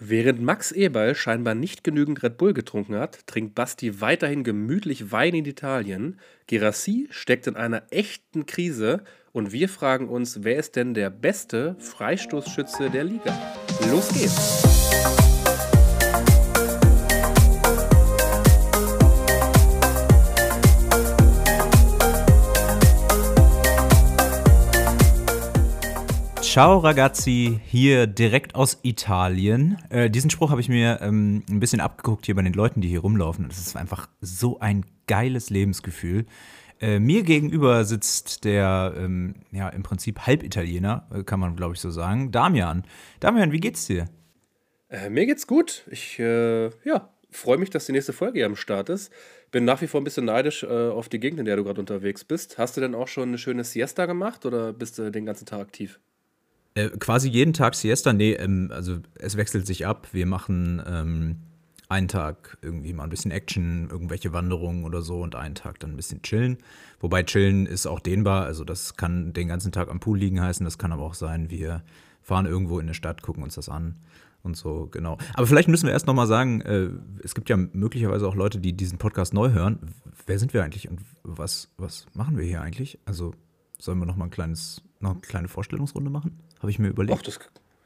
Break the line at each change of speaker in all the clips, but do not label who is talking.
Während Max Eberl scheinbar nicht genügend Red Bull getrunken hat, trinkt Basti weiterhin gemütlich Wein in Italien. Gerassi steckt in einer echten Krise und wir fragen uns, wer ist denn der beste Freistoßschütze der Liga? Los geht's!
Ciao ragazzi, hier direkt aus Italien. Äh, diesen Spruch habe ich mir ähm, ein bisschen abgeguckt hier bei den Leuten, die hier rumlaufen. Das ist einfach so ein geiles Lebensgefühl. Äh, mir gegenüber sitzt der, ähm, ja, im Prinzip Halbitaliener, äh, kann man glaube ich so sagen, Damian. Damian, wie geht's dir?
Äh, mir geht's gut. Ich, äh, ja, freue mich, dass die nächste Folge hier am Start ist. Bin nach wie vor ein bisschen neidisch äh, auf die Gegend, in der du gerade unterwegs bist. Hast du denn auch schon eine schöne Siesta gemacht oder bist du den ganzen Tag aktiv?
Äh, quasi jeden Tag Siesta? Nee, ähm, also es wechselt sich ab. Wir machen ähm, einen Tag irgendwie mal ein bisschen Action, irgendwelche Wanderungen oder so und einen Tag dann ein bisschen chillen. Wobei chillen ist auch dehnbar. Also das kann den ganzen Tag am Pool liegen heißen. Das kann aber auch sein, wir fahren irgendwo in eine Stadt, gucken uns das an und so, genau. Aber vielleicht müssen wir erst nochmal sagen, äh, es gibt ja möglicherweise auch Leute, die diesen Podcast neu hören. Wer sind wir eigentlich und was, was machen wir hier eigentlich? Also sollen wir nochmal ein kleines, noch eine kleine Vorstellungsrunde machen? Habe ich mir überlegt.
Ach, das,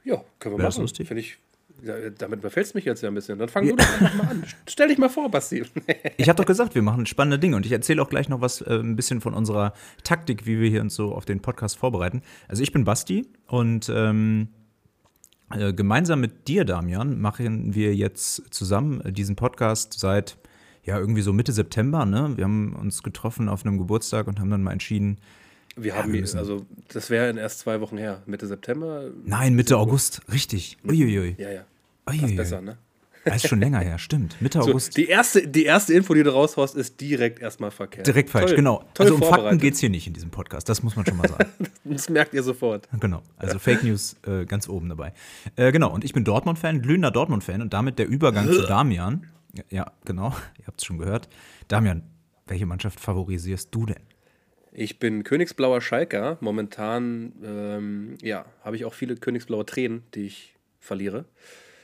ja, können wir
Wäre das
machen.
lustig?
Finde ich, ja, damit überfällst du mich jetzt ja ein bisschen. Dann fang du doch einfach mal an. Stell dich mal vor, Basti.
Ich habe doch gesagt, wir machen spannende Dinge und ich erzähle auch gleich noch was äh, ein bisschen von unserer Taktik, wie wir hier uns so auf den Podcast vorbereiten. Also ich bin Basti und ähm, äh, gemeinsam mit dir, Damian, machen wir jetzt zusammen äh, diesen Podcast seit ja irgendwie so Mitte September. Ne? Wir haben uns getroffen auf einem Geburtstag und haben dann mal entschieden,
Wir
Ja,
haben,
wir
die-
müssen-
also das wäre erst zwei Wochen her, Mitte September.
nein, Mitte August, richtig. Uiuiui.
Ja, ja. Das
Uiuiui.
ist besser, ne?
Das ist schon länger her, stimmt. Mitte
So,
August.
die, erste, die erste Info, die du raushaust, ist direkt erstmal verkehrt.
Direkt falsch,
Toll,
genau.
Toll
also um Fakten geht es hier nicht in diesem Podcast, das muss man schon mal sagen.
Das merkt ihr sofort.
Genau, also Fake News äh, ganz oben dabei. Äh, genau, und ich bin Dortmund-Fan, glühender Dortmund-Fan und damit der Übergang zu Damian. Ja, genau, ihr habt es schon gehört. Damian, welche Mannschaft favorisierst du denn?
Ich bin Königsblauer Schalker. Momentan, ähm, ja, habe ich auch viele Königsblaue Tränen, die ich verliere.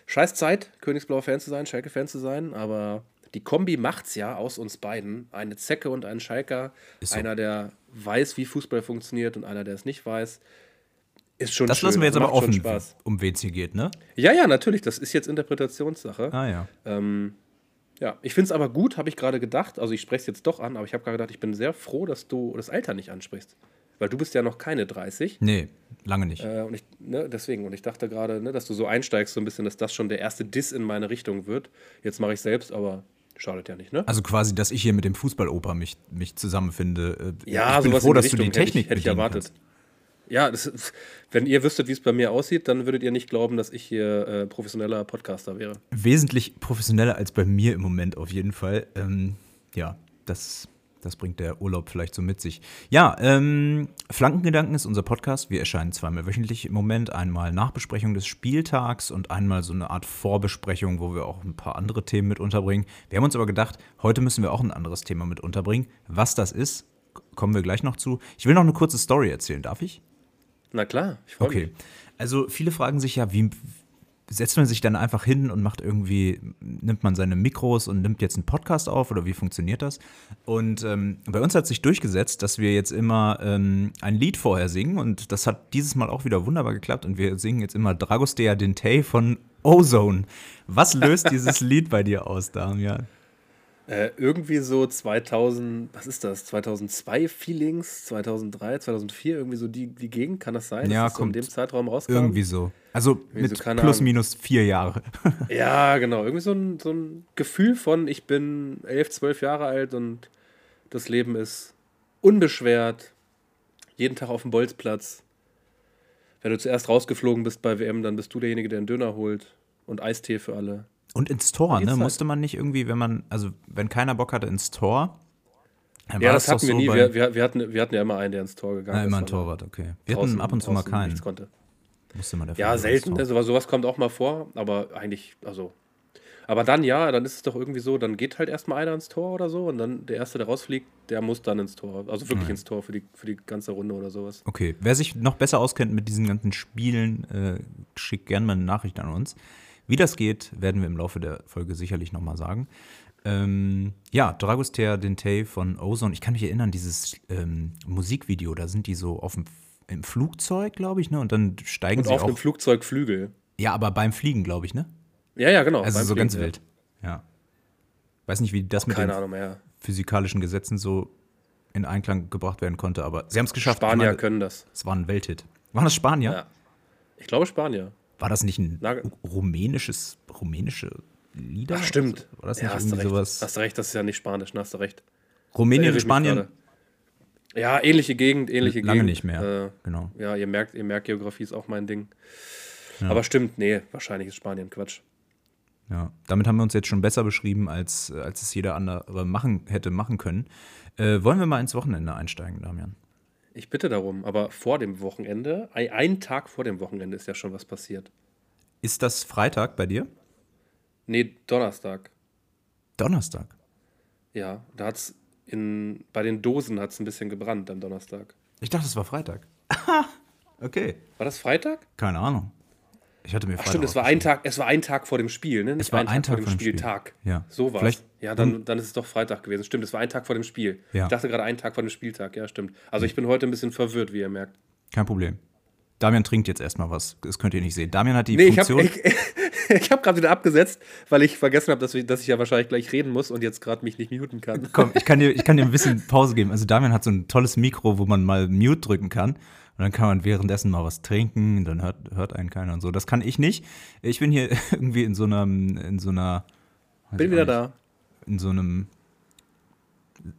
Scheiß Zeit, Königsblauer Fan zu sein, Schalke-Fan zu sein, aber die Kombi macht's ja aus uns beiden. Eine Zecke und ein Schalker.
So.
Einer, der weiß, wie Fußball funktioniert und einer, der es nicht weiß. Ist schon
Das
schön.
lassen wir jetzt
macht
aber offen, um wen es hier geht, ne?
Ja, ja, natürlich. Das ist jetzt Interpretationssache.
Ah ja.
Ähm, ja, ich finde es aber gut, habe ich gerade gedacht. Also ich spreche es jetzt doch an, aber ich habe gerade gedacht, ich bin sehr froh, dass du das Alter nicht ansprichst. Weil du bist ja noch keine 30.
Nee, lange nicht.
Äh, und ich, ne, deswegen, und ich dachte gerade, ne, dass du so einsteigst, so ein bisschen, dass das schon der erste Diss in meine Richtung wird. Jetzt mache ich selbst, aber schadet ja nicht, ne?
Also quasi, dass ich hier mit dem Fußballoper mich, mich zusammenfinde. Äh,
Ja,
ich bin
sowas
froh, dass du die
Richtung hätte ich-
Technik
hätte ich erwartet.
kannst.
Ja, ist- wenn ihr wüsstet, wie es bei mir aussieht, dann würdet ihr nicht glauben, dass ich hier äh, professioneller Podcaster wäre.
Wesentlich professioneller als bei mir im Moment auf jeden Fall. Ähm, ja, das, das bringt der Urlaub vielleicht so mit sich. Ja, ähm, Flankengedanken ist unser Podcast. Wir erscheinen zweimal wöchentlich im Moment. Einmal Nachbesprechung des Spieltags und einmal so eine Art Vorbesprechung, wo wir auch ein paar andere Themen mit unterbringen. Wir haben uns aber gedacht, heute müssen wir auch ein anderes Thema mit unterbringen. Was das ist, kommen wir gleich noch zu. Ich will noch eine kurze Story erzählen, darf ich?
Na klar, ich freue
Okay.
mich.
Also viele fragen sich ja, wie setzt man sich dann einfach hin und macht irgendwie, nimmt man seine Mikros und nimmt jetzt einen Podcast auf oder wie funktioniert das? Und ähm, bei uns hat sich durchgesetzt, dass wir jetzt immer ähm, ein Lied vorher singen und das hat dieses Mal auch wieder wunderbar geklappt und wir singen jetzt immer Dragostea Dintei von Ozone. Was löst dieses Lied bei dir aus, Damian?
Äh, irgendwie so 2000, was ist das? 2002 Feelings, 2003, 2004, irgendwie so die, die Gegend, kann das sein?
Ja,
dass das so in dem Zeitraum rauskam?
Irgendwie so. Also
Irgendwie so,
mit
keine
plus
Ahnung.
minus vier Jahre.
Ja, genau. Irgendwie so ein, so ein Gefühl von, ich bin 11, 12 Jahre alt und das Leben ist unbeschwert. Jeden Tag auf dem Bolzplatz. Wenn du zuerst rausgeflogen bist bei WM, dann bist du derjenige, der einen Döner holt und Eistee für alle.
Und ins Tor, ne?
Zeit.
Musste man nicht irgendwie, wenn man, also wenn keiner Bock hatte ins Tor, dann
Ja,
war
das hatten wir
so
nie. Wir, wir, wir, hatten, wir hatten ja immer einen, der ins Tor gegangen
Na,
ist.
immer ein Torwart, okay. Wir
draußen-
hatten ab und zu mal keinen.
nichts konnte.
Musste der
Ja, selten.
Tor.
Sowas, sowas kommt auch mal vor, aber eigentlich, also. Aber dann ja, dann ist es doch irgendwie so, dann geht halt erstmal einer ins Tor oder so und dann der Erste, der rausfliegt, der muss dann ins Tor. Also wirklich
Nein.
ins Tor für die, für die ganze Runde oder sowas.
Okay, wer sich noch besser auskennt mit diesen ganzen Spielen, äh, schickt gerne mal eine Nachricht an uns. Wie das geht, werden wir im Laufe der Folge sicherlich nochmal sagen. Ähm, ja, Dragoster Dintei von Ozone. Ich kann mich erinnern, dieses ähm, Musikvideo, da sind die so auf dem, im Flugzeug, glaube ich, ne? Und dann steigen
Und
sie
auf
auch.
einem Flugzeugflügel.
Ja, aber beim Fliegen, glaube ich, ne?
Ja, ja, genau.
Also so
Fliegen,
ganz
ja.
wild. Ja. Weiß nicht, wie das mit
Keine
den
Ahnung mehr.
physikalischen Gesetzen so in Einklang gebracht werden konnte, aber sie haben es geschafft.
Spanier
meine,
können das.
Es war ein Welthit. War das Spanier?
Ja. Ich glaube Spanier.
War das nicht ein
Nagel-
rumänisches, rumänische Lieder?
Ach, stimmt.
War das
ja,
nicht
hast du
irgendwie
recht.
sowas?
Hast du recht, das ist ja nicht Spanisch, hast du recht.
Rumänien und Spanien?
Ja, ähnliche Gegend, ähnliche
Lange
Gegend.
nicht mehr. genau.
Äh, ja, ihr merkt, ihr merkt, Geografie ist auch mein Ding. Aber stimmt, nee, wahrscheinlich ist Spanien Quatsch.
Ja, damit haben wir uns jetzt schon besser beschrieben, als, äh, als es jeder andere machen, hätte machen können. Äh, wollen wir mal ins Wochenende einsteigen, Damian?
Ich bitte darum, aber vor dem Wochenende, ein, Tag vor dem Wochenende ist ja schon was passiert.
Ist das Freitag bei dir?
Nee, Donnerstag.
Donnerstag.
Ja, da hat's in, bei den Dosen hat es ein bisschen gebrannt am Donnerstag.
Ich dachte, es war Freitag. okay.
War das Freitag?
Keine Ahnung. Ich hatte mir
Ach stimmt, es war ein Tag, es war ein Tag vor dem Spiel, ne? Nicht
war ein Tag
vor dem
vor dem Spiel.
Spieltag.
Ja.
So war
Vielleicht-
Ja, dann, dann ist es doch Freitag gewesen. Stimmt, es war ein Tag vor dem Spiel.
Ja.
Ich dachte gerade einen Tag vor dem Spieltag, ja, stimmt. Also ich bin heute ein bisschen verwirrt, wie ihr merkt.
Kein Problem. Damian trinkt jetzt erstmal was. Das könnt ihr nicht sehen. Damian hat die
Nee, ich habe
Funktion.
ich, ich hab gerade wieder abgesetzt, weil ich vergessen habe, dass, ich- dass ich ja wahrscheinlich gleich reden muss und jetzt gerade mich nicht muten kann.
Komm, ich kann, dir, ich kann dir ein bisschen Pause geben. Also Damian hat so ein tolles Mikro, wo man mal Mute drücken kann. Und dann kann man währenddessen mal was trinken, dann hört, hört einen keiner und so. Das kann ich nicht. Ich bin hier irgendwie in so einer, in so einer.
Bin wieder
auch
da.
nicht, In so einem,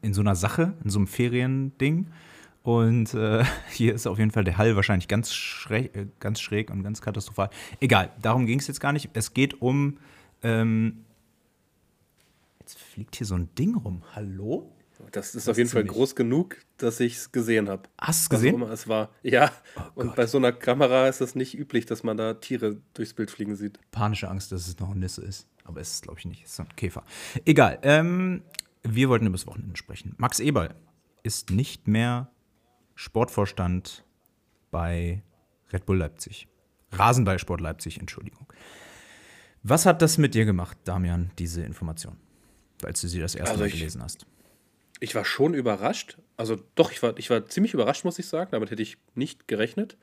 in so einer Sache, in so einem Feriending. Und äh, hier ist auf jeden Fall der Hall wahrscheinlich ganz schräg, ganz schräg und ganz katastrophal. Egal, darum ging es jetzt gar nicht. Es geht um. Ähm, jetzt fliegt hier so ein Ding rum. Hallo?
Das ist auf jeden Fall groß genug, dass ich es gesehen habe.
Hast du es gesehen?
es war. Ja, und
Gott.
bei so einer Kamera ist es nicht üblich, dass man da Tiere durchs Bild fliegen sieht.
panische Angst, dass es noch ein Nisse ist. Aber es ist, glaube ich, nicht. Es ist ein Käfer. Egal. Ähm, wir wollten über das Wochenende sprechen. Max Eberl ist nicht mehr Sportvorstand bei Red Bull Leipzig. Rasenballsport Leipzig, Entschuldigung. Was hat das mit dir gemacht, Damian, diese Information? Als du sie das erste
Also
Mal gelesen hast.
Ich war schon überrascht. Also doch, ich war, ich war ziemlich überrascht, muss ich sagen. Damit hätte ich nicht gerechnet.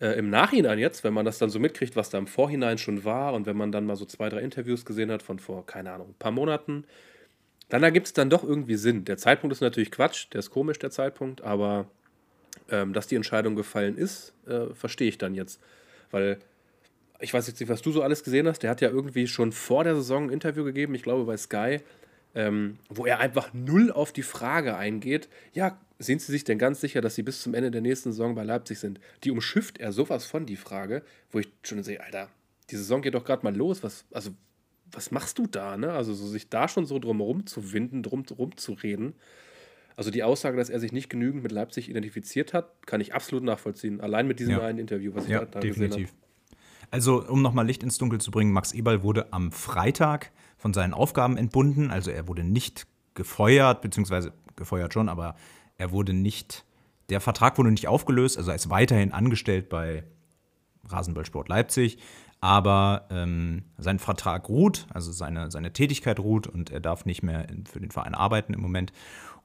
Äh, Im Nachhinein jetzt, wenn man das dann so mitkriegt, was da im Vorhinein schon war und wenn man dann mal so zwei, drei Interviews gesehen hat von vor, keine Ahnung, ein paar Monaten, dann ergibt es dann doch irgendwie Sinn. Der Zeitpunkt ist natürlich Quatsch, der ist komisch, der Zeitpunkt, aber ähm, dass die Entscheidung gefallen ist, äh, verstehe ich dann jetzt. Weil ich weiß jetzt nicht, was du so alles gesehen hast. Der hat ja irgendwie schon vor der Saison ein Interview gegeben, ich glaube bei Sky, ähm, wo er einfach null auf die Frage eingeht, ja, sind Sie sich denn ganz sicher, dass Sie bis zum Ende der nächsten Saison bei Leipzig sind? Die umschifft er sowas von, die Frage, wo ich schon sehe, Alter, die Saison geht doch gerade mal los, was, also, was machst du da, ne? Also so sich da schon so drum herum zu winden, drum rum zu reden. Also die Aussage, dass er sich nicht genügend mit Leipzig identifiziert hat, kann ich absolut nachvollziehen. Allein mit diesem
Ja.
einen Interview, was ich
Ja,
da, da gesehen habe.
definitiv. Also, um nochmal Licht ins Dunkel zu bringen, Max Eberl wurde am Freitag von seinen Aufgaben entbunden. Also, er wurde nicht gefeuert, beziehungsweise gefeuert schon, aber er wurde nicht, der Vertrag wurde nicht aufgelöst. Also, er ist weiterhin angestellt bei Rasenballsport Leipzig. Aber ähm, sein Vertrag ruht, also seine, seine Tätigkeit ruht und er darf nicht mehr in, für den Verein arbeiten im Moment.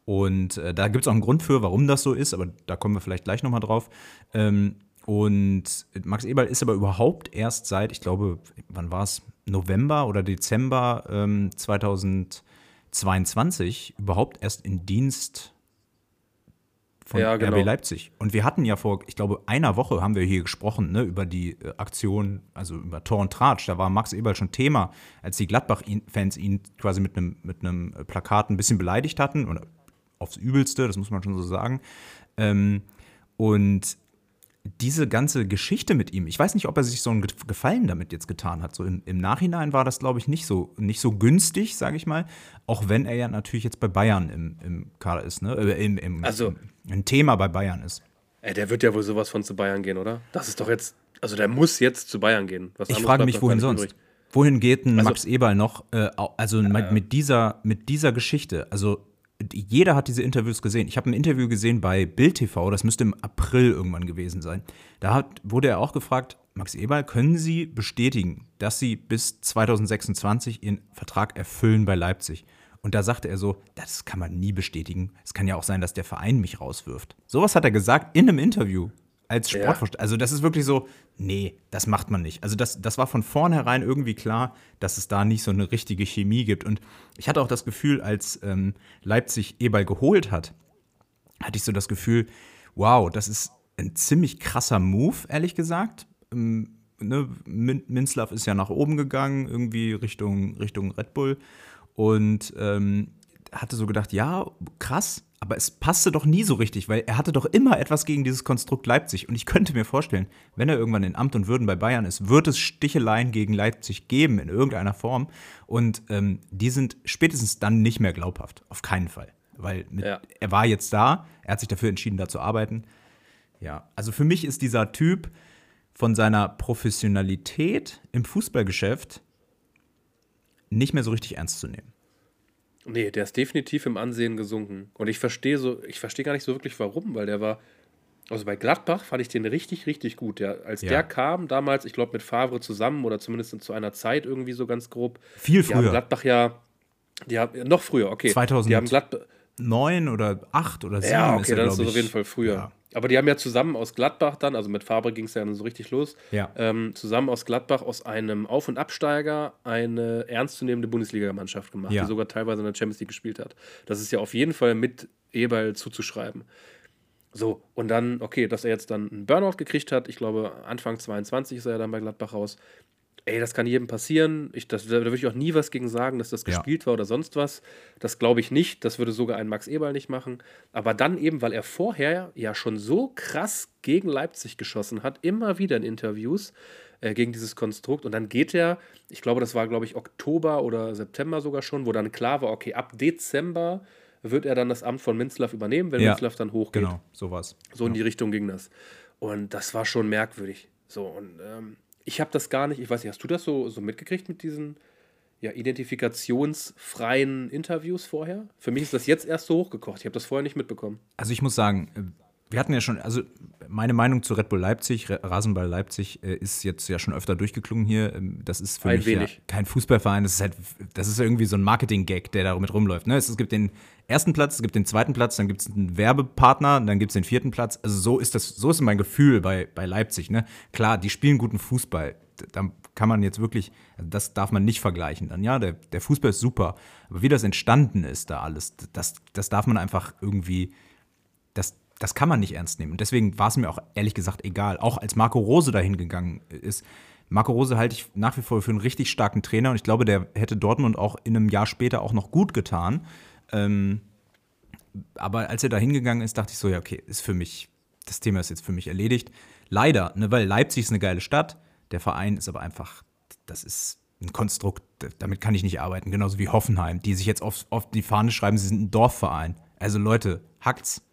Und äh, da gibt es auch einen Grund für, warum das so ist, aber da kommen wir vielleicht gleich nochmal drauf. Ähm, und Max Eberl ist aber überhaupt erst seit, ich glaube, wann war es? November oder Dezember ähm, 2022 überhaupt erst in Dienst von
Ja, genau.
RB Leipzig. Und wir hatten ja vor, ich glaube, einer Woche haben wir hier gesprochen, ne, über die äh, Aktion, also über Tor und Tratsch. Da war Max Eberl schon Thema, als die Gladbach-Fans ihn quasi mit einem mit Plakat ein bisschen beleidigt hatten. Und aufs Übelste, das muss man schon so sagen. Ähm, und diese ganze Geschichte mit ihm, ich weiß nicht, ob er sich so einen Ge- Gefallen damit jetzt getan hat. So im, im Nachhinein war das, glaube ich, nicht so, nicht so günstig, sage ich mal. Auch wenn er ja natürlich jetzt bei Bayern im, im Kader ist, ne? Äh, im, im,
Also-
ein Thema bei Bayern ist.
Ey, der wird ja wohl sowas von zu Bayern gehen, oder? Das ist doch jetzt, also der muss jetzt zu Bayern gehen. Was
Ich frage mich, wohin sonst? Wohin geht ein
Also-
Max Eberl noch? Äh, also mit, mit, dieser, mit dieser Geschichte. Also jeder hat diese Interviews gesehen. Ich habe ein Interview gesehen bei Bild TV, das müsste im April irgendwann gewesen sein. Da hat, wurde er auch gefragt, Max Eberl, können Sie bestätigen, dass Sie bis 2026 Ihren Vertrag erfüllen bei Leipzig? Und da sagte er so, das kann man nie bestätigen. Es kann ja auch sein, dass der Verein mich rauswirft. Sowas hat er gesagt in einem Interview als Sportvorstand. Ja. Also das ist wirklich so, nee, das macht man nicht. Also das, das war von vornherein irgendwie klar, dass es da nicht so eine richtige Chemie gibt. Und ich hatte auch das Gefühl, als ähm, Leipzig Eberl geholt hat, hatte ich so das Gefühl, wow, das ist ein ziemlich krasser Move, ehrlich gesagt. Ähm, ne, Minslav ist ja nach oben gegangen, irgendwie Richtung, Richtung Red Bull. Und ähm, hatte so gedacht, ja, krass, aber es passte doch nie so richtig, weil er hatte doch immer etwas gegen dieses Konstrukt Leipzig. Und ich könnte mir vorstellen, wenn er irgendwann in Amt und Würden bei Bayern ist, wird es Sticheleien gegen Leipzig geben in irgendeiner Form. Und ähm, die sind spätestens dann nicht mehr glaubhaft. Auf keinen Fall. Weil mit, ja. er war jetzt da, er hat sich dafür entschieden, da zu arbeiten. Ja, also für mich ist dieser Typ von seiner Professionalität im Fußballgeschäft nicht mehr so richtig ernst zu nehmen.
Nee, der ist definitiv im Ansehen gesunken. Und ich verstehe so, ich verstehe gar nicht so wirklich warum, weil der war, also bei Gladbach fand ich den richtig, richtig gut. Der, als ja. der kam, damals, ich glaube, mit Favre zusammen oder zumindest zu einer Zeit irgendwie so ganz grob.
Viel früher. Die
haben Gladbach ja, die haben, noch früher, okay.
2000. Die haben Gladbach. Neun oder acht oder sieben.
Ja, okay, ist dann ist das auf jeden Fall früher. Ja. Aber die haben ja zusammen aus Gladbach dann, also mit Fabre ging es ja dann so richtig los,
ja.
ähm, zusammen aus Gladbach aus einem Auf- und Absteiger eine ernstzunehmende Bundesligamannschaft gemacht, ja. die sogar teilweise in der Champions League gespielt hat. Das ist ja auf jeden Fall mit Eberl zuzuschreiben. So, und dann, okay, dass er jetzt dann einen Burnout gekriegt hat, ich glaube Anfang 22 ist er dann bei Gladbach raus, ey, das kann jedem passieren. Ich, das, da würde ich auch nie was gegen sagen, dass das gespielt ja. war oder sonst was. Das glaube ich nicht. Das würde sogar ein Max Eberl nicht machen. Aber dann eben, weil er vorher ja schon so krass gegen Leipzig geschossen hat, immer wieder in Interviews äh, gegen dieses Konstrukt. Und dann geht er, ich glaube, das war, glaube ich, Oktober oder September sogar schon, wo dann klar war, okay, ab Dezember wird er dann das Amt von Minzlaff übernehmen, wenn ja, Minzlaff dann hochgeht.
Genau, sowas.
So in die Richtung ging das. Und das war schon merkwürdig. So, und ähm, ich habe das gar nicht, ich weiß nicht, hast du das so, so mitgekriegt mit diesen ja, identifikationsfreien Interviews vorher? Für mich ist das jetzt erst so hochgekocht. Ich habe das vorher nicht mitbekommen.
Also ich muss sagen, äh, wir hatten ja schon, also meine Meinung zu Red Bull Leipzig, Rasenball Leipzig, äh, ist jetzt ja schon öfter durchgeklungen hier. Ähm, das ist für Ein mich ja kein Fußballverein, das ist halt, das ist irgendwie so ein Marketing-Gag, der damit rumläuft. Ne? Es, es, gibt den ersten Platz, es gibt den zweiten Platz, dann gibt es einen Werbepartner, dann gibt es den vierten Platz. Also so ist das, so ist mein Gefühl bei, bei Leipzig. Ne? Klar, die spielen guten Fußball. Da kann man jetzt wirklich, das darf man nicht vergleichen. Dann ja, der, der Fußball ist super. Aber wie das entstanden ist, da alles, das, das darf man einfach irgendwie, das, das kann man nicht ernst nehmen. Und deswegen war es mir auch ehrlich gesagt egal. Auch als Marco Rose dahin gegangen ist. Marco Rose halte ich nach wie vor für einen richtig starken Trainer und ich glaube, der hätte Dortmund auch in einem Jahr später auch noch gut getan. Ähm, aber als er da hingegangen ist, dachte ich so, ja, okay, ist für mich, das Thema ist jetzt für mich erledigt. Leider, ne, weil Leipzig ist eine geile Stadt, der Verein ist aber einfach, das ist ein Konstrukt, damit kann ich nicht arbeiten. Genauso wie Hoffenheim, die sich jetzt auf, auf die Fahne schreiben, sie sind ein Dorfverein. Also Leute, hackt's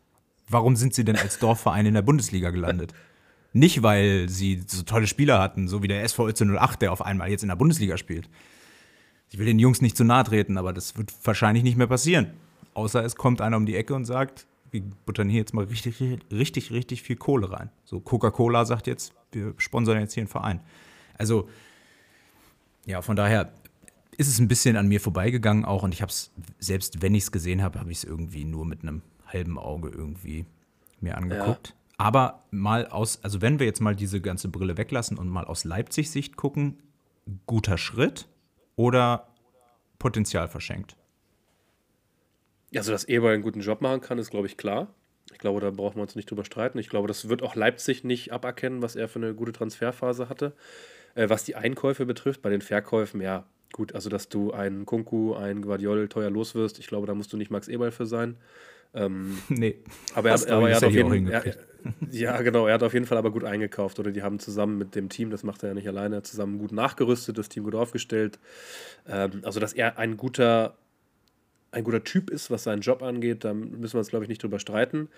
warum sind sie denn als Dorfverein in der Bundesliga gelandet? Nicht, weil sie so tolle Spieler hatten, so wie der SV 08, der auf einmal jetzt in der Bundesliga spielt. Ich will den Jungs nicht zu nahe treten, aber das wird wahrscheinlich nicht mehr passieren. Außer es kommt einer um die Ecke und sagt, wir buttern hier jetzt mal richtig, richtig, richtig viel Kohle rein. So Coca-Cola sagt jetzt, wir sponsern jetzt hier einen Verein. Also, ja, von daher ist es ein bisschen an mir vorbeigegangen auch und ich habe es, selbst wenn ich es gesehen habe, habe ich es irgendwie nur mit einem halben Auge irgendwie mir angeguckt. Ja. Aber mal aus, also wenn wir jetzt mal diese ganze Brille weglassen und mal aus Leipzig-Sicht gucken, guter Schritt oder Potenzial verschenkt?
Also, dass Eber einen guten Job machen kann, ist, glaube ich, klar. Ich glaube, da brauchen wir uns nicht drüber streiten. Ich glaube, das wird auch Leipzig nicht aberkennen, was er für eine gute Transferphase hatte. Äh, was die Einkäufe betrifft, bei den Verkäufen, ja, gut, also dass du einen Kunku, einen Guardiol teuer loswirst, ich glaube, da musst du nicht Max Eberl für sein.
Ähm, nee.
Aber er, aber er hat auf jeden Fall. Ja, genau, er hat auf jeden Fall aber gut eingekauft. Oder die haben zusammen mit dem Team, das macht er ja nicht alleine, zusammen gut nachgerüstet, das Team gut aufgestellt. Ähm, also, dass er ein guter, ein guter Typ ist, was seinen Job angeht, da müssen wir uns, glaube ich, nicht drüber streiten.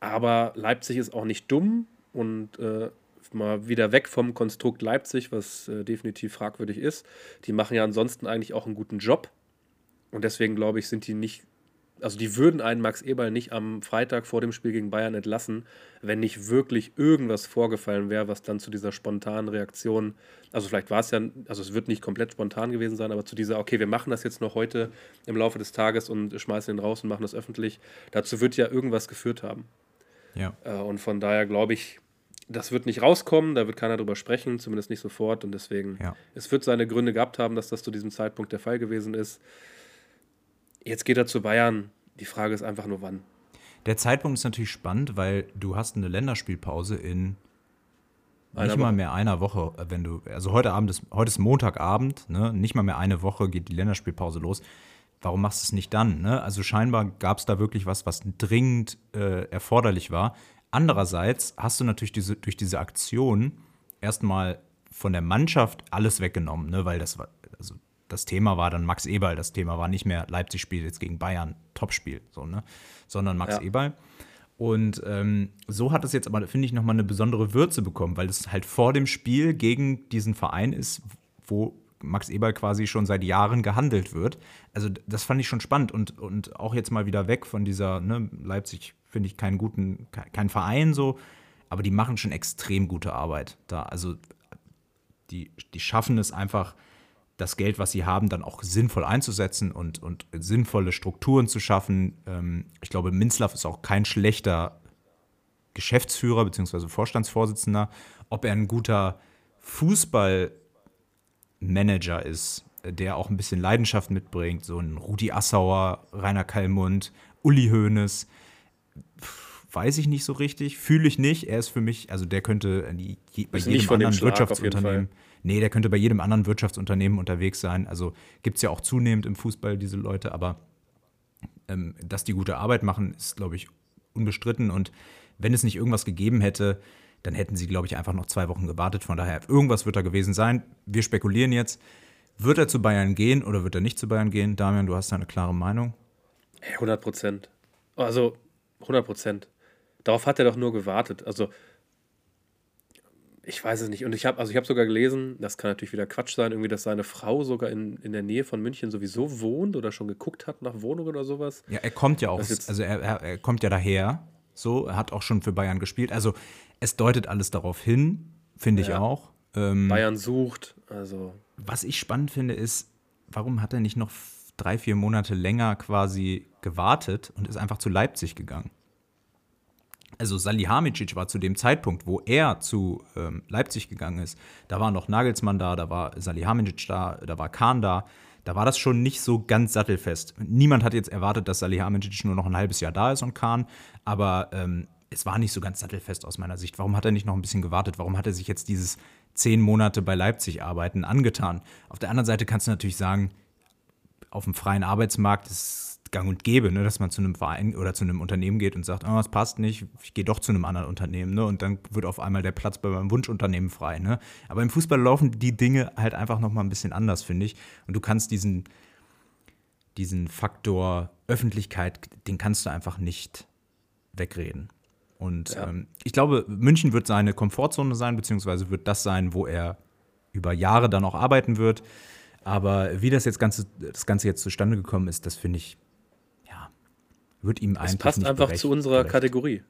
Aber Leipzig ist auch nicht dumm und äh, mal wieder weg vom Konstrukt Leipzig, was äh, definitiv fragwürdig ist. Die machen ja ansonsten eigentlich auch einen guten Job. Und deswegen glaube ich, sind die nicht also die würden einen Max Eberl nicht am Freitag vor dem Spiel gegen Bayern entlassen, wenn nicht wirklich irgendwas vorgefallen wäre, was dann zu dieser spontanen Reaktion, also vielleicht war es ja, also es wird nicht komplett spontan gewesen sein, aber zu dieser, okay, wir machen das jetzt noch heute im Laufe des Tages und schmeißen ihn raus und machen das öffentlich, dazu wird ja irgendwas geführt haben.
Ja.
Äh, und von daher glaube ich, das wird nicht rauskommen, da wird keiner drüber sprechen, zumindest nicht sofort und deswegen,
ja.
es wird seine Gründe gehabt haben, dass das zu diesem Zeitpunkt der Fall gewesen ist. Jetzt geht er zu Bayern. Die Frage ist einfach nur wann.
Der Zeitpunkt ist natürlich spannend, weil du hast eine Länderspielpause in nicht Woche. mal mehr einer Woche, äh, wenn du, also heute Abend ist, heute ist Montagabend, ne? nicht mal mehr eine Woche geht die Länderspielpause los. Warum machst du es nicht dann? Ne? Also scheinbar gab es da wirklich was, was dringend äh, erforderlich war. Andererseits hast du natürlich diese, durch diese Aktion erstmal von der Mannschaft alles weggenommen, ne? weil das war, das Thema war dann Max Eberl. Das Thema war nicht mehr Leipzig spielt jetzt gegen Bayern, Topspiel, so, ne? sondern Max ja. Eberl. Und ähm, so hat es jetzt aber, finde ich, nochmal eine besondere Würze bekommen, weil es halt vor dem Spiel gegen diesen Verein ist, wo Max Eberl quasi schon seit Jahren gehandelt wird. Also das fand ich schon spannend und, und auch jetzt mal wieder weg von dieser, ne, Leipzig finde ich keinen guten, kein Verein so, aber die machen schon extrem gute Arbeit da. Also die, die schaffen es einfach, das Geld, was sie haben, dann auch sinnvoll einzusetzen und, und sinnvolle Strukturen zu schaffen. Ähm, ich glaube, Minzlaff ist auch kein schlechter Geschäftsführer bzw. Vorstandsvorsitzender. Ob er ein guter Fußballmanager ist, der auch ein bisschen Leidenschaft mitbringt, so ein Rudi Assauer, Rainer Kallmund, Uli Hoeneß, weiß ich nicht so richtig, fühle ich nicht. Er ist für mich, also der könnte bei jedem anderen Wirtschaftsunternehmen Nee, der könnte bei jedem anderen Wirtschaftsunternehmen unterwegs sein. Also gibt es ja auch zunehmend im Fußball diese Leute, aber ähm, dass die gute Arbeit machen, ist, glaube ich, unbestritten. Und wenn es nicht irgendwas gegeben hätte, dann hätten sie, glaube ich, einfach noch zwei Wochen gewartet. Von daher, irgendwas wird da gewesen sein. Wir spekulieren jetzt. Wird er zu Bayern gehen oder wird er nicht zu Bayern gehen? Damian, du hast da eine klare Meinung.
100 Prozent. Also 100 Prozent. Darauf hat er doch nur gewartet. Also ich weiß es nicht. Und ich habe, also ich habe sogar gelesen, das kann natürlich wieder Quatsch sein, irgendwie, dass seine Frau sogar in, in der Nähe von München sowieso wohnt oder schon geguckt hat nach Wohnungen oder sowas.
Ja, er kommt ja auch, also er, er, er kommt ja daher, so, er hat auch schon für Bayern gespielt. Also es deutet alles darauf hin, finde ich ja. auch.
Ähm, Bayern sucht, also.
Was ich spannend finde, ist, warum hat er nicht noch drei, vier Monate länger quasi gewartet und ist einfach zu Leipzig gegangen? Also Salihamidzic war zu dem Zeitpunkt, wo er zu ähm, Leipzig gegangen ist, da war noch Nagelsmann da, da war Salihamidzic da, da war Kahn da. Da war das schon nicht so ganz sattelfest. Niemand hat jetzt erwartet, dass Salihamidzic nur noch ein halbes Jahr da ist und Kahn, aber ähm, es war nicht so ganz sattelfest aus meiner Sicht. Warum hat er nicht noch ein bisschen gewartet? Warum hat er sich jetzt dieses zehn Monate bei Leipzig arbeiten angetan? Auf der anderen Seite kannst du natürlich sagen, auf dem freien Arbeitsmarkt ist gang und gäbe, ne, dass man zu einem Verein oder zu einem Unternehmen geht und sagt, oh, das passt nicht, ich gehe doch zu einem anderen Unternehmen, ne, und dann wird auf einmal der Platz bei meinem Wunschunternehmen frei, ne. Aber im Fußball laufen die Dinge halt einfach noch mal ein bisschen anders, finde ich. Und du kannst diesen, diesen Faktor Öffentlichkeit, den kannst du einfach nicht wegreden. Und ja. ähm, ich glaube, München wird seine Komfortzone sein, beziehungsweise wird das sein, wo er über Jahre dann auch arbeiten wird. Aber wie das jetzt Ganze, das Ganze jetzt zustande gekommen ist, das finde ich wird ihm eigentlich. Es
passt einfach zu unserer gerecht. Kategorie.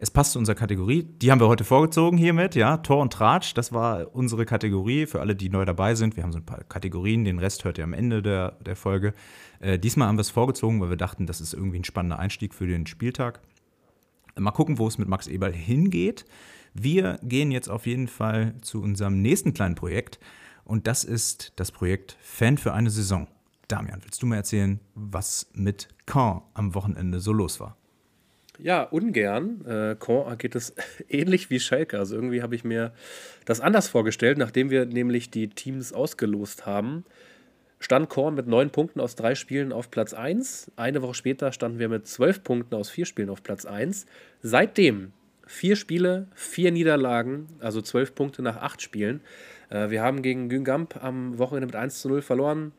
Es passt zu unserer Kategorie. Die haben wir heute vorgezogen hiermit, ja. Tor und Tratsch, das war unsere Kategorie für alle, die neu dabei sind. Wir haben so ein paar Kategorien, den Rest hört ihr am Ende der, der Folge. Äh, diesmal haben wir es vorgezogen, weil wir dachten, das ist irgendwie ein spannender Einstieg für den Spieltag. Mal gucken, wo es mit Max Eberl hingeht. Wir gehen jetzt auf jeden Fall zu unserem nächsten kleinen Projekt und das ist das Projekt Fan für eine Saison. Damian, willst du mir erzählen, was mit Caen am Wochenende so los war?
Ja, ungern. Äh, Caen geht es ähnlich wie Schalke. Also irgendwie habe ich mir das anders vorgestellt, nachdem wir nämlich die Teams ausgelost haben. Stand Korn mit neun Punkten aus drei Spielen auf Platz 1. Eine Woche später standen wir mit zwölf Punkten aus vier Spielen auf Platz 1. Seitdem vier Spiele, vier Niederlagen, also zwölf Punkte nach acht Spielen. Äh, wir haben gegen Güngamp am Wochenende mit 1 zu 0 verloren.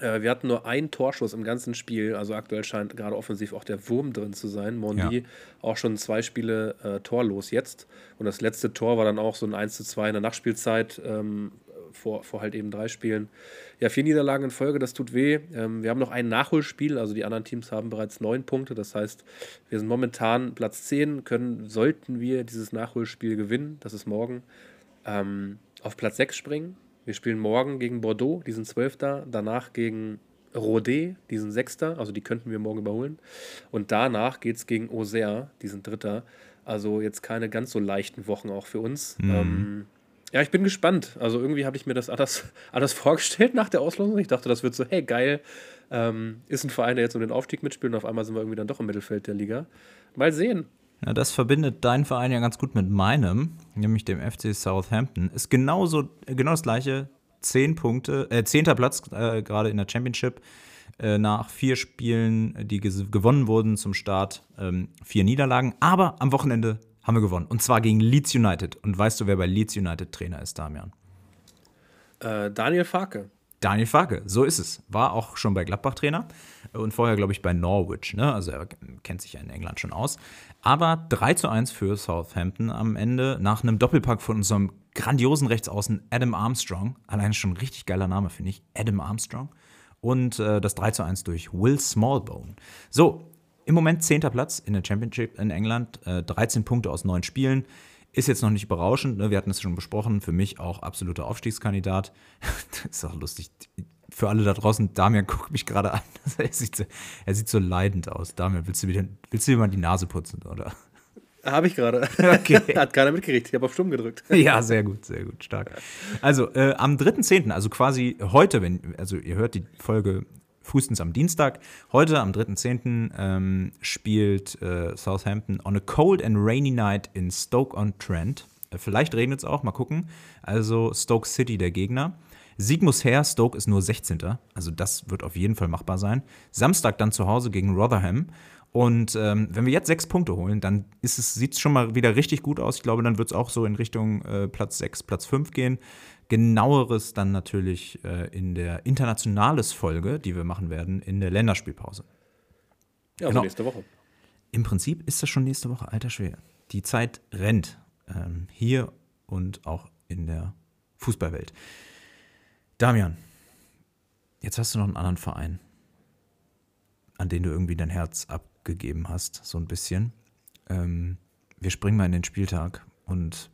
Äh, wir hatten nur einen Torschuss im ganzen Spiel, also aktuell scheint gerade offensiv auch der Wurm drin zu sein. Mondi ja. auch schon zwei Spiele äh, torlos jetzt. Und das letzte Tor war dann auch so ein 1 zu 2 in der Nachspielzeit, ähm, vor, vor halt eben drei Spielen. Ja, vier Niederlagen in Folge, das tut weh. Ähm, wir haben noch ein Nachholspiel, also die anderen Teams haben bereits neun Punkte. Das heißt, wir sind momentan Platz 10, können, sollten wir dieses Nachholspiel gewinnen, das ist morgen, ähm, auf Platz 6 springen. Wir spielen morgen gegen Bordeaux, die sind Zwölfter, danach gegen Rodé, die sind Sechster, also die könnten wir morgen überholen. Und danach geht es gegen Auxerre, die sind Dritter. Also jetzt keine ganz so leichten Wochen auch für uns. Mhm. Ähm, ja, ich bin gespannt. Also irgendwie habe ich mir das anders, anders vorgestellt nach der Auslosung. Ich dachte, das wird so, hey, geil, ähm, ist ein Verein, der jetzt um den Aufstieg mitspielt und auf einmal sind wir irgendwie dann doch im Mittelfeld der Liga. Mal sehen.
Ja, das verbindet deinen Verein ja ganz gut mit meinem, nämlich dem FC Southampton. Ist genauso, genau das gleiche. Zehn Punkte, äh, zehnter Platz äh, gerade in der Championship. Äh, nach vier Spielen, die gewonnen wurden zum Start, ähm, vier Niederlagen. Aber am Wochenende haben wir gewonnen. Und zwar gegen Leeds United. Und weißt du, wer bei Leeds United Trainer ist, Damian?
Äh, Daniel Farke.
Daniel Farke, so ist es. War auch schon bei Gladbach Trainer und vorher, glaube ich, bei Norwich. Ne? Also er kennt sich ja in England schon aus. Aber 3 zu 1 für Southampton am Ende nach einem Doppelpack von unserem grandiosen Rechtsaußen Adam Armstrong. Allein schon ein richtig geiler Name, finde ich. Adam Armstrong. Und äh, das 3 zu 1 durch Will Smallbone. So, im Moment 10. Platz in der Championship in England, äh, 13 Punkte aus 9 Spielen. Ist jetzt noch nicht berauschend, ne? wir hatten es schon besprochen, für mich auch absoluter Aufstiegskandidat. das ist auch lustig. Für alle da draußen, Damian guckt mich gerade an. er, sieht so, er sieht so leidend aus. Damian, willst du, wieder, willst du dir mal die Nase putzen, oder?
Habe ich gerade. Okay. Hat keiner mitgekriegt. Ich habe auf Stumm gedrückt.
ja, sehr gut, sehr gut, stark. Also äh, am 3.10., also quasi heute, wenn, also ihr hört die Folge frühestens am Dienstag. Heute, am 3.10., ähm, spielt äh, Southampton on a cold and rainy night in Stoke-on-Trent. Äh, vielleicht regnet es auch, mal gucken. Also Stoke City der Gegner. Sieg muss her, Stoke ist nur 16. Also das wird auf jeden Fall machbar sein. Samstag dann zu Hause gegen Rotherham. Und ähm, wenn wir jetzt sechs Punkte holen, dann sieht es schon mal wieder richtig gut aus. Ich glaube, dann wird es auch so in Richtung äh, Platz 6, Platz 5 gehen. Genaueres dann natürlich äh, in der Internationales-Folge, die wir machen werden, in der Länderspielpause.
Ja, also genau. nächste Woche.
Im Prinzip ist das schon nächste Woche, alter Schwer. Die Zeit rennt. Ähm, hier und auch in der Fußballwelt. Damian, jetzt hast du noch einen anderen Verein, an den du irgendwie dein Herz abgegeben hast, so ein bisschen. Ähm, wir springen mal in den Spieltag und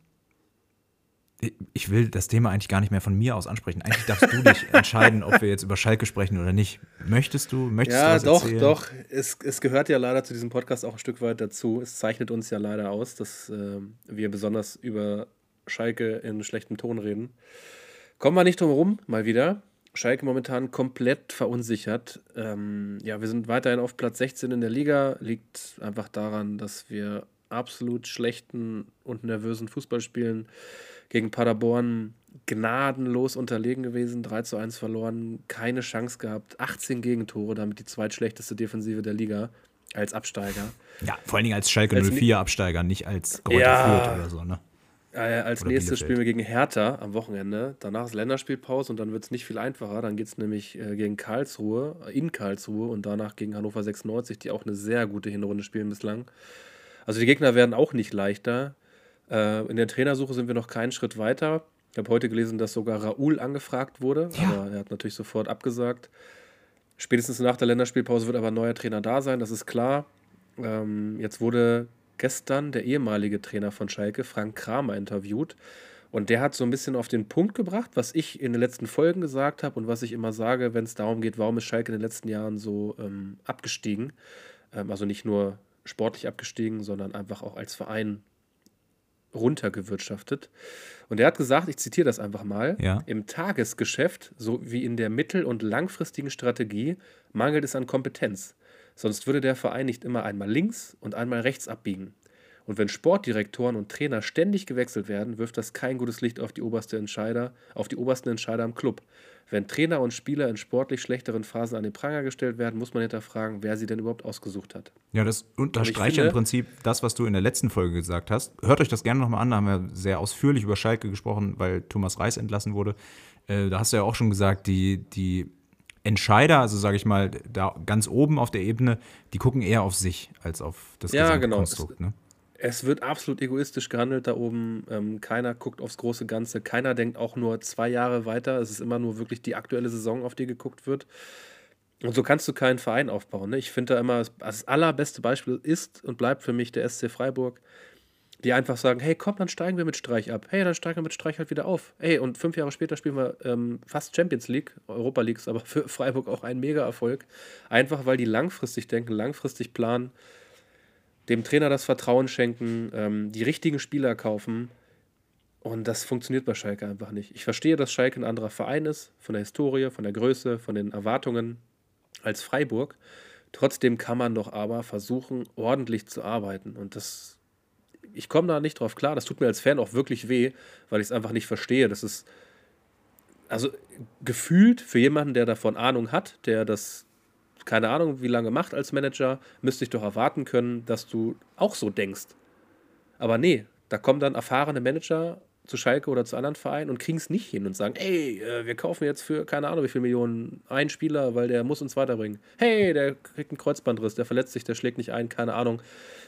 ich will das Thema eigentlich gar nicht mehr von mir aus ansprechen. Eigentlich darfst du dich entscheiden, ob wir jetzt über Schalke sprechen oder nicht. Möchtest du? Möchtest
ja,
du
doch, erzählen? doch. Es, es gehört ja leider zu diesem Podcast auch ein Stück weit dazu. Es zeichnet uns ja leider aus, dass äh, wir besonders über Schalke in schlechtem Ton reden. Kommen wir nicht drum herum, mal wieder. Schalke momentan komplett verunsichert. Ähm, ja, wir sind weiterhin auf Platz 16 in der Liga. Liegt einfach daran, dass wir absolut schlechten und nervösen Fußball spielen gegen Paderborn gnadenlos unterlegen gewesen, 3 zu 1 verloren, keine Chance gehabt, 18 Gegentore, damit die zweitschlechteste Defensive der Liga als Absteiger.
Ja, vor allen Dingen als Schalke als 04 Absteiger, nicht als Greuther ja, oder so, ne?
Als oder nächstes spielen wir gegen Hertha am Wochenende. Danach ist Länderspielpause und dann wird es nicht viel einfacher. Dann geht es nämlich äh, gegen Karlsruhe, äh, in Karlsruhe und danach gegen Hannover 96, die auch eine sehr gute Hinrunde spielen bislang. Also die Gegner werden auch nicht leichter. Äh, in der Trainersuche sind wir noch keinen Schritt weiter. Ich habe heute gelesen, dass sogar Raoul angefragt wurde, ja. aber er hat natürlich sofort abgesagt. Spätestens nach der Länderspielpause wird aber ein neuer Trainer da sein, das ist klar. Ähm, jetzt wurde gestern der ehemalige Trainer von Schalke, Frank Kramer, interviewt. Und der hat so ein bisschen auf den Punkt gebracht, was ich in den letzten Folgen gesagt habe und was ich immer sage, wenn es darum geht, warum ist Schalke in den letzten Jahren so ähm, abgestiegen. Ähm, also nicht nur sportlich abgestiegen, sondern einfach auch als Verein runtergewirtschaftet. Und er hat gesagt, ich zitiere das einfach mal, ja. im Tagesgeschäft so wie in der mittel- und langfristigen Strategie mangelt es an Kompetenz. Sonst würde der Verein nicht immer einmal links und einmal rechts abbiegen. Und wenn Sportdirektoren und Trainer ständig gewechselt werden, wirft das kein gutes Licht auf die oberste Entscheider, auf die obersten Entscheider im Club. Wenn Trainer und Spieler in sportlich schlechteren Phasen an den Pranger gestellt werden, muss man hinterfragen, wer sie denn überhaupt ausgesucht hat.
Ja, das unterstreicht im Prinzip das, was du in der letzten Folge gesagt hast. Hört euch das gerne nochmal an, da haben wir sehr ausführlich über Schalke gesprochen, weil Thomas Reis entlassen wurde. Äh, da hast du ja auch schon gesagt, die, die Entscheider, also sage ich mal, da ganz oben auf der Ebene, die gucken eher auf sich als auf das
ja, genau. Konstrukt.
Ne?
Es wird absolut egoistisch gehandelt da oben. Ähm, keiner guckt aufs große Ganze. Keiner denkt auch nur zwei Jahre weiter. Es ist immer nur wirklich die aktuelle Saison, auf die geguckt wird. Und so kannst du keinen Verein aufbauen. Ne? Ich finde da immer, das allerbeste Beispiel ist und bleibt für mich der SC Freiburg, die einfach sagen: Hey, komm, dann steigen wir mit Streich ab. Hey, dann steigen wir mit Streich halt wieder auf. Hey, und fünf Jahre später spielen wir ähm, fast Champions League. Europa League ist aber für Freiburg auch ein Mega-Erfolg. Einfach weil die langfristig denken, langfristig planen dem Trainer das Vertrauen schenken, ähm, die richtigen Spieler kaufen. Und das funktioniert bei Schalke einfach nicht. Ich verstehe, dass Schalke ein anderer Verein ist, von der Historie, von der Größe, von den Erwartungen als Freiburg. Trotzdem kann man doch aber versuchen, ordentlich zu arbeiten. Und das, ich komme da nicht drauf klar. Das tut mir als Fan auch wirklich weh, weil ich es einfach nicht verstehe. Das ist, also gefühlt für jemanden, der davon Ahnung hat, der das keine Ahnung, wie lange macht als Manager, müsste ich doch erwarten können, dass du auch so denkst. Aber nee, da kommen dann erfahrene Manager zu Schalke oder zu anderen Vereinen und kriegen es nicht hin und sagen, ey, äh, wir kaufen jetzt für keine Ahnung wie viele Millionen einen Spieler, weil der muss uns weiterbringen. Hey, der kriegt einen Kreuzbandriss, der verletzt sich, der schlägt nicht ein, keine Ahnung.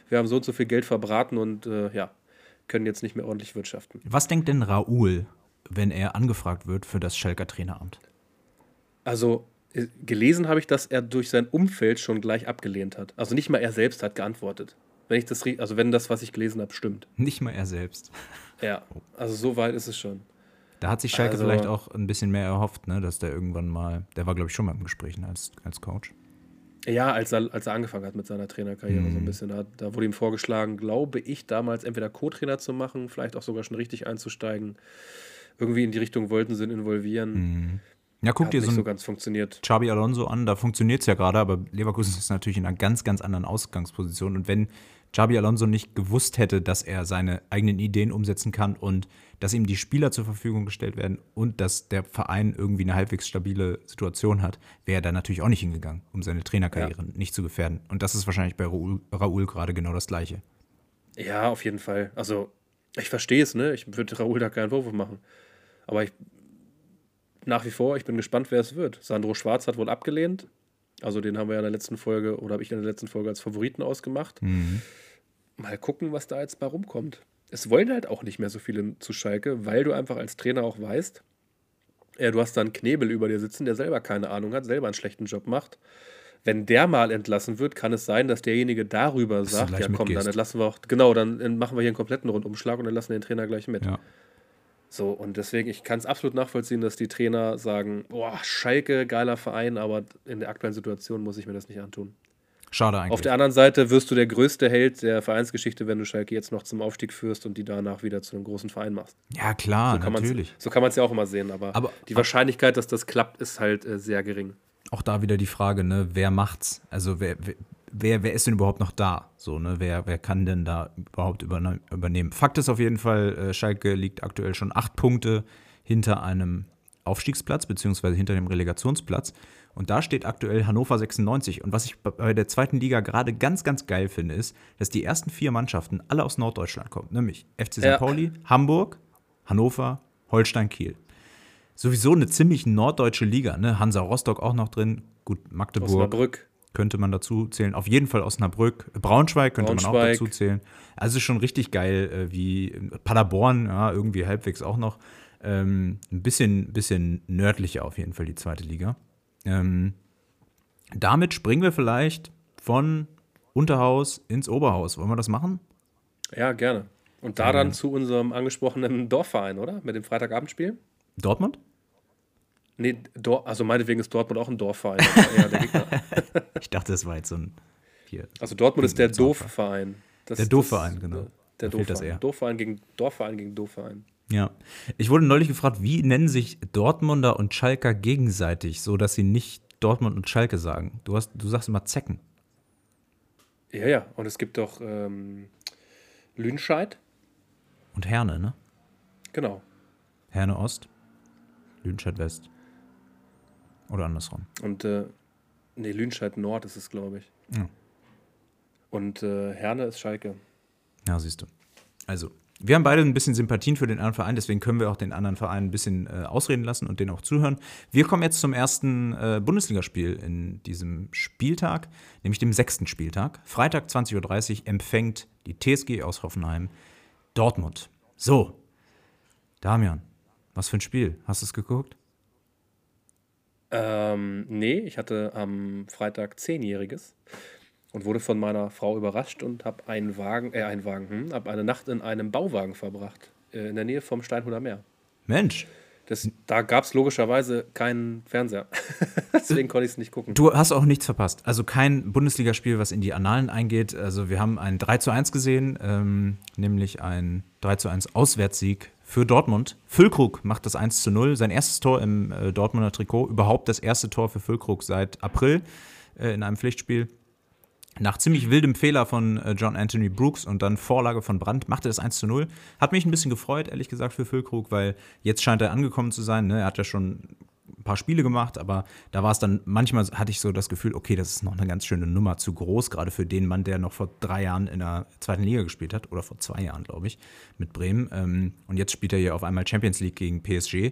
Wir haben so und so viel Geld verbraten und äh, ja, können jetzt nicht mehr ordentlich wirtschaften.
Was denkt denn Raoul, wenn er angefragt wird für das Schalker Traineramt?
Also gelesen habe ich, dass er durch sein Umfeld schon gleich abgelehnt hat. Also nicht mal er selbst hat geantwortet. Wenn ich das, also wenn das, was ich gelesen habe, stimmt.
Nicht mal er selbst.
Ja, also so weit ist es schon.
Da hat sich Schalke also, vielleicht auch ein bisschen mehr erhofft, ne, dass der irgendwann mal, der war glaube ich schon mal im Gespräch als, als Coach.
Ja, als er, als er angefangen hat mit seiner Trainerkarriere mhm. so ein bisschen. Da, da, wurde ihm vorgeschlagen, glaube ich, damals entweder Co-Trainer zu machen, vielleicht auch sogar schon richtig einzusteigen. Irgendwie in die Richtung wollten sie ihn involvieren. Mhm.
Ja, guck dir so,
so ganz funktioniert.
Xabi Alonso an, da funktioniert es ja gerade, aber Leverkusen ist natürlich in einer ganz, ganz anderen Ausgangsposition. Und wenn Xabi Alonso nicht gewusst hätte, dass er seine eigenen Ideen umsetzen kann und dass ihm die Spieler zur Verfügung gestellt werden und dass der Verein irgendwie eine halbwegs stabile Situation hat, wäre er da natürlich auch nicht hingegangen, um seine Trainerkarriere ja. nicht zu gefährden. Und das ist wahrscheinlich bei Raoul, Raoul gerade genau das Gleiche.
Ja, auf jeden Fall. Also, ich verstehe es, ne? Ich würde Raoul da keinen Vorwurf machen. Aber ich nach wie vor, ich bin gespannt, wer es wird. Sandro Schwarz hat wohl abgelehnt. Also den haben wir ja in der letzten Folge oder habe ich in der letzten Folge als Favoriten ausgemacht. Mhm. Mal gucken, was da jetzt bei rumkommt. Es wollen halt auch nicht mehr so viele zu Schalke, weil du einfach als Trainer auch weißt, ja, du hast da einen Knebel über dir sitzen, der selber keine Ahnung hat, selber einen schlechten Job macht. Wenn der mal entlassen wird, kann es sein, dass derjenige darüber dass sagt, ja komm, mitgehst. dann entlassen wir auch, genau, dann machen wir hier einen kompletten Rundumschlag und entlassen den Trainer gleich mit. Ja. So, und deswegen, ich kann es absolut nachvollziehen, dass die Trainer sagen, boah, Schalke, geiler Verein, aber in der aktuellen Situation muss ich mir das nicht antun.
Schade eigentlich.
Auf der anderen Seite wirst du der größte Held der Vereinsgeschichte, wenn du Schalke jetzt noch zum Aufstieg führst und die danach wieder zu einem großen Verein machst.
Ja, klar,
so
natürlich.
So kann man es ja auch immer sehen, aber, aber die Wahrscheinlichkeit, dass das klappt, ist halt äh, sehr gering.
Auch da wieder die Frage, ne, wer macht's? Also wer, wer, wer, wer ist denn überhaupt noch da? So, ne? wer, wer kann denn da überhaupt übernehmen? Fakt ist auf jeden Fall, äh, Schalke liegt aktuell schon acht Punkte hinter einem Aufstiegsplatz, beziehungsweise hinter dem Relegationsplatz. Und da steht aktuell Hannover 96. Und was ich bei der zweiten Liga gerade ganz, ganz geil finde, ist, dass die ersten vier Mannschaften alle aus Norddeutschland kommen. Nämlich FC St. Ja. Pauli, Hamburg, Hannover, Holstein, Kiel. Sowieso eine ziemlich norddeutsche Liga. Ne? Hansa Rostock auch noch drin. Gut, Magdeburg.
Osnabrück
könnte man dazu zählen. Auf jeden Fall Osnabrück. Braunschweig könnte Braunschweig. man auch dazu zählen. Also schon richtig geil, äh, wie Paderborn, ja, irgendwie halbwegs auch noch. Ähm, ein bisschen, bisschen nördlicher auf jeden Fall die zweite Liga. Ähm, damit springen wir vielleicht von Unterhaus ins Oberhaus. Wollen wir das machen?
Ja, gerne. Und da ähm, dann zu unserem angesprochenen Dorfverein, oder? Mit dem Freitagabendspiel?
Dortmund?
Nee, Dor also meinetwegen ist Dortmund auch ein Dorfverein.
ich dachte, das war jetzt so ein.
Hier, also Dortmund ist der Doofverein.
Der Doofverein, genau.
Der Doofverein. Doofverein gegen Dorfverein gegen Doofverein.
Ja. Ich wurde neulich gefragt, wie nennen sich Dortmunder und Schalker gegenseitig, so dass sie nicht Dortmund und Schalke sagen. Du, hast, du sagst immer Zecken.
Ja, ja. Und es gibt doch ähm, Lünscheid.
Und Herne, ne?
Genau.
Herne Ost, Lünscheid West. Oder andersrum.
Und, äh, nee, Lünscheid Nord ist es, glaube ich. Ja. Und äh, Herne ist Schalke.
Ja, siehst du. Also, wir haben beide ein bisschen Sympathien für den anderen Verein, deswegen können wir auch den anderen Verein ein bisschen äh, ausreden lassen und denen auch zuhören. Wir kommen jetzt zum ersten äh, Bundesligaspiel in diesem Spieltag, nämlich dem sechsten Spieltag. Freitag 20.30 Uhr empfängt die TSG aus Hoffenheim Dortmund. So, Damian, was für ein Spiel? Hast du es geguckt?
Ähm, nee, ich hatte am Freitag Zehnjähriges und wurde von meiner Frau überrascht und habe einen Wagen, äh, einen Wagen, hm, habe eine Nacht in einem Bauwagen verbracht, äh, in der Nähe vom Steinhuder Meer.
Mensch.
Das, da gab es logischerweise keinen Fernseher. Deswegen konnte ich es nicht gucken.
Du hast auch nichts verpasst. Also kein Bundesligaspiel, was in die Annalen eingeht. Also wir haben ein 3 zu 1 gesehen, ähm, nämlich ein 3 zu 1 Auswärtssieg für Dortmund. Füllkrug macht das 1 zu 0. Sein erstes Tor im äh, Dortmunder Trikot. Überhaupt das erste Tor für Füllkrug seit April äh, in einem Pflichtspiel. Nach ziemlich wildem Fehler von äh, John Anthony Brooks und dann Vorlage von Brandt machte das 1 zu 0. Hat mich ein bisschen gefreut, ehrlich gesagt, für Füllkrug, weil jetzt scheint er angekommen zu sein. Ne? Er hat ja schon ein paar Spiele gemacht, aber da war es dann, manchmal hatte ich so das Gefühl, okay, das ist noch eine ganz schöne Nummer zu groß, gerade für den Mann, der noch vor drei Jahren in der zweiten Liga gespielt hat, oder vor zwei Jahren, glaube ich, mit Bremen. Ähm, und jetzt spielt er hier auf einmal Champions League gegen PSG.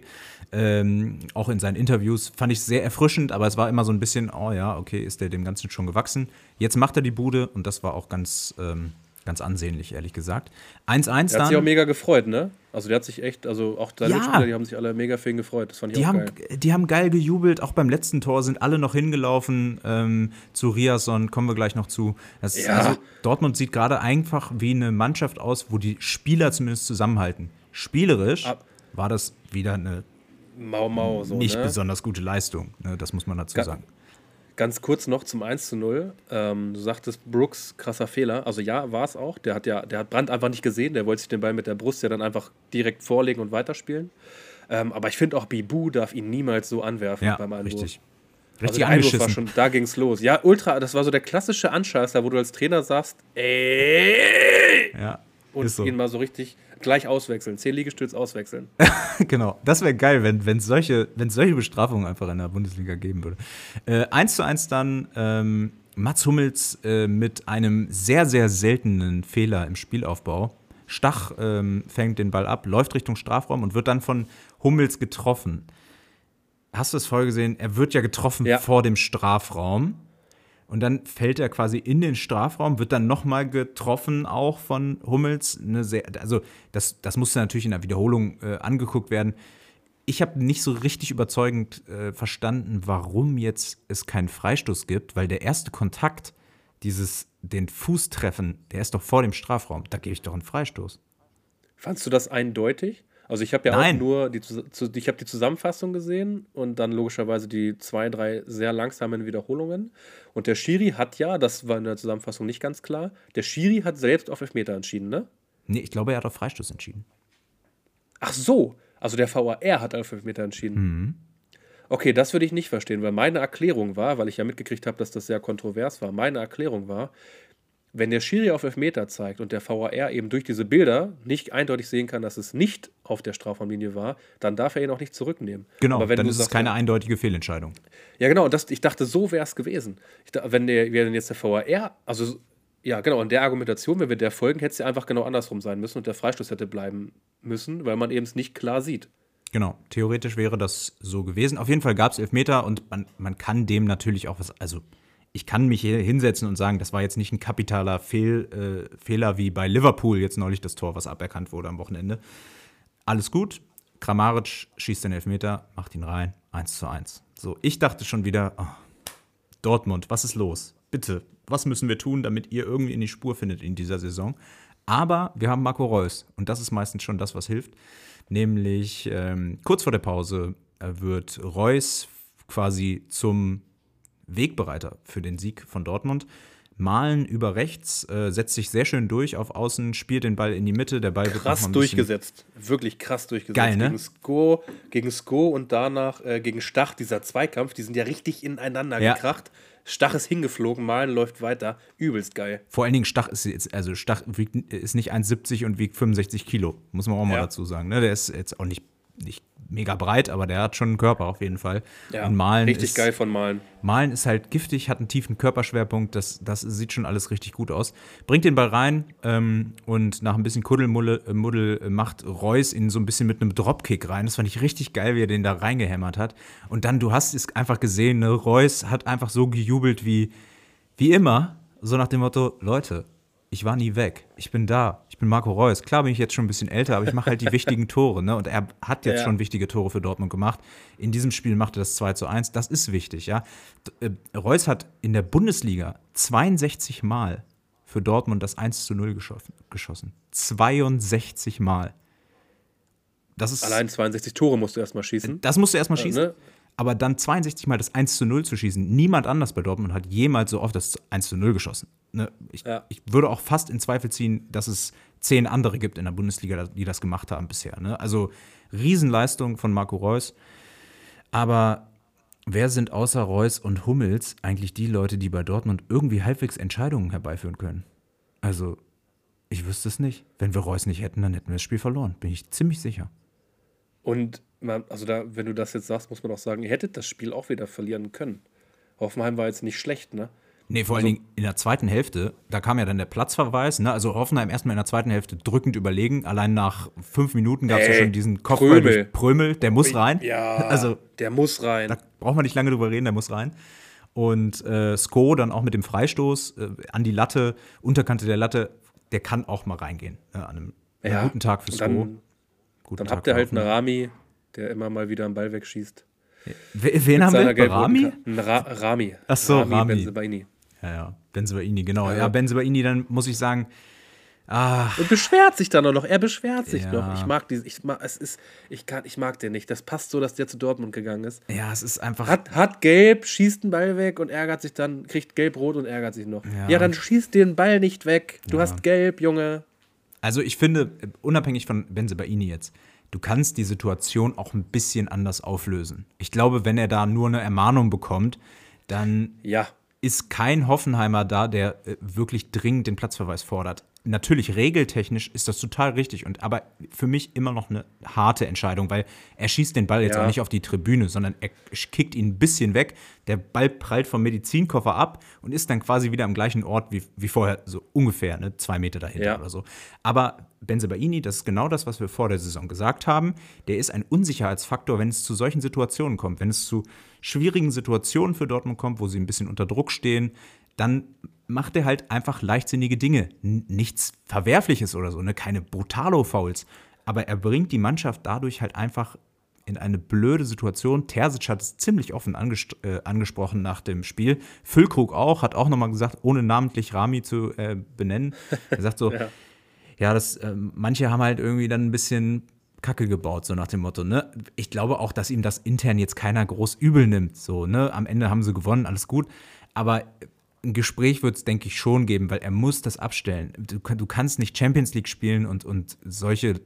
Ähm, auch in seinen Interviews fand ich sehr erfrischend, aber es war immer so ein bisschen, oh ja, okay, ist der dem Ganzen schon gewachsen. Jetzt macht er die Bude und das war auch ganz, ähm, ganz ansehnlich, ehrlich gesagt. 1-1
dann. Er hat sich auch mega gefreut, ne? Also der hat sich echt, also auch seine
Ja.
Mitspieler, die haben sich alle mega für ihn gefreut. Das fand ich
Die
auch
haben,
geil.
die haben geil gejubelt, auch beim letzten Tor sind alle noch hingelaufen ähm, zu Riasson, kommen wir gleich noch zu. Das
Ja.
also, Dortmund sieht gerade einfach wie eine Mannschaft aus, wo die Spieler zumindest zusammenhalten. Spielerisch
Ab-
war das wieder eine
Mau Mau so,
nicht
ne?
besonders gute Leistung, ne? das muss man dazu
Ga-
sagen.
Ganz kurz noch zum 1 zu 0. Ähm, du sagtest, Brooks, krasser Fehler. Also ja, war es auch. Der hat ja, der hat Brandt einfach nicht gesehen. Der wollte sich den Ball mit der Brust ja dann einfach direkt vorlegen und weiterspielen. Ähm, aber ich finde auch, Bibu darf ihn niemals so anwerfen
Ja,
beim Einwurf.
richtig.
Also
Richtig
der Einwurf war
angeschissen.
schon, da ging es los. Ja, ultra, das war so der klassische Anscheißer, wo du als Trainer sagst, ey,
Ja,
und
so.
ihn mal so richtig gleich auswechseln. Zehn Liegestütz auswechseln.
genau, das wäre geil, wenn es solche, wenn's solche Bestrafungen einfach in der Bundesliga geben würde. Äh, 1 zu 1 dann ähm, Mats Hummels äh, mit einem sehr, sehr seltenen Fehler im Spielaufbau. Stach ähm, fängt den Ball ab, läuft Richtung Strafraum und wird dann von Hummels getroffen. Hast du es vorher gesehen? Er wird ja getroffen
Ja.
vor dem Strafraum. Und dann fällt er quasi in den Strafraum, wird dann nochmal getroffen, auch von Hummels. Sehr, also, das, das musste natürlich in der Wiederholung äh, angeguckt werden. Ich habe nicht so richtig überzeugend äh, verstanden, warum jetzt es keinen Freistoß gibt, weil der erste Kontakt, dieses den Fuß treffen, der ist doch vor dem Strafraum. Da gebe ich doch einen Freistoß.
Fandst du das eindeutig? Also ich habe ja
Nein.
auch nur die, ich habe die Zusammenfassung gesehen und dann logischerweise die zwei, drei sehr langsamen Wiederholungen. Und der Schiri hat ja, das war in der Zusammenfassung nicht ganz klar, der Schiri hat selbst auf Elfmeter entschieden, ne?
Nee, ich glaube, er hat auf Freistoß entschieden.
Ach so, also der VAR hat auf Elfmeter entschieden. Okay, das würde ich nicht verstehen, weil meine Erklärung war, weil ich ja mitgekriegt habe, dass das sehr kontrovers war, meine Erklärung war, wenn der Schiri auf Elfmeter zeigt und der VAR eben durch diese Bilder nicht eindeutig sehen kann, dass es nicht auf der Strafraumlinie war, dann darf er ihn auch nicht zurücknehmen.
Genau, dann ist es
sagst,
keine eindeutige Fehlentscheidung.
Ja, genau, und das, ich dachte, so wäre es gewesen. Ich wenn der, wenn jetzt der VAR, also ja, genau, in der Argumentation, wenn wir der folgen, hätte es ja einfach genau andersrum sein müssen und der Freistoß hätte bleiben müssen, weil man eben es nicht klar sieht.
Genau, theoretisch wäre das so gewesen. Auf jeden Fall gab es Elfmeter und man, man kann dem natürlich auch was. Also, ich kann mich hier hinsetzen und sagen, das war jetzt nicht ein kapitaler Fehl, äh, Fehler wie bei Liverpool jetzt neulich das Tor, was aberkannt wurde am Wochenende. Alles gut. Kramaric schießt den Elfmeter, macht ihn rein, 1 zu 1. So, ich dachte schon wieder, oh, Dortmund, was ist los? Bitte, was müssen wir tun, damit ihr irgendwie in die Spur findet in dieser Saison? Aber wir haben Marco Reus und das ist meistens schon das, was hilft. Nämlich ähm, kurz vor der Pause äh, wird Reus quasi zum Wegbereiter für den Sieg von Dortmund. Malen über rechts, äh, setzt sich sehr schön durch auf Außen, spielt den Ball in die Mitte. Der Ball wird
Krass
ein bisschen-
durchgesetzt. Wirklich krass durchgesetzt.
Geil, ne?
Gegen Sko, gegen Sko und danach äh, gegen Stach, dieser Zweikampf, die sind ja richtig ineinander
Ja.
gekracht. Stach ist hingeflogen, Malen läuft weiter. Übelst geil.
Vor allen Dingen Stach ist jetzt, also Stach wiegt, ist nicht 1,70 und wiegt 65 Kilo, muss man auch mal
Ja.
dazu sagen. Ne? Der ist jetzt auch nicht, nicht mega breit, aber der hat schon einen Körper auf jeden Fall.
Ja,
und Malen
richtig
ist,
geil von Malen.
Malen ist halt giftig, hat einen tiefen Körperschwerpunkt, das, das sieht schon alles richtig gut aus. Bringt den Ball rein ähm, und nach ein bisschen Kuddelmuddel äh, Muddel, äh, macht Reus ihn so ein bisschen mit einem Dropkick rein. Das fand ich richtig geil, wie er den da reingehämmert hat. Und dann, du hast es einfach gesehen, ne? Reus hat einfach so gejubelt wie, wie immer, so nach dem Motto, Leute, ich war nie weg. Ich bin da. Ich bin Marco Reus. Klar bin ich jetzt schon ein bisschen älter, aber ich mache halt die wichtigen Tore. Ne? Und er hat jetzt
Ja.
schon wichtige Tore für Dortmund gemacht. In diesem Spiel macht er das 2 zu 1. Das ist wichtig, ja. Äh, Reus hat in der Bundesliga 62 Mal für Dortmund das 1 zu 0 geschossen. geschossen. 62 Mal. Das ist,
Allein 62 Tore musst du erstmal schießen.
das musst du erstmal schießen.
ne?
Aber dann 62 Mal das 1 zu 0 zu schießen, niemand anders bei Dortmund hat jemals so oft das 1 zu 0 geschossen. Ne? Ich,
Ja.
ich würde auch fast in Zweifel ziehen, dass es zehn andere gibt in der Bundesliga, die das gemacht haben bisher. Ne? Also Riesenleistung von Marco Reus. Aber wer sind außer Reus und Hummels eigentlich die Leute, die bei Dortmund irgendwie halbwegs Entscheidungen herbeiführen können? Also, ich wüsste es nicht. Wenn wir Reus nicht hätten, dann hätten wir das Spiel verloren. Bin ich ziemlich sicher.
Und man, also da, wenn du das jetzt sagst, muss man auch sagen, ihr hättet das Spiel auch wieder verlieren können. Hoffenheim war jetzt nicht schlecht, ne?
Nee, vor allen Dingen in der zweiten Hälfte, da kam ja dann der Platzverweis, ne? Also Hoffenheim erstmal in der zweiten Hälfte drückend überlegen. Allein nach fünf Minuten gab es ja schon diesen Kopfball
Prömel.
durch Prömel, der muss rein.
Ja,
Also
der muss rein.
da braucht man nicht lange drüber reden, der muss rein. Und äh, Sko dann auch mit dem Freistoß äh, an die Latte, Unterkante der Latte, der kann auch mal reingehen. Ne? An einem,
Ja,
guten Tag für Sko.
dann,
Guten
dann
Tag
habt ihr halt einen. Rami, der immer mal wieder einen Ball wegschießt.
We- Wen haben wir? Rami?
Ra Rami.
Ach so, Rami.
Benzebaini.
Ja, ja. Benzebaini, genau. Ja,
Ja.
Benzebaini, dann muss ich sagen, ah,
Und beschwert sich dann auch noch. Er beschwert sich
Ja.
noch. Ich mag diese, ich mag, es ist, ich kann, ich mag den nicht. Das passt so, dass der zu Dortmund gegangen ist.
ja, es ist einfach.
Hat, hat gelb, schießt den Ball weg und ärgert sich dann, kriegt gelb-rot und ärgert sich noch.
Ja.
Ja, dann schießt den Ball nicht weg. Du
Ja.
hast gelb, Junge.
Also ich finde, unabhängig von Benzebaini jetzt, du kannst die Situation auch ein bisschen anders auflösen. Ich glaube, wenn er da nur eine Ermahnung bekommt, dann
Ja.
Ist kein Hoffenheimer da, der äh, wirklich dringend den Platzverweis fordert. Natürlich regeltechnisch ist das total richtig und aber für mich immer noch eine harte Entscheidung, weil er schießt den Ball jetzt
Ja.
auch nicht auf die Tribüne, sondern er kickt ihn ein bisschen weg. Der Ball prallt vom Medizinkoffer ab und ist dann quasi wieder am gleichen Ort wie, wie vorher, so ungefähr, ne, zwei Meter dahinter
Ja.
oder so. Aber Benzebaini, das ist genau das, was wir vor der Saison gesagt haben. Der ist ein Unsicherheitsfaktor, wenn es zu solchen Situationen kommt, wenn es zu schwierigen Situationen für Dortmund kommt, wo sie ein bisschen unter Druck stehen, dann macht er halt einfach leichtsinnige Dinge. Nichts Verwerfliches oder so, ne? keine Brutalo-Fouls. Aber er bringt die Mannschaft dadurch halt einfach in eine blöde Situation. Terzic hat es ziemlich offen äh, angesprochen nach dem Spiel. Füllkrug auch, hat auch nochmal gesagt, ohne namentlich Rami zu äh, benennen. Er sagt so, ja,
Ja.
das, äh, manche haben halt irgendwie dann ein bisschen Kacke gebaut, so nach dem Motto, ne? Ich glaube auch, dass ihm das intern jetzt keiner groß übel nimmt, so, ne? Am Ende haben sie gewonnen, alles gut. Aber ein Gespräch wird es, denke ich, schon geben, weil er muss das abstellen. Du, du kannst nicht Champions League spielen und, und solche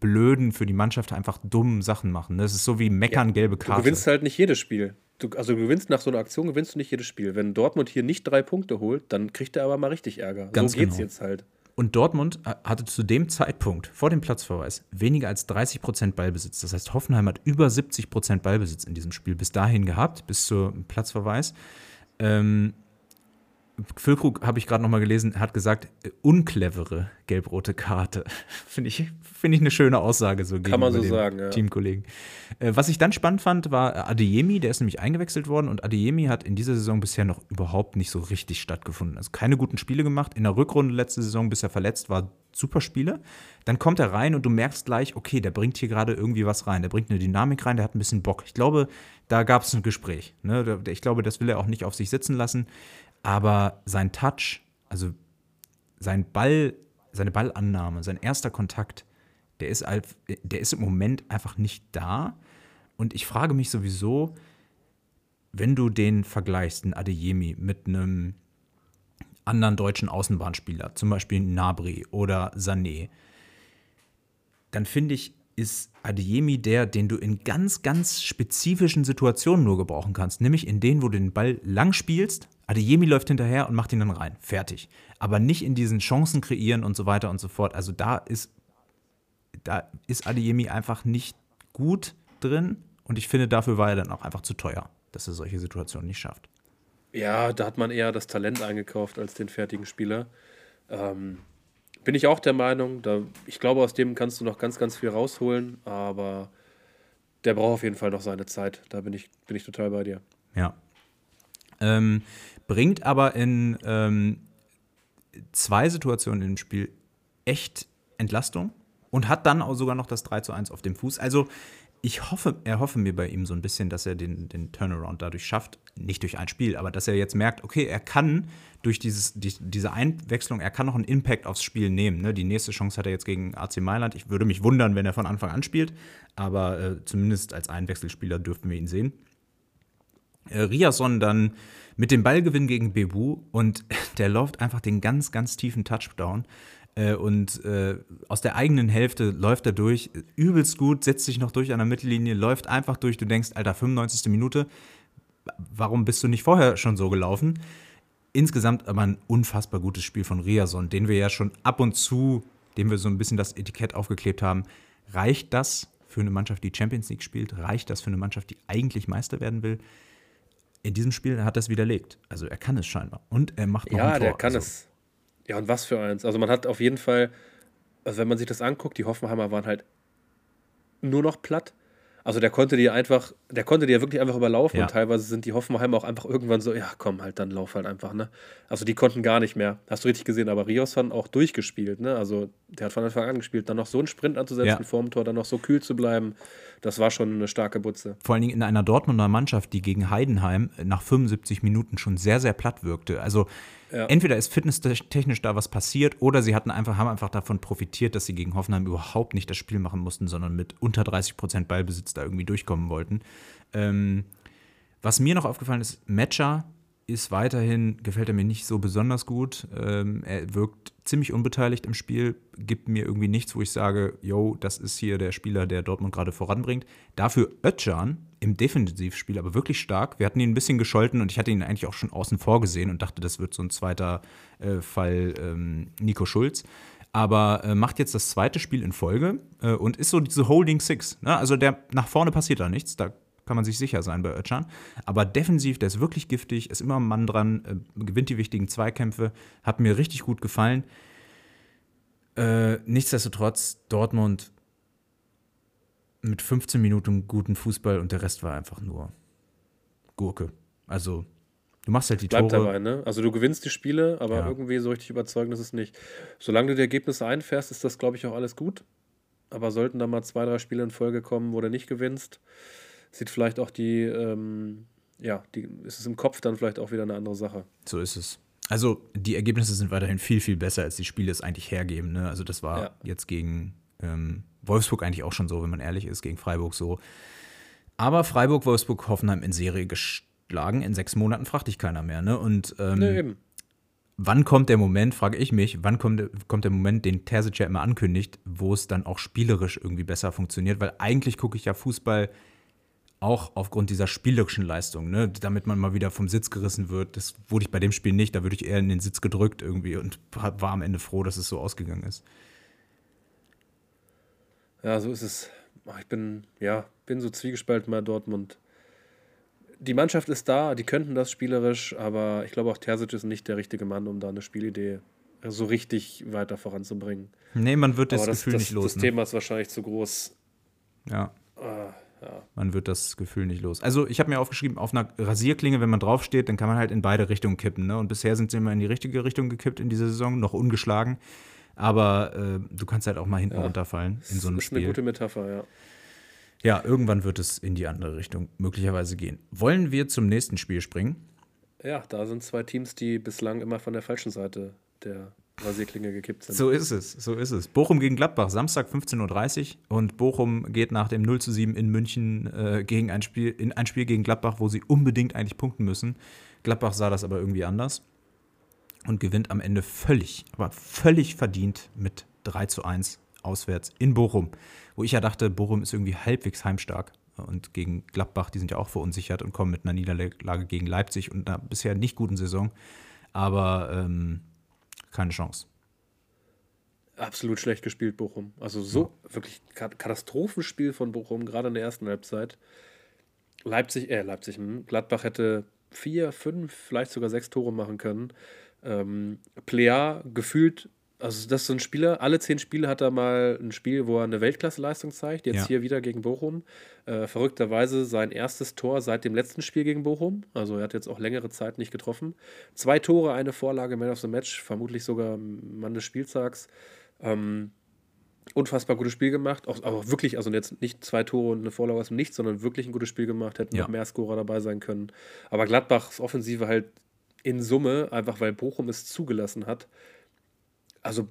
blöden, für die Mannschaft einfach dummen Sachen machen. ne? Das ist so wie meckern, gelbe
Du
Karte.
gewinnst halt nicht jedes Spiel. Du, also du gewinnst nach so einer Aktion, gewinnst du nicht jedes Spiel. Wenn Dortmund hier nicht drei Punkte holt, dann kriegt er aber mal richtig Ärger.
Ganz
so geht's
genau.
jetzt halt.
Und Dortmund äh, hatte zu dem Zeitpunkt vor dem Platzverweis weniger als 30 Prozent Ballbesitz. Das heißt, Hoffenheim hat über 70 Prozent Ballbesitz in diesem Spiel bis dahin gehabt, bis zum Platzverweis. Ähm, Füllkrug, habe ich gerade noch mal gelesen, hat gesagt, unclevere gelb-rote Karte. Finde ich, find ich eine schöne Aussage so
Kann man
gegenüber
so sagen, ja.
Teamkollegen. Äh, was ich dann spannend fand, war Adeyemi, der ist nämlich eingewechselt worden und Adeyemi hat in dieser Saison bisher noch überhaupt nicht so richtig stattgefunden. Also keine guten Spiele gemacht. In der Rückrunde letzte Saison, bis er verletzt war, super Spiele. Dann kommt er rein und du merkst gleich, okay, der bringt hier gerade irgendwie was rein. Der bringt eine Dynamik rein, der hat ein bisschen Bock. Ich glaube, da gab es ein Gespräch. Ne? Ich glaube, das will er auch nicht auf sich sitzen lassen. Aber sein Touch, also sein Ball, seine Ballannahme, sein erster Kontakt, der ist, halt, der ist im Moment einfach nicht da. Und ich frage mich sowieso, wenn du den vergleichst, einen Adeyemi, mit einem anderen deutschen Außenbahnspieler, zum Beispiel Nabri oder Sané, dann finde ich, ist Adeyemi der, den du in ganz, ganz spezifischen Situationen nur gebrauchen kannst. Nämlich in denen, wo du den Ball lang spielst, Adeyemi läuft hinterher und macht ihn dann rein. Fertig. Aber nicht in diesen Chancen kreieren und so weiter und so fort. Also da ist, da ist Adeyemi einfach nicht gut drin und ich finde, dafür war er dann auch einfach zu teuer, dass er solche Situationen nicht schafft.
Ja, da hat man eher das Talent eingekauft als den fertigen Spieler. Ähm, bin ich auch der Meinung. Da, ich glaube, aus dem kannst du noch ganz, ganz viel rausholen, aber der braucht auf jeden Fall noch seine Zeit. Da bin ich, bin ich total bei dir.
Ja. Ähm, bringt aber in ähm, zwei Situationen im Spiel echt Entlastung und hat dann auch sogar noch das 3 zu 1 auf dem Fuß. Also ich hoffe, er hoffe mir bei ihm so ein bisschen, dass er den, den Turnaround dadurch schafft. Nicht durch ein Spiel, aber dass er jetzt merkt, okay, er kann durch dieses, die, diese Einwechslung, er kann noch einen Impact aufs Spiel nehmen. Ne? Die nächste Chance hat er jetzt gegen AC Mailand. Ich würde mich wundern, wenn er von Anfang an spielt, aber äh, zumindest als Einwechselspieler dürften wir ihn sehen. Äh, Riason dann mit dem Ballgewinn gegen Bebu und der läuft einfach den ganz, ganz tiefen Touchdown. Äh, und äh, aus der eigenen Hälfte läuft er durch, übelst gut, setzt sich noch durch an der Mittellinie, läuft einfach durch. Du denkst, Alter, 95. Minute, warum bist du nicht vorher schon so gelaufen? Insgesamt aber ein unfassbar gutes Spiel von Riason, den wir ja schon ab und zu, dem wir so ein bisschen das Etikett aufgeklebt haben. Reicht das für eine Mannschaft, die Champions League spielt? Reicht das für eine Mannschaft, die eigentlich Meister werden will? In diesem Spiel hat er es widerlegt. Also er kann es scheinbar. Und er macht
noch ja, ein Tor. Ja, der kann also, es. Ja, und was für eins. Also man hat auf jeden Fall, also wenn man sich das anguckt, die Hoffenheimer waren halt nur noch platt. Also der konnte die einfach, der konnte die ja wirklich einfach überlaufen ja. und teilweise sind die Hoffenheimer auch einfach irgendwann so, ja komm halt, dann lauf halt einfach, ne? Also die konnten gar nicht mehr. Hast du richtig gesehen, aber Rios hat auch durchgespielt, ne? Also der hat von Anfang an gespielt, dann noch so einen Sprint anzusetzen ja. vorm Tor, dann noch so kühl zu bleiben, das war schon eine starke Butze.
Vor allen Dingen in einer Dortmunder Mannschaft, die gegen Heidenheim nach 75 Minuten schon sehr, sehr platt wirkte. Also ja. Entweder ist fitnesstechnisch da was passiert oder sie hatten einfach, haben einfach davon profitiert, dass sie gegen Hoffenheim überhaupt nicht das Spiel machen mussten, sondern mit unter 30 Prozent Ballbesitz da irgendwie durchkommen wollten. Ähm, was mir noch aufgefallen ist, Matcher ist weiterhin, gefällt er mir nicht so besonders gut. Ähm, er wirkt ziemlich unbeteiligt im Spiel, gibt mir irgendwie nichts, wo ich sage, yo, das ist hier der Spieler, der Dortmund gerade voranbringt. Dafür Ötcan im Defensivspiel aber wirklich stark. Wir hatten ihn ein bisschen gescholten und ich hatte ihn eigentlich auch schon außen vor gesehen und dachte, das wird so ein zweiter äh, Fall ähm, Nico Schulz. Aber äh, macht jetzt das zweite Spiel in Folge äh, und ist so diese Holding Six. Ne? Also der nach vorne passiert da nichts, da kann man sich sicher sein bei Özcan. Aber defensiv, der ist wirklich giftig, ist immer ein Mann dran, äh, gewinnt die wichtigen Zweikämpfe, hat mir richtig gut gefallen. Äh, nichtsdestotrotz, Dortmund mit 15 Minuten guten Fußball und der Rest war einfach nur Gurke. Also, du machst halt die
Bleibt Tore. dabei, ne? Also, du gewinnst die Spiele, aber ja. irgendwie so richtig überzeugend ist es nicht. Solange du die Ergebnisse einfährst, ist das, glaube ich, auch alles gut. Aber sollten da mal zwei, drei Spiele in Folge kommen, wo du nicht gewinnst, sieht vielleicht auch die, ähm, ja, die, ist es im Kopf dann vielleicht auch wieder eine andere Sache.
So ist es. Also, die Ergebnisse sind weiterhin viel, viel besser, als die Spiele es eigentlich hergeben. Ne? Also, das war ja. jetzt gegen ähm, Wolfsburg eigentlich auch schon so, wenn man ehrlich ist, gegen Freiburg so. Aber Freiburg, Wolfsburg, Hoffenheim in Serie geschlagen. In sechs Monaten fragt dich keiner mehr. Ne? Und ähm, nee, wann kommt der Moment, frage ich mich, wann kommt, kommt der Moment, den Terzic ja immer ankündigt, wo es dann auch spielerisch irgendwie besser funktioniert? Weil eigentlich gucke ich ja Fußball auch aufgrund dieser spielerischen Leistung, ne? damit man mal wieder vom Sitz gerissen wird. Das wurde ich bei dem Spiel nicht, da würde ich eher in den Sitz gedrückt irgendwie und war am Ende froh, dass es so ausgegangen ist.
Ja, so ist es. Ich bin, ja, bin so zwiegespalten bei Dortmund. Die Mannschaft ist da, die könnten das spielerisch, aber ich glaube auch Terzic ist nicht der richtige Mann, um da eine Spielidee so richtig weiter voranzubringen.
Nee, man wird das, das Gefühl
das,
nicht los.
Das ne? Thema ist wahrscheinlich zu groß.
Ja. Ah, ja. Man wird das Gefühl nicht los. Also, ich habe mir aufgeschrieben, auf einer Rasierklinge, wenn man draufsteht, dann kann man halt in beide Richtungen kippen. Ne? Und bisher sind sie immer in die richtige Richtung gekippt in dieser Saison, noch ungeschlagen. Aber äh, du kannst halt auch mal hinten ja, runterfallen in so einem Spiel. Das ist eine
gute Metapher, ja.
Ja, irgendwann wird es in die andere Richtung möglicherweise gehen. Wollen wir zum nächsten Spiel springen?
Ja, da sind zwei Teams, die bislang immer von der falschen Seite der Rasierklinge gekippt sind.
So ist es, so ist es. Bochum gegen Gladbach, Samstag 15.30 Uhr und Bochum geht nach dem 0 zu 7 in München äh, gegen ein Spiel, in ein Spiel gegen Gladbach, wo sie unbedingt eigentlich punkten müssen. Gladbach sah das aber irgendwie anders und gewinnt am Ende völlig, aber völlig verdient mit 3 zu 1 auswärts in Bochum, wo ich ja dachte, Bochum ist irgendwie halbwegs heimstark. Und gegen Gladbach, die sind ja auch verunsichert und kommen mit einer Niederlage gegen Leipzig und einer bisher nicht guten Saison. Aber ähm, keine Chance.
absolut schlecht gespielt, Bochum. Also so ja. wirklich Katastrophenspiel von Bochum, gerade in der ersten Halbzeit. Leipzig, äh, Leipzig, hm, Gladbach hätte vier, fünf, vielleicht sogar sechs Tore machen können. Ähm, Plea gefühlt, also das ist so ein Spieler, alle zehn Spiele hat er mal ein Spiel, wo er eine Weltklasse-Leistung zeigt. Jetzt ja. hier wieder gegen Bochum. Äh, verrückterweise sein erstes Tor seit dem letzten Spiel gegen Bochum. Also er hat jetzt auch längere Zeit nicht getroffen. Zwei Tore, eine Vorlage, Man of the Match, vermutlich sogar Mann des Spieltags. Ähm, unfassbar gutes Spiel gemacht. Auch, aber wirklich, also jetzt nicht zwei Tore und eine Vorlage aus dem Nichts, sondern wirklich ein gutes Spiel gemacht. Hätten ja. noch mehr Scorer dabei sein können. Aber Gladbachs Offensive halt in Summe, einfach weil Bochum es zugelassen hat. Also,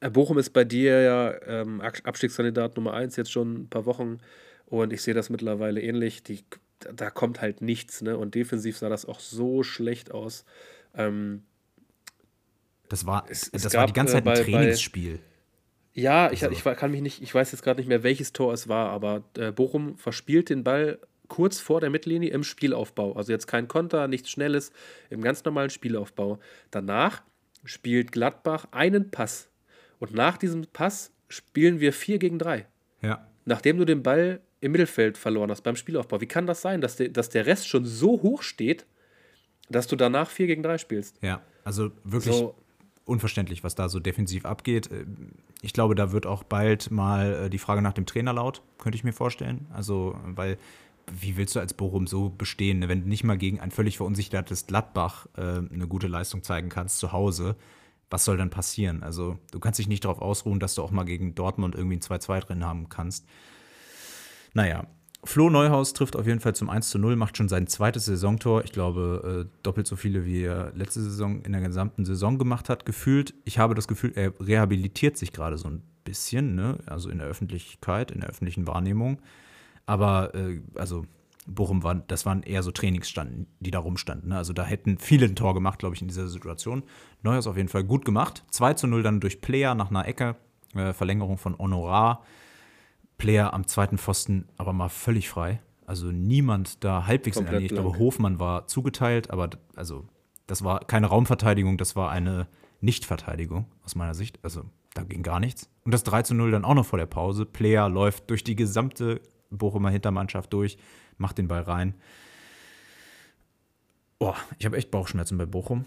äh, Bochum ist bei dir ja ähm, Abstiegskandidat Nummer 1 jetzt schon ein paar Wochen. Und ich sehe das mittlerweile ähnlich. Die, da kommt halt nichts. Ne? Und defensiv sah das auch so schlecht aus. Ähm,
das war, es, es das gab, war die ganze Zeit ein äh, bei, Trainingsspiel. Bei,
ja, ich, also. ich kann mich nicht, ich weiß jetzt gerade nicht mehr, welches Tor es war, aber äh, Bochum verspielt den Ball kurz vor der Mittellinie im Spielaufbau. Also jetzt kein Konter, nichts Schnelles, im ganz normalen Spielaufbau. Danach spielt Gladbach einen Pass. Und nach diesem Pass spielen wir 4 gegen 3.
Ja.
Nachdem du den Ball im Mittelfeld verloren hast beim Spielaufbau. Wie kann das sein, dass, de, dass der Rest schon so hoch steht, dass du danach 4 gegen 3 spielst?
Ja, also wirklich so, unverständlich, was da so defensiv abgeht. Äh, ich glaube, da wird auch bald mal äh, die Frage nach dem Trainer laut, könnte ich mir vorstellen. Also, weil wie willst du als Bochum so bestehen, ne? wenn du nicht mal gegen ein völlig verunsichertes Gladbach äh, eine gute Leistung zeigen kannst zu Hause? Was soll dann passieren? Also, du kannst dich nicht darauf ausruhen, dass du auch mal gegen Dortmund irgendwie ein 2-2 drin haben kannst. Naja, Flo Neuhaus trifft auf jeden Fall zum 1 zu 0, macht schon sein zweites Saisontor. Ich glaube, äh, doppelt so viele, wie er letzte Saison in der gesamten Saison gemacht hat, gefühlt. Ich habe das Gefühl, er rehabilitiert sich gerade so ein bisschen, ne? also in der Öffentlichkeit, in der öffentlichen Wahrnehmung. Aber, äh, also Bochum war, das waren eher so Trainingsstanden, die da rumstanden. Ne? Also da hätten viele ein Tor gemacht, glaube ich, in dieser Situation. Neuhaus auf jeden Fall gut gemacht. 2 zu 0 dann durch Player nach einer Ecke, äh, Verlängerung von Honorar. Player am zweiten Pfosten aber mal völlig frei. Also niemand da halbwegs Komplett in der Nähe. Ich glaube, Hofmann war zugeteilt, aber also das war keine Raumverteidigung, das war eine Nichtverteidigung aus meiner Sicht. Also da ging gar nichts. Und das 3 zu 0 dann auch noch vor der Pause. Player läuft durch die gesamte Bochumer Hintermannschaft durch, macht den Ball rein. Boah, ich habe echt Bauchschmerzen bei Bochum.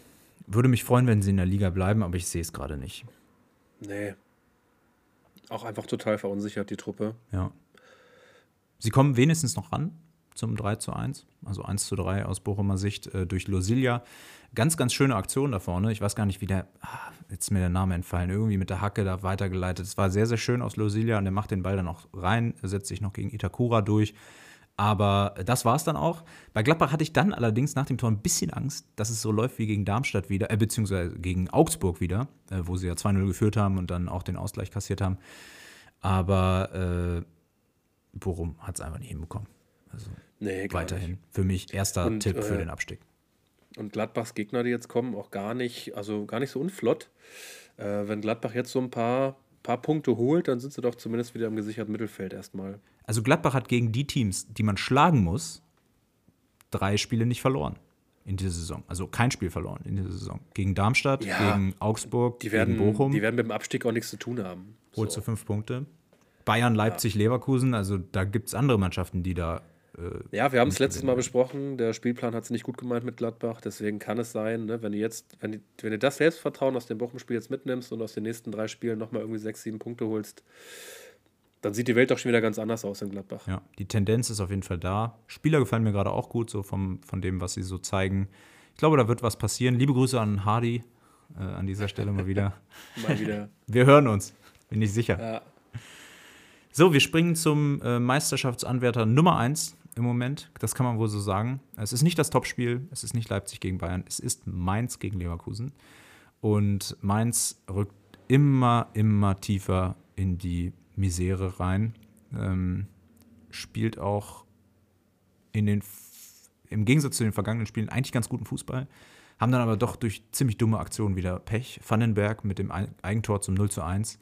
Würde mich freuen, wenn sie in der Liga bleiben, aber ich sehe es gerade nicht.
Nee, auch einfach total verunsichert, die Truppe.
Ja. Sie kommen wenigstens noch ran zum 3 zu 1, also 1 zu 3 aus Bochumer Sicht äh, durch Losilia. Ganz, ganz schöne Aktion da vorne. Ich weiß gar nicht, wie der, ah, jetzt ist mir der Name entfallen, irgendwie mit der Hacke da weitergeleitet. Es war sehr, sehr schön aus Losilia und der macht den Ball dann auch rein, setzt sich noch gegen Itakura durch. Aber das war es dann auch. Bei Gladbach hatte ich dann allerdings nach dem Tor ein bisschen Angst, dass es so läuft wie gegen Darmstadt wieder, äh, beziehungsweise gegen Augsburg wieder, äh, wo sie ja 2-0 geführt haben und dann auch den Ausgleich kassiert haben. Aber äh, Bochum hat es einfach nicht hinbekommen. Also nee, weiterhin nicht. für mich erster und, Tipp für äh, den Abstieg.
Und Gladbachs Gegner, die jetzt kommen, auch gar nicht, also gar nicht so unflott. Äh, wenn Gladbach jetzt so ein paar paar Punkte holt, dann sind sie doch zumindest wieder im gesicherten Mittelfeld erstmal.
Also Gladbach hat gegen die Teams, die man schlagen muss, drei Spiele nicht verloren in dieser Saison. Also kein Spiel verloren in dieser Saison. Gegen Darmstadt, ja, gegen Augsburg,
die werden,
gegen Bochum.
Die werden mit dem Abstieg auch nichts zu tun haben.
Holt so. zu fünf Punkte. Bayern, Leipzig, ja. Leverkusen, also da gibt es andere Mannschaften, die da
äh, ja, wir haben es letztes Mal besprochen. Der Spielplan hat es nicht gut gemeint mit Gladbach. Deswegen kann es sein, ne, wenn du jetzt, wenn, die, wenn du das Selbstvertrauen aus dem Bochum-Spiel jetzt mitnimmst und aus den nächsten drei Spielen nochmal irgendwie sechs, sieben Punkte holst, dann sieht die Welt doch schon wieder ganz anders aus in Gladbach.
Ja, die Tendenz ist auf jeden Fall da. Spieler gefallen mir gerade auch gut, so vom, von dem, was sie so zeigen. Ich glaube, da wird was passieren. Liebe Grüße an Hardy äh, an dieser Stelle mal wieder.
mal wieder.
Wir hören uns, bin ich sicher. Ja. So, wir springen zum äh, Meisterschaftsanwärter Nummer 1 im Moment. Das kann man wohl so sagen. Es ist nicht das Topspiel, es ist nicht Leipzig gegen Bayern, es ist Mainz gegen Leverkusen. Und Mainz rückt immer, immer tiefer in die Misere rein. Ähm, spielt auch in den, im Gegensatz zu den vergangenen Spielen eigentlich ganz guten Fußball. Haben dann aber doch durch ziemlich dumme Aktionen wieder Pech. Vandenberg mit dem Eigentor zum 0 zu 1.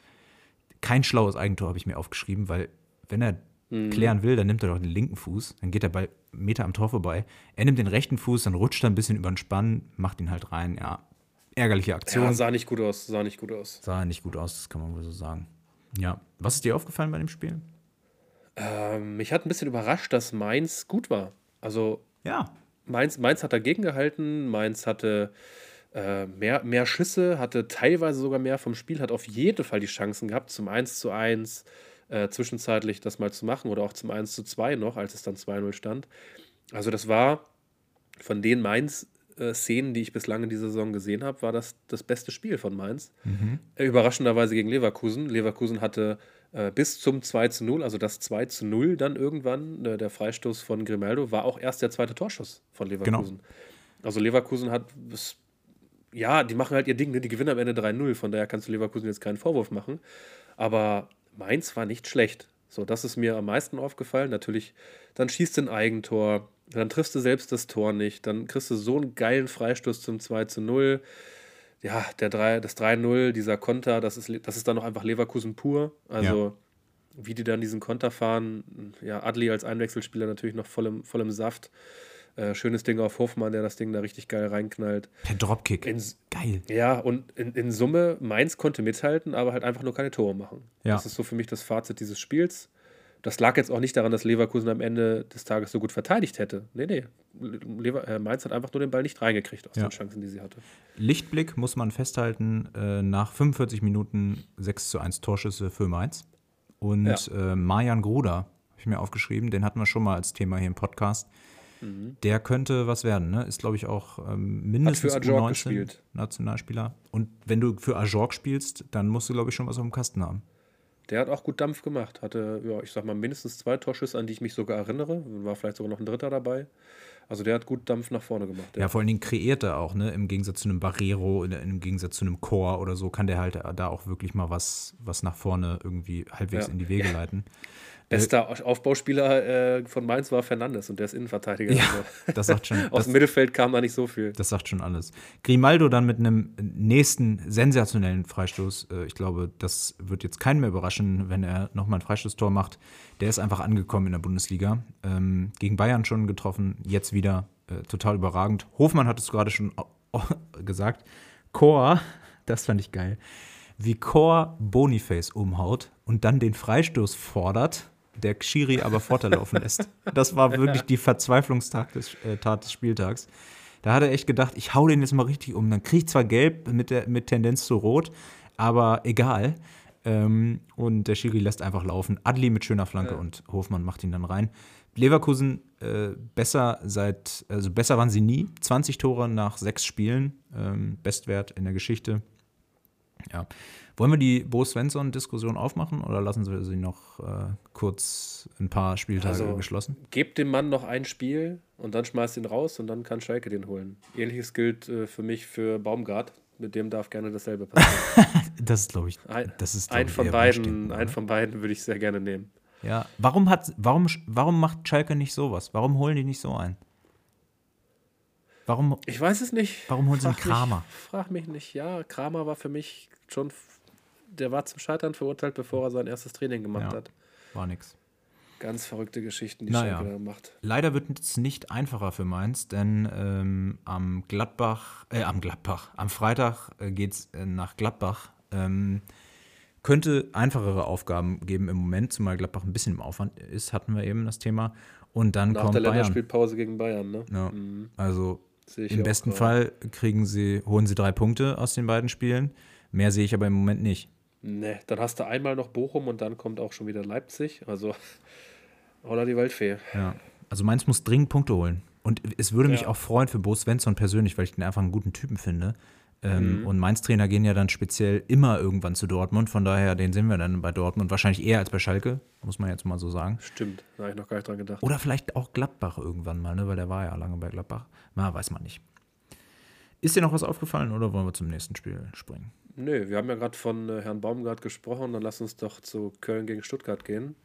Kein schlaues Eigentor habe ich mir aufgeschrieben, weil wenn er mhm. klären will, dann nimmt er doch den linken Fuß, dann geht er bei Meter am Tor vorbei. Er nimmt den rechten Fuß, dann rutscht er ein bisschen über den Spann, macht ihn halt rein. Ja, ärgerliche Aktion. Ja,
sah nicht gut aus, sah nicht gut aus.
Sah nicht gut aus, das kann man wohl so sagen. Ja. Was ist dir aufgefallen bei dem Spiel?
Ähm, mich hat ein bisschen überrascht, dass Mainz gut war. Also,
ja.
Mainz, Mainz hat dagegen gehalten, Mainz hatte äh, mehr, mehr Schüsse, hatte teilweise sogar mehr vom Spiel, hat auf jeden Fall die Chancen gehabt, zum 1 zu 1 äh, zwischenzeitlich das mal zu machen oder auch zum 1 zu 2 noch, als es dann 2-0 stand. Also das war von den Mainz-Szenen, äh, die ich bislang in dieser Saison gesehen habe, war das das beste Spiel von Mainz. Mhm. Äh, überraschenderweise gegen Leverkusen. Leverkusen hatte äh, bis zum 2 zu 0, also das 2 zu 0 dann irgendwann, äh, der Freistoß von Grimaldo, war auch erst der zweite Torschuss von Leverkusen. Genau. Also Leverkusen hat, ja, die machen halt ihr Ding, ne? die gewinnen am Ende 3-0, von daher kannst du Leverkusen jetzt keinen Vorwurf machen. Aber Mainz war nicht schlecht. So, das ist mir am meisten aufgefallen. Natürlich, dann schießt du ein Eigentor, dann triffst du selbst das Tor nicht, dann kriegst du so einen geilen Freistoß zum 2 zu 0. Ja, der 3, das 3-0, dieser Konter, das ist, das ist dann noch einfach Leverkusen pur. Also, ja. wie die dann diesen Konter fahren, ja, Adli als Einwechselspieler natürlich noch voll im, voll im Saft. Äh, schönes Ding auf Hofmann, der das Ding da richtig geil reinknallt.
Per Dropkick.
In,
geil.
Ja, und in, in Summe, Mainz konnte mithalten, aber halt einfach nur keine Tore machen. Ja. Das ist so für mich das Fazit dieses Spiels. Das lag jetzt auch nicht daran, dass Leverkusen am Ende des Tages so gut verteidigt hätte. Nee, nee. Lever äh, Mainz hat einfach nur den Ball nicht reingekriegt aus ja. den Chancen, die sie hatte.
Lichtblick muss man festhalten, äh, nach 45 Minuten 6 zu 1 Torschüsse für Mainz. Und ja. äh, Marjan Gruder, habe ich mir aufgeschrieben, den hatten wir schon mal als Thema hier im Podcast. Mhm. Der könnte was werden, ne? Ist, glaube ich, auch ähm, mindestens
Hat für Ajorg gespielt.
Nationalspieler. Und wenn du für Ajorg spielst, dann musst du, glaube ich, schon was auf dem Kasten haben.
Der hat auch gut Dampf gemacht. Hatte, ja, ich sag mal, mindestens zwei Torschüsse, an die ich mich sogar erinnere. War vielleicht sogar noch ein dritter dabei. Also der hat gut Dampf nach vorne gemacht.
Ja, ja vor allen Dingen kreiert er auch, ne? Im Gegensatz zu einem Barrero, im Gegensatz zu einem Chor oder so, kann der halt da auch wirklich mal was, was nach vorne irgendwie halbwegs ja. in die Wege leiten.
Bester Aufbauspieler äh, von Mainz war Fernandes und der ist Innenverteidiger.
Ja, also. das sagt schon.
Aus dem Mittelfeld kam da nicht so viel.
Das sagt schon alles. Grimaldo dann mit einem nächsten sensationellen Freistoß. Äh, ich glaube, das wird jetzt keinen mehr überraschen, wenn er nochmal ein Freistoßtor macht. Der ist einfach angekommen in der Bundesliga. Ähm, gegen Bayern schon getroffen, jetzt wieder äh, total überragend. Hofmann hat es gerade schon gesagt. Chor, das fand ich geil. Wie Chor Boniface umhaut und dann den Freistoß fordert der Xiri aber Vorteil laufen lässt. Das war wirklich die Verzweiflungstat des, äh, Tat des Spieltags. Da hat er echt gedacht, ich hau den jetzt mal richtig um. Dann kriege ich zwar gelb mit, der, mit Tendenz zu rot, aber egal. Ähm, und der Schiri lässt einfach laufen. Adli mit schöner Flanke ja. und Hofmann macht ihn dann rein. Leverkusen äh, besser seit, also besser waren sie nie. 20 Tore nach sechs Spielen, ähm, Bestwert in der Geschichte. Ja. Wollen wir die Bo Svensson-Diskussion aufmachen oder lassen wir sie noch äh, kurz ein paar Spieltage also, geschlossen?
Gebt dem Mann noch ein Spiel und dann schmeißt ihn raus und dann kann Schalke den holen. Ähnliches gilt äh, für mich für Baumgart. Mit dem darf gerne dasselbe passieren.
das ist, glaube ich,
das ist, ein, von beiden, ein von beiden würde ich sehr gerne nehmen.
Ja, warum, hat, warum, warum macht Schalke nicht sowas? Warum holen die nicht so ein? Warum?
Ich weiß es nicht.
Warum holen sie einen Kramer?
Mich, frag mich nicht. Ja, Kramer war für mich schon der war zum Scheitern verurteilt, bevor er sein erstes Training gemacht ja, hat.
War nix.
Ganz verrückte Geschichten, die
naja. Schalke da macht. Leider wird es nicht einfacher für Mainz, denn ähm, am Gladbach, äh, am Gladbach, am Freitag äh, geht es äh, nach Gladbach. Ähm, könnte einfachere Aufgaben geben im Moment, zumal Gladbach ein bisschen im Aufwand ist, hatten wir eben das Thema. Und dann
Nach
kommt
der Länderspielpause gegen Bayern, ne?
Ja. Mhm. Also im besten Fall kriegen sie, holen sie drei Punkte aus den beiden Spielen. Mehr sehe ich aber im Moment nicht.
Ne, dann hast du einmal noch Bochum und dann kommt auch schon wieder Leipzig. Also, oder die Waldfee.
Ja, also Mainz muss dringend Punkte holen. Und es würde mich ja. auch freuen für Bo Svensson persönlich, weil ich den einfach einen guten Typen finde. Ähm, mhm. Und Mainz-Trainer gehen ja dann speziell immer irgendwann zu Dortmund. Von daher, den sehen wir dann bei Dortmund. Wahrscheinlich eher als bei Schalke, muss man jetzt mal so sagen.
Stimmt, da habe ich noch gar nicht dran gedacht.
Oder vielleicht auch Gladbach irgendwann mal, ne? weil der war ja lange bei Gladbach. Na, weiß man nicht. Ist dir noch was aufgefallen oder wollen wir zum nächsten Spiel springen?
Nö, wir haben ja gerade von äh, Herrn Baumgart gesprochen, dann lass uns doch zu Köln gegen Stuttgart gehen.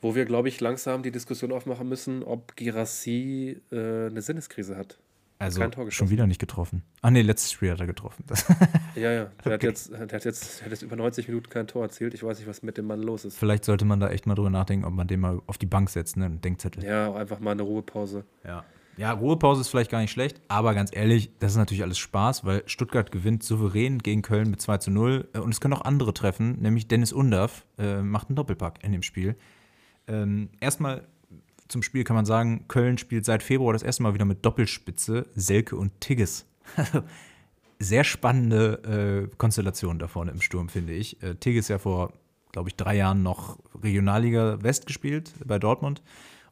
Wo wir, glaube ich, langsam die Diskussion aufmachen müssen, ob Girassi äh, eine Sinneskrise hat.
Also schon wieder nicht getroffen. Ah nee, letztes Spiel hat er getroffen.
ja, ja. Der, okay. hat jetzt, der, hat jetzt, der hat jetzt über 90 Minuten kein Tor erzielt. Ich weiß nicht, was mit dem Mann los ist.
Vielleicht sollte man da echt mal drüber nachdenken, ob man den mal auf die Bank setzt, ne? Ein Denkzettel.
Ja, auch einfach mal eine Ruhepause.
Ja. Ja, Ruhepause ist vielleicht gar nicht schlecht, aber ganz ehrlich, das ist natürlich alles Spaß, weil Stuttgart gewinnt souverän gegen Köln mit 2 zu 0 äh, und es können auch andere treffen, nämlich Dennis Undaff äh, macht einen Doppelpack in dem Spiel. Ähm, erstmal zum Spiel kann man sagen, Köln spielt seit Februar das erste Mal wieder mit Doppelspitze, Selke und Tigges. Sehr spannende äh, Konstellation da vorne im Sturm, finde ich. Äh, Tigges ja vor, glaube ich, drei Jahren noch Regionalliga West gespielt bei Dortmund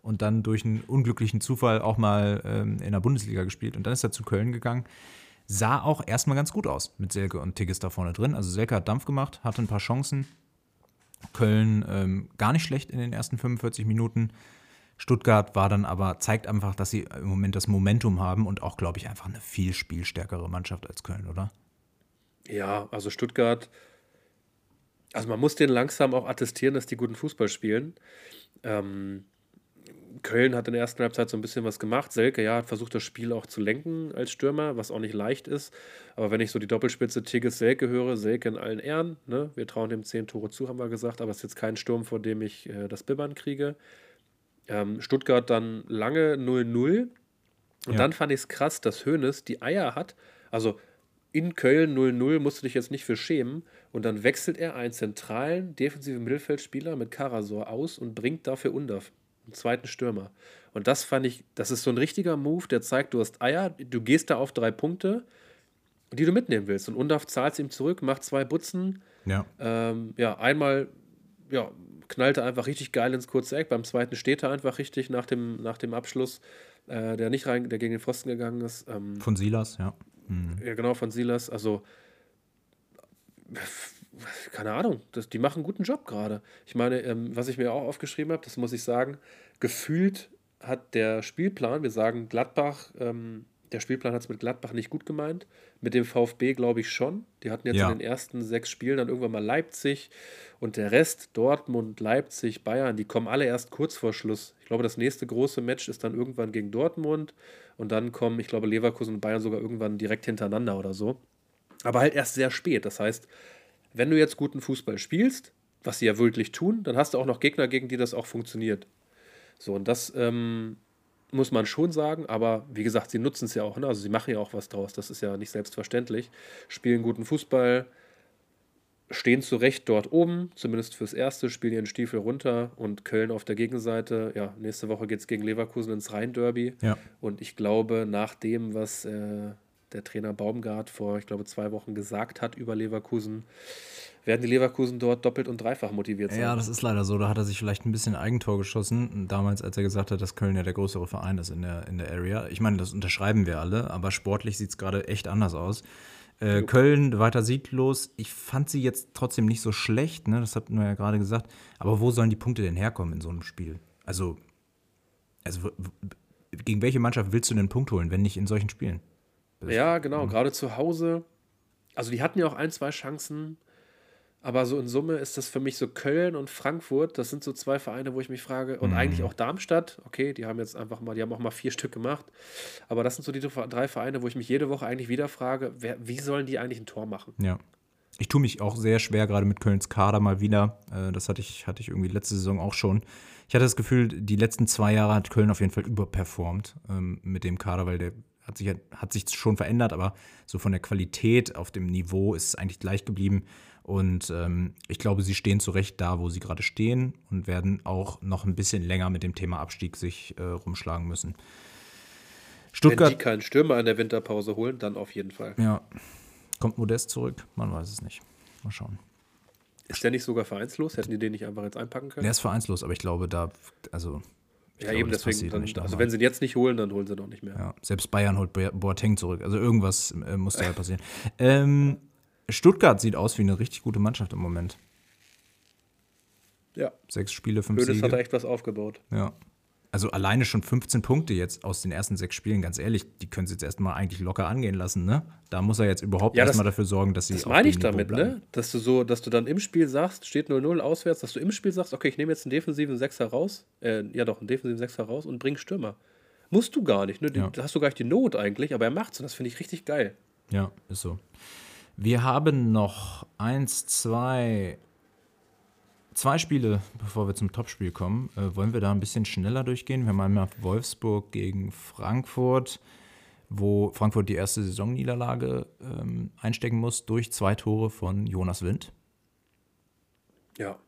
und dann durch einen unglücklichen Zufall auch mal ähm, in der Bundesliga gespielt und dann ist er zu Köln gegangen. Sah auch erstmal ganz gut aus mit Selke und Tigges da vorne drin. Also Selke hat Dampf gemacht, hatte ein paar Chancen. Köln ähm, gar nicht schlecht in den ersten 45 Minuten. Stuttgart war dann aber, zeigt einfach, dass sie im Moment das Momentum haben und auch, glaube ich, einfach eine viel spielstärkere Mannschaft als Köln, oder?
Ja, also Stuttgart, also man muss denen langsam auch attestieren, dass die guten Fußball spielen. Ähm, Köln hat in der ersten Halbzeit so ein bisschen was gemacht. Selke, ja, hat versucht, das Spiel auch zu lenken als Stürmer, was auch nicht leicht ist. Aber wenn ich so die Doppelspitze Tigges Selke höre, Selke in allen Ehren, ne? wir trauen dem zehn Tore zu, haben wir gesagt, aber es ist jetzt kein Sturm, vor dem ich äh, das Bibbern kriege. Ähm, Stuttgart dann lange 0-0. Und ja. dann fand ich es krass, dass Hoeneß die Eier hat. Also in Köln 0-0 musst du dich jetzt nicht für schämen. Und dann wechselt er einen zentralen defensiven Mittelfeldspieler mit Karasor aus und bringt dafür Undaf einen zweiten Stürmer. Und das fand ich, das ist so ein richtiger Move, der zeigt, du hast Eier, du gehst da auf drei Punkte, die du mitnehmen willst. Und Undaf zahlt ihm zurück, macht zwei Butzen.
Ja.
Ähm, ja, einmal ja, knallte einfach richtig geil ins kurze Eck. Beim zweiten steht er einfach richtig nach dem, nach dem Abschluss, äh, der nicht rein, der gegen den Pfosten gegangen ist. Ähm,
von Silas, ja.
Mhm. Ja, genau, von Silas. Also keine Ahnung, das, die machen einen guten Job gerade. Ich meine, ähm, was ich mir auch aufgeschrieben habe, das muss ich sagen, gefühlt hat der Spielplan, wir sagen Gladbach, ähm, der Spielplan hat es mit Gladbach nicht gut gemeint. Mit dem VfB glaube ich schon. Die hatten jetzt ja. in den ersten sechs Spielen dann irgendwann mal Leipzig und der Rest, Dortmund, Leipzig, Bayern, die kommen alle erst kurz vor Schluss. Ich glaube, das nächste große Match ist dann irgendwann gegen Dortmund und dann kommen, ich glaube, Leverkusen und Bayern sogar irgendwann direkt hintereinander oder so. Aber halt erst sehr spät. Das heißt, wenn du jetzt guten Fußball spielst, was sie ja wirklich tun, dann hast du auch noch Gegner, gegen die das auch funktioniert. So, und das ähm, muss man schon sagen, aber wie gesagt, sie nutzen es ja auch, ne? also sie machen ja auch was draus, das ist ja nicht selbstverständlich. Spielen guten Fußball, stehen zu Recht dort oben, zumindest fürs Erste, spielen ihren Stiefel runter und Köln auf der Gegenseite. Ja, nächste Woche geht es gegen Leverkusen ins Rhein-Derby.
Ja.
Und ich glaube, nach dem, was äh, der Trainer Baumgart vor, ich glaube, zwei Wochen gesagt hat über Leverkusen, werden die Leverkusen dort doppelt und dreifach motiviert sein.
Ja, das ist leider so. Da hat er sich vielleicht ein bisschen Eigentor geschossen, damals, als er gesagt hat, dass Köln ja der größere Verein ist in der, in der Area. Ich meine, das unterschreiben wir alle, aber sportlich sieht es gerade echt anders aus. Äh, Köln weiter sieglos. Ich fand sie jetzt trotzdem nicht so schlecht, ne? das hatten wir ja gerade gesagt. Aber wo sollen die Punkte denn herkommen in so einem Spiel? Also, also gegen welche Mannschaft willst du denn einen Punkt holen, wenn nicht in solchen Spielen?
Ja, genau, gerade zu Hause. Also die hatten ja auch ein, zwei Chancen, aber so in Summe ist das für mich so Köln und Frankfurt, das sind so zwei Vereine, wo ich mich frage, und mhm. eigentlich auch Darmstadt, okay, die haben jetzt einfach mal, die haben auch mal vier Stück gemacht, aber das sind so die drei Vereine, wo ich mich jede Woche eigentlich wieder frage, wer, wie sollen die eigentlich ein Tor machen?
Ja. Ich tue mich auch sehr schwer, gerade mit Kölns Kader mal wieder. Äh, das hatte ich, hatte ich irgendwie letzte Saison auch schon. Ich hatte das Gefühl, die letzten zwei Jahre hat Köln auf jeden Fall überperformt ähm, mit dem Kader, weil der hat sich, hat sich schon verändert, aber so von der Qualität auf dem Niveau ist es eigentlich gleich geblieben. Und ähm, ich glaube, sie stehen zu Recht da, wo sie gerade stehen und werden auch noch ein bisschen länger mit dem Thema Abstieg sich äh, rumschlagen müssen.
Stuttgart, Wenn die keinen Stürmer in der Winterpause holen, dann auf jeden Fall.
Ja. Kommt Modest zurück? Man weiß es nicht. Mal schauen.
Ist der nicht sogar vereinslos? Hätten die den nicht einfach jetzt einpacken können?
Der ist vereinslos, aber ich glaube, da, also
ja, glaube, eben deswegen. Dann, also, wenn sie ihn jetzt nicht holen, dann holen sie doch nicht mehr.
Ja, selbst Bayern holt Boateng zurück. Also, irgendwas äh, muss da passieren. Ähm, Stuttgart sieht aus wie eine richtig gute Mannschaft im Moment.
Ja.
Sechs Spiele, fünf Siege.
hat er echt was aufgebaut.
Ja. Also alleine schon 15 Punkte jetzt aus den ersten sechs Spielen, ganz ehrlich, die können sie jetzt erstmal eigentlich locker angehen lassen, ne? Da muss er jetzt überhaupt ja, erstmal dafür sorgen, dass sie.
Das meine ich damit, ne? Dass du so, dass du dann im Spiel sagst, steht 0-0 auswärts, dass du im Spiel sagst, okay, ich nehme jetzt einen defensiven Sechser raus, äh, ja doch, einen defensiven Sechser raus und bring Stürmer. Musst du gar nicht, ne? Ja. Da hast du gar nicht die Not eigentlich, aber er macht's und das finde ich richtig geil.
Ja, ist so. Wir haben noch eins, zwei, zwei Spiele, bevor wir zum Topspiel kommen. Äh, wollen wir da ein bisschen schneller durchgehen? Wir haben einmal Wolfsburg gegen Frankfurt, wo Frankfurt die erste Saisonniederlage ähm, einstecken muss durch zwei Tore von Jonas Wind.
Ja.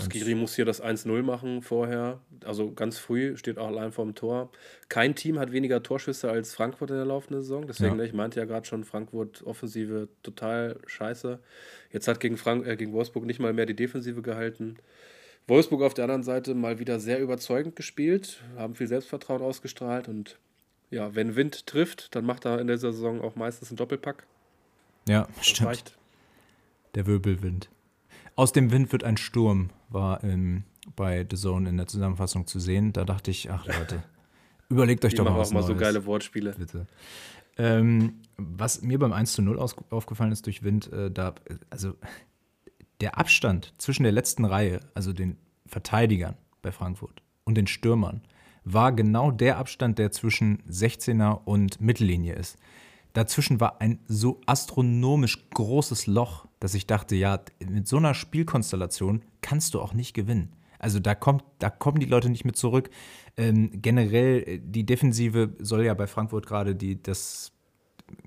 Skiri muss hier das 1-0 machen vorher. Also ganz früh steht auch allein vorm Tor. Kein Team hat weniger Torschüsse als Frankfurt in der laufenden Saison. Deswegen,
Ja.
ich meinte ja gerade schon, Frankfurt Offensive total scheiße. Jetzt hat gegen, Frank äh, gegen Wolfsburg nicht mal mehr die Defensive gehalten. Wolfsburg auf der anderen Seite mal wieder sehr überzeugend gespielt, haben viel Selbstvertrauen ausgestrahlt und ja, wenn Wind trifft, dann macht er in der Saison auch meistens einen Doppelpack.
Ja,
Das
stimmt.
reicht.
Der Wirbelwind. Aus dem Wind wird ein Sturm, war ähm, bei The Zone in der Zusammenfassung zu sehen. Da dachte ich, ach Leute, überlegt euch
Die
doch mal
machen
was
auch mal so
Neues.
geile Wortspiele.
Bitte. Ähm, was mir beim 1 zu 0 aus, aufgefallen ist durch Wind, äh, da, also der Abstand zwischen der letzten Reihe, also den Verteidigern bei Frankfurt und den Stürmern, war genau der Abstand, der zwischen 16er und Mittellinie ist. Dazwischen war ein so astronomisch großes Loch, dass ich dachte, ja, mit so einer Spielkonstellation kannst du auch nicht gewinnen. Also da kommt, da kommen die Leute nicht mit zurück. Ähm, generell, äh, die Defensive soll ja bei Frankfurt gerade die, das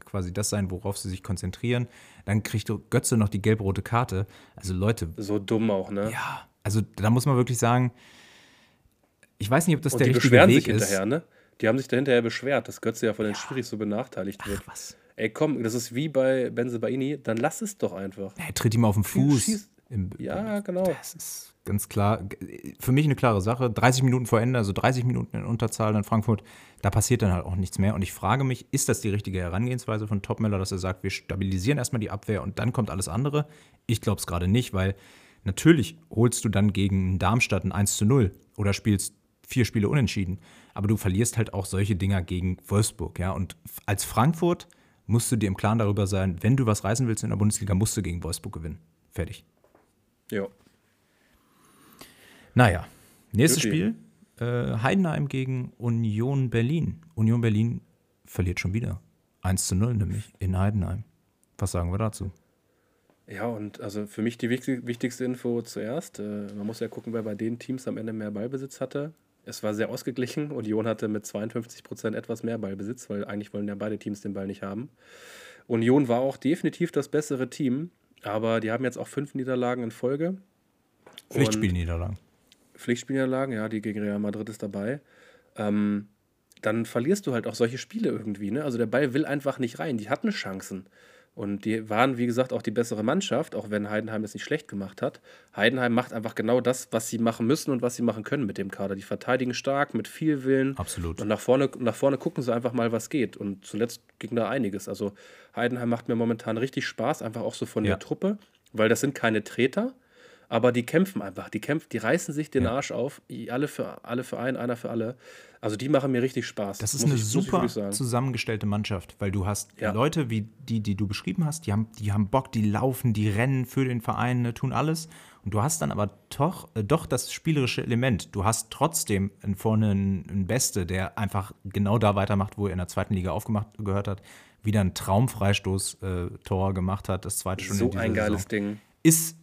quasi das sein, worauf sie sich konzentrieren. Dann kriegt Götze noch die gelb-rote Karte. Also Leute,
So dumm auch, ne?
ja, also da muss man wirklich sagen, ich weiß nicht, ob das
Und
der
die
richtige
beschweren
Weg
sich
ist.
hinterher, ne? Die haben sich da hinterher beschwert, dass Götze ja von den Schiris so benachteiligt wird.
Ach was.
Ey, komm, das ist wie bei Benzebaini, dann lass es doch einfach.
Er tritt ihm auf den Fuß.
schießt-
Im,
Ja, genau.
Das ist ganz klar. Für mich eine klare Sache. 30 Minuten vor Ende, also 30 Minuten in Unterzahl in Frankfurt, da passiert dann halt auch nichts mehr. Und ich frage mich, ist das die richtige Herangehensweise von Topmüller, dass er sagt, wir stabilisieren erstmal die Abwehr und dann kommt alles andere? Ich glaube es gerade nicht, weil natürlich holst du dann gegen Darmstadt ein 1 zu 0 oder spielst vier Spiele unentschieden. Aber du verlierst halt auch solche Dinger gegen Wolfsburg, ja. Und als Frankfurt musst du dir im Klaren darüber sein, wenn du was reißen willst in der Bundesliga, musst du gegen Wolfsburg gewinnen. Fertig.
Ja.
Naja, nächstes. Spiel. Äh, Heidenheim gegen Union Berlin. Union Berlin verliert schon wieder. 1 zu 0 nämlich in Heidenheim. Was sagen wir dazu?
Ja, und also für mich die wichtig, wichtigste Info zuerst. Äh, man muss ja gucken, wer bei den Teams am Ende mehr Ballbesitz hatte. Es war sehr ausgeglichen. Union hatte mit 52 Prozent etwas mehr Ballbesitz, weil eigentlich wollen ja beide Teams den Ball nicht haben. Union war auch definitiv das bessere Team, aber die haben jetzt auch fünf Niederlagen in Folge.
Pflichtspielniederlagen.
Pflichtspielniederlagen, ja, die gegen Real Madrid ist dabei. Ähm, dann verlierst du halt auch solche Spiele irgendwie. Ne? Also der Ball will einfach nicht rein. Die hatten Chancen. Und die waren, wie gesagt, auch die bessere Mannschaft, auch wenn Heidenheim es nicht schlecht gemacht hat. Heidenheim macht einfach genau das, was sie machen müssen und was sie machen können mit dem Kader. Die verteidigen stark, mit viel Willen.
Absolut.
Und nach vorne, nach vorne gucken sie einfach mal, was geht. Und zuletzt ging da einiges. Also Heidenheim macht mir momentan richtig Spaß, einfach auch so von
Ja.
der Truppe, weil das sind keine Treter, aber die kämpfen einfach. Die kämpfen, die reißen sich den
Ja.
Arsch auf, alle für alle für einen, einer für alle. Also die machen mir richtig Spaß.
Das ist
muss
eine
ich-
super zusammengestellte Mannschaft, weil du hast
Ja.
Leute wie die, die du beschrieben hast, die haben, die haben Bock, die laufen, die rennen für den Verein, ne, tun alles. Und du hast dann aber doch, äh, doch das spielerische Element. Du hast trotzdem vorne einen, einen Beste, der einfach genau da weitermacht, wo er in der zweiten Liga aufgemacht gehört hat, wieder ein Traumfreistoß-Tor gemacht hat, das zweite schon in
So
dieser
ein geiles
Saison
Ding.
ist,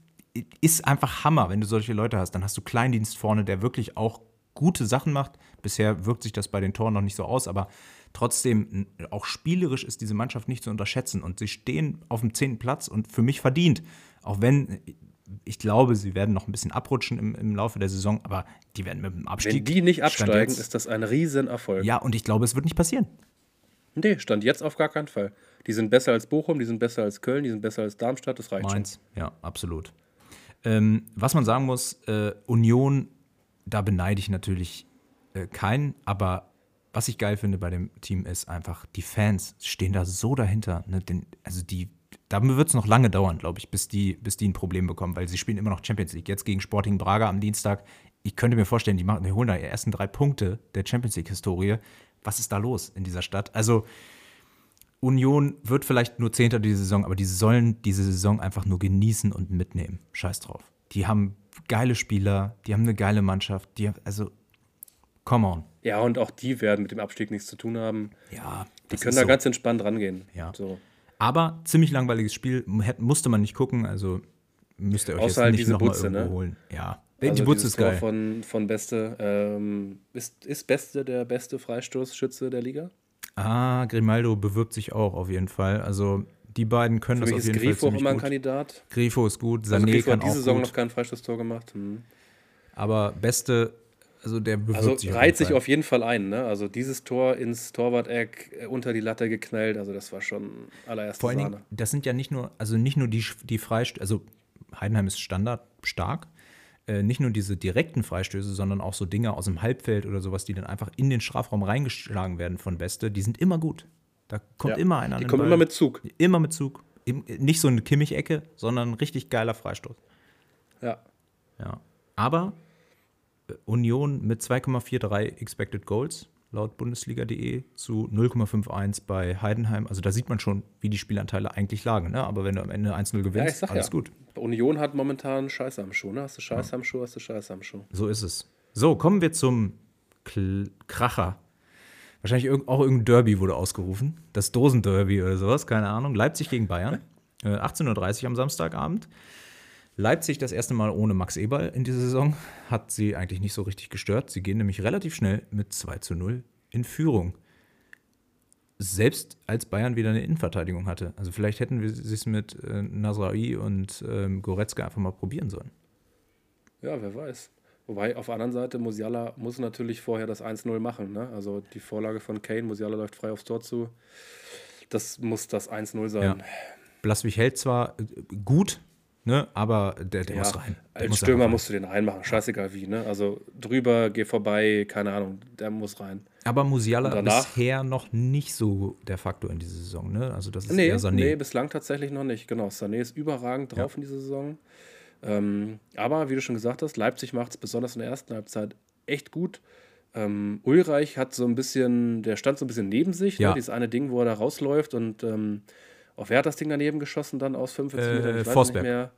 ist einfach Hammer, wenn du solche Leute hast. Dann hast du Kleindienst vorne, der wirklich auch gute Sachen macht. Bisher wirkt sich das bei den Toren noch nicht so aus, aber trotzdem, auch spielerisch ist diese Mannschaft nicht zu unterschätzen. Und sie stehen auf dem zehnten Platz und für mich verdient. Auch wenn ich glaube, sie werden noch ein bisschen abrutschen im, im Laufe der Saison, aber die werden mit dem Abstieg.
Wenn die nicht absteigen, ist das ein Riesenerfolg.
Ja, und ich glaube, es wird nicht passieren.
Nee, stand jetzt auf gar keinen Fall. Die sind besser als Bochum, die sind besser als Köln, die sind besser als Darmstadt, das reicht
Mainz, ja, absolut. Ähm, was man sagen muss, äh, Union, da beneide ich natürlich äh, keinen, aber was ich geil finde bei dem Team ist einfach, die Fans stehen da so dahinter. Ne, den, also die, da wird es noch lange dauern, glaube ich, bis die, bis die ein Problem bekommen, weil sie spielen immer noch Champions League. Jetzt gegen Sporting Braga am Dienstag. Ich könnte mir vorstellen, die, machen, die holen da ihre ersten drei Punkte der Champions League-Historie. Was ist da los in dieser Stadt? Also, Union wird vielleicht nur Zehnter diese Saison, aber die sollen diese Saison einfach nur genießen und mitnehmen. Scheiß drauf. Die haben geile Spieler, die haben eine geile Mannschaft, die also come on.
Ja, und auch die werden mit dem Abstieg nichts zu tun haben.
Ja,
Die können da
so.
ganz entspannt rangehen.
Ja.
So.
Aber ziemlich langweiliges Spiel, musste man nicht gucken, also müsst ihr euch
Außer
jetzt
halt
nicht
diese
nochmal
Butze,
irgendwo
ne?
holen. Ja,
Also
die Butze ist geil.
Von, von Beste. Ähm, ist, ist Beste der beste Freistoßschütze der Liga?
Ah, Grimaldo bewirbt sich auch auf jeden Fall. Also die beiden können
Für
das auf
ist
jeden Fall
Grifo auch
ziemlich
immer ein
gut.
Kandidat.
Grifo ist gut,
Also
Sané
Grifo
kann
hat diese
auch
Saison
gut.
noch kein Freistoßtor gemacht. Hm.
Aber Beste, also der bewirbt
Also
sich auf
reiht
jeden
sich
Fall.
auf jeden Fall ein. Ne? Also dieses Tor ins Torwart-Eck äh, unter die Latte geknallt. Also das war schon allererste
Vor allen. Dingen, das sind ja nicht nur, also nicht nur die, die Freistöße, also Heidenheim ist Standard stark, äh, nicht nur diese direkten Freistöße, sondern auch so Dinge aus dem Halbfeld oder sowas, die dann einfach in den Strafraum reingeschlagen werden von Beste, die sind immer gut. Da kommt
Ja.
immer einer
Die kommen
Ball.
immer mit Zug.
Immer mit Zug. Nicht so eine Kimmich-Ecke, sondern ein richtig geiler Freistoß.
Ja.
Ja. Aber äh, Union mit 2,43 Expected Goals laut Bundesliga.de zu 0,51 bei Heidenheim. Also da sieht man schon, wie die Spielanteile eigentlich lagen. Ne? Aber wenn du am Ende 1-0
Ja, ich
gewinnst,
sag
alles
ja.
gut.
Union hat momentan Scheiße am Schuh. Ne? Hast du Scheiße am Schuh, hast du Scheiße am Schuh.
So ist es. So, kommen wir zum Kl Kracher. Wahrscheinlich irg auch irgendein Derby wurde ausgerufen. Das Dosenderby oder sowas, keine Ahnung. Leipzig gegen Bayern. Äh, 18.30 Uhr am Samstagabend. Leipzig das erste Mal ohne Max Eberl in dieser Saison. Hat sie eigentlich nicht so richtig gestört. Sie gehen nämlich relativ schnell mit 2 zu 0 in Führung. Selbst als Bayern wieder eine Innenverteidigung hatte. Also vielleicht hätten wir es mit äh, Nasraoui und ähm, Goretzka einfach mal probieren sollen.
Ja, wer weiß. Wobei auf der anderen Seite, Musiala muss natürlich vorher das 1-0 machen. Ne? Also die Vorlage von Kane, Musiala läuft frei aufs Tor zu. Das muss das 1-0 sein.
Ja. Blaswig hält zwar äh, gut, ne, aber der, der
Ja,
muss rein. Der
als
muss
Stürmer
rein.
musst du den reinmachen, scheißegal wie. Ne? Also drüber, geh vorbei, keine Ahnung, der muss rein.
Aber Musiala
danach-
bisher noch nicht so der Faktor in dieser Saison, ne? Also das ist
Nee,
eher Sané.
nee, bislang tatsächlich noch nicht. Genau, Sané ist überragend drauf in dieser Saison. Ähm, aber wie du schon gesagt hast, Leipzig macht es besonders in der ersten Halbzeit echt gut. Ähm, Ulreich hat so ein bisschen, der stand so ein bisschen neben sich,
Ja.
ne? dieses eine Ding, wo er da rausläuft und ähm, auch wer hat das Ding daneben geschossen dann aus 45
Äh,
Metern? Ich weiß
Forsberg.
nicht mehr.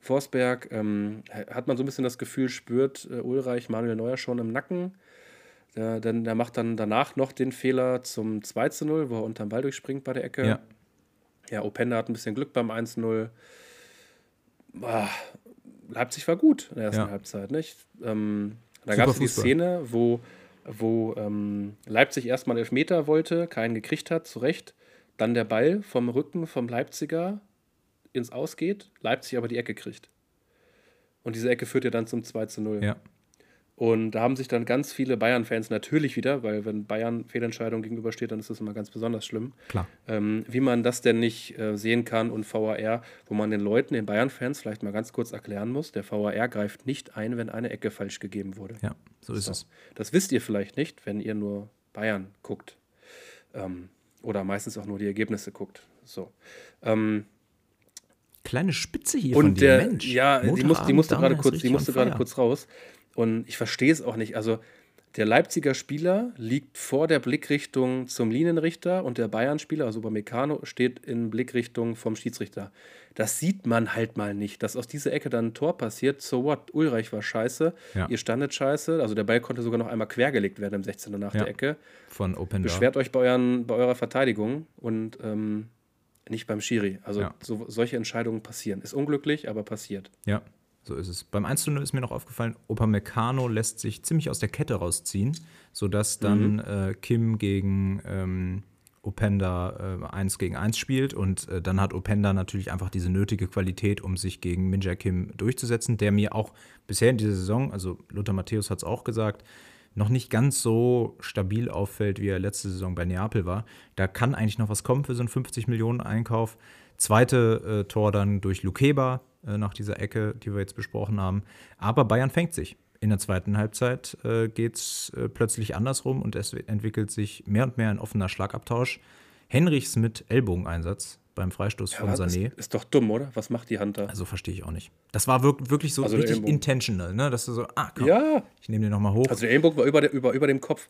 Forsberg, ähm, hat man so ein bisschen das Gefühl, spürt äh, Ulreich Manuel Neuer schon im Nacken. Der, denn der macht dann danach noch den Fehler zum 2 zu 0, wo er unterm Ball durchspringt bei der Ecke.
Ja.
Ja, Openda hat ein bisschen Glück beim 1-0. Ah, Leipzig war gut in der ersten
Ja.
Halbzeit, nicht? Ähm, da gab es die. Szene, wo, wo ähm, Leipzig erstmal Elfmeter wollte, keinen gekriegt hat, zu Recht. Dann der Ball vom Rücken vom Leipziger ins Ausgeht, Leipzig aber die Ecke kriegt. Und diese Ecke führt ja dann zum 2 zu 0.
Ja.
Und da haben sich dann ganz viele Bayern-Fans natürlich wieder, weil wenn Bayern Fehlentscheidung gegenübersteht, dann ist das immer ganz besonders schlimm
Klar.
ähm, wie man das denn nicht äh, sehen kann und VAR, wo man den Leuten, den Bayern-Fans vielleicht mal ganz kurz erklären muss, der VAR greift nicht ein, wenn eine Ecke falsch gegeben wurde.
Ja, so ist
So.
es.
Das wisst ihr vielleicht nicht, wenn ihr nur Bayern guckt. Ähm, oder meistens auch nur die Ergebnisse guckt. So. Ähm,
Kleine Spitze hier von
und
dir,
der,
Mensch.
ja, die, muss, die musste gerade kurz, die musste gerade kurz raus. Und ich verstehe es auch nicht. Also der Leipziger Spieler liegt vor der Blickrichtung zum Linienrichter und der Bayern-Spieler, also Upamecano, steht in Blickrichtung vom Schiedsrichter. Das sieht man halt mal nicht, dass aus dieser Ecke dann ein Tor passiert. So what? Ulreich war scheiße,
Ja.
ihr standet scheiße. Also der Ball konnte sogar noch einmal quergelegt werden im 16er nach
Ja.
der Ecke.
Von Openda.
Beschwert euch bei, euren, bei eurer Verteidigung und ähm, nicht beim Schiri. Also
Ja.
so, solche Entscheidungen passieren. Ist unglücklich, aber passiert.
Ja, so ist es. Beim 1 zu 0 ist mir noch aufgefallen, Upamecano lässt sich ziemlich aus der Kette rausziehen, sodass dann äh, Kim gegen ähm, Openda äh, 1 gegen 1 spielt und äh, dann hat Openda natürlich einfach diese nötige Qualität, um sich gegen Minja Kim durchzusetzen, der mir auch bisher in dieser Saison, also Lothar Matthäus hat es auch gesagt, noch nicht ganz so stabil auffällt, wie er letzte Saison bei Neapel war. Da kann eigentlich noch was kommen für so einen 50 Millionen Einkauf. Zweite äh, Tor dann durch Lukeba äh, nach dieser Ecke, die wir jetzt besprochen haben. Aber Bayern fängt sich. In der zweiten Halbzeit äh, geht es äh, plötzlich andersrum und es entwickelt sich mehr und mehr ein offener Schlagabtausch. Henrichs mit Ellbogeneinsatz beim Freistoß von
Aber ist,
Sané.
ist doch dumm, oder? Was macht die Hand da?
Also verstehe ich auch nicht. Das war wirk wirklich so
Also
richtig intentional, ne? Dass du so, ah, komm,
ja,
ich nehme den nochmal hoch.
also der Ellenbogen war über, der, über, über dem Kopf.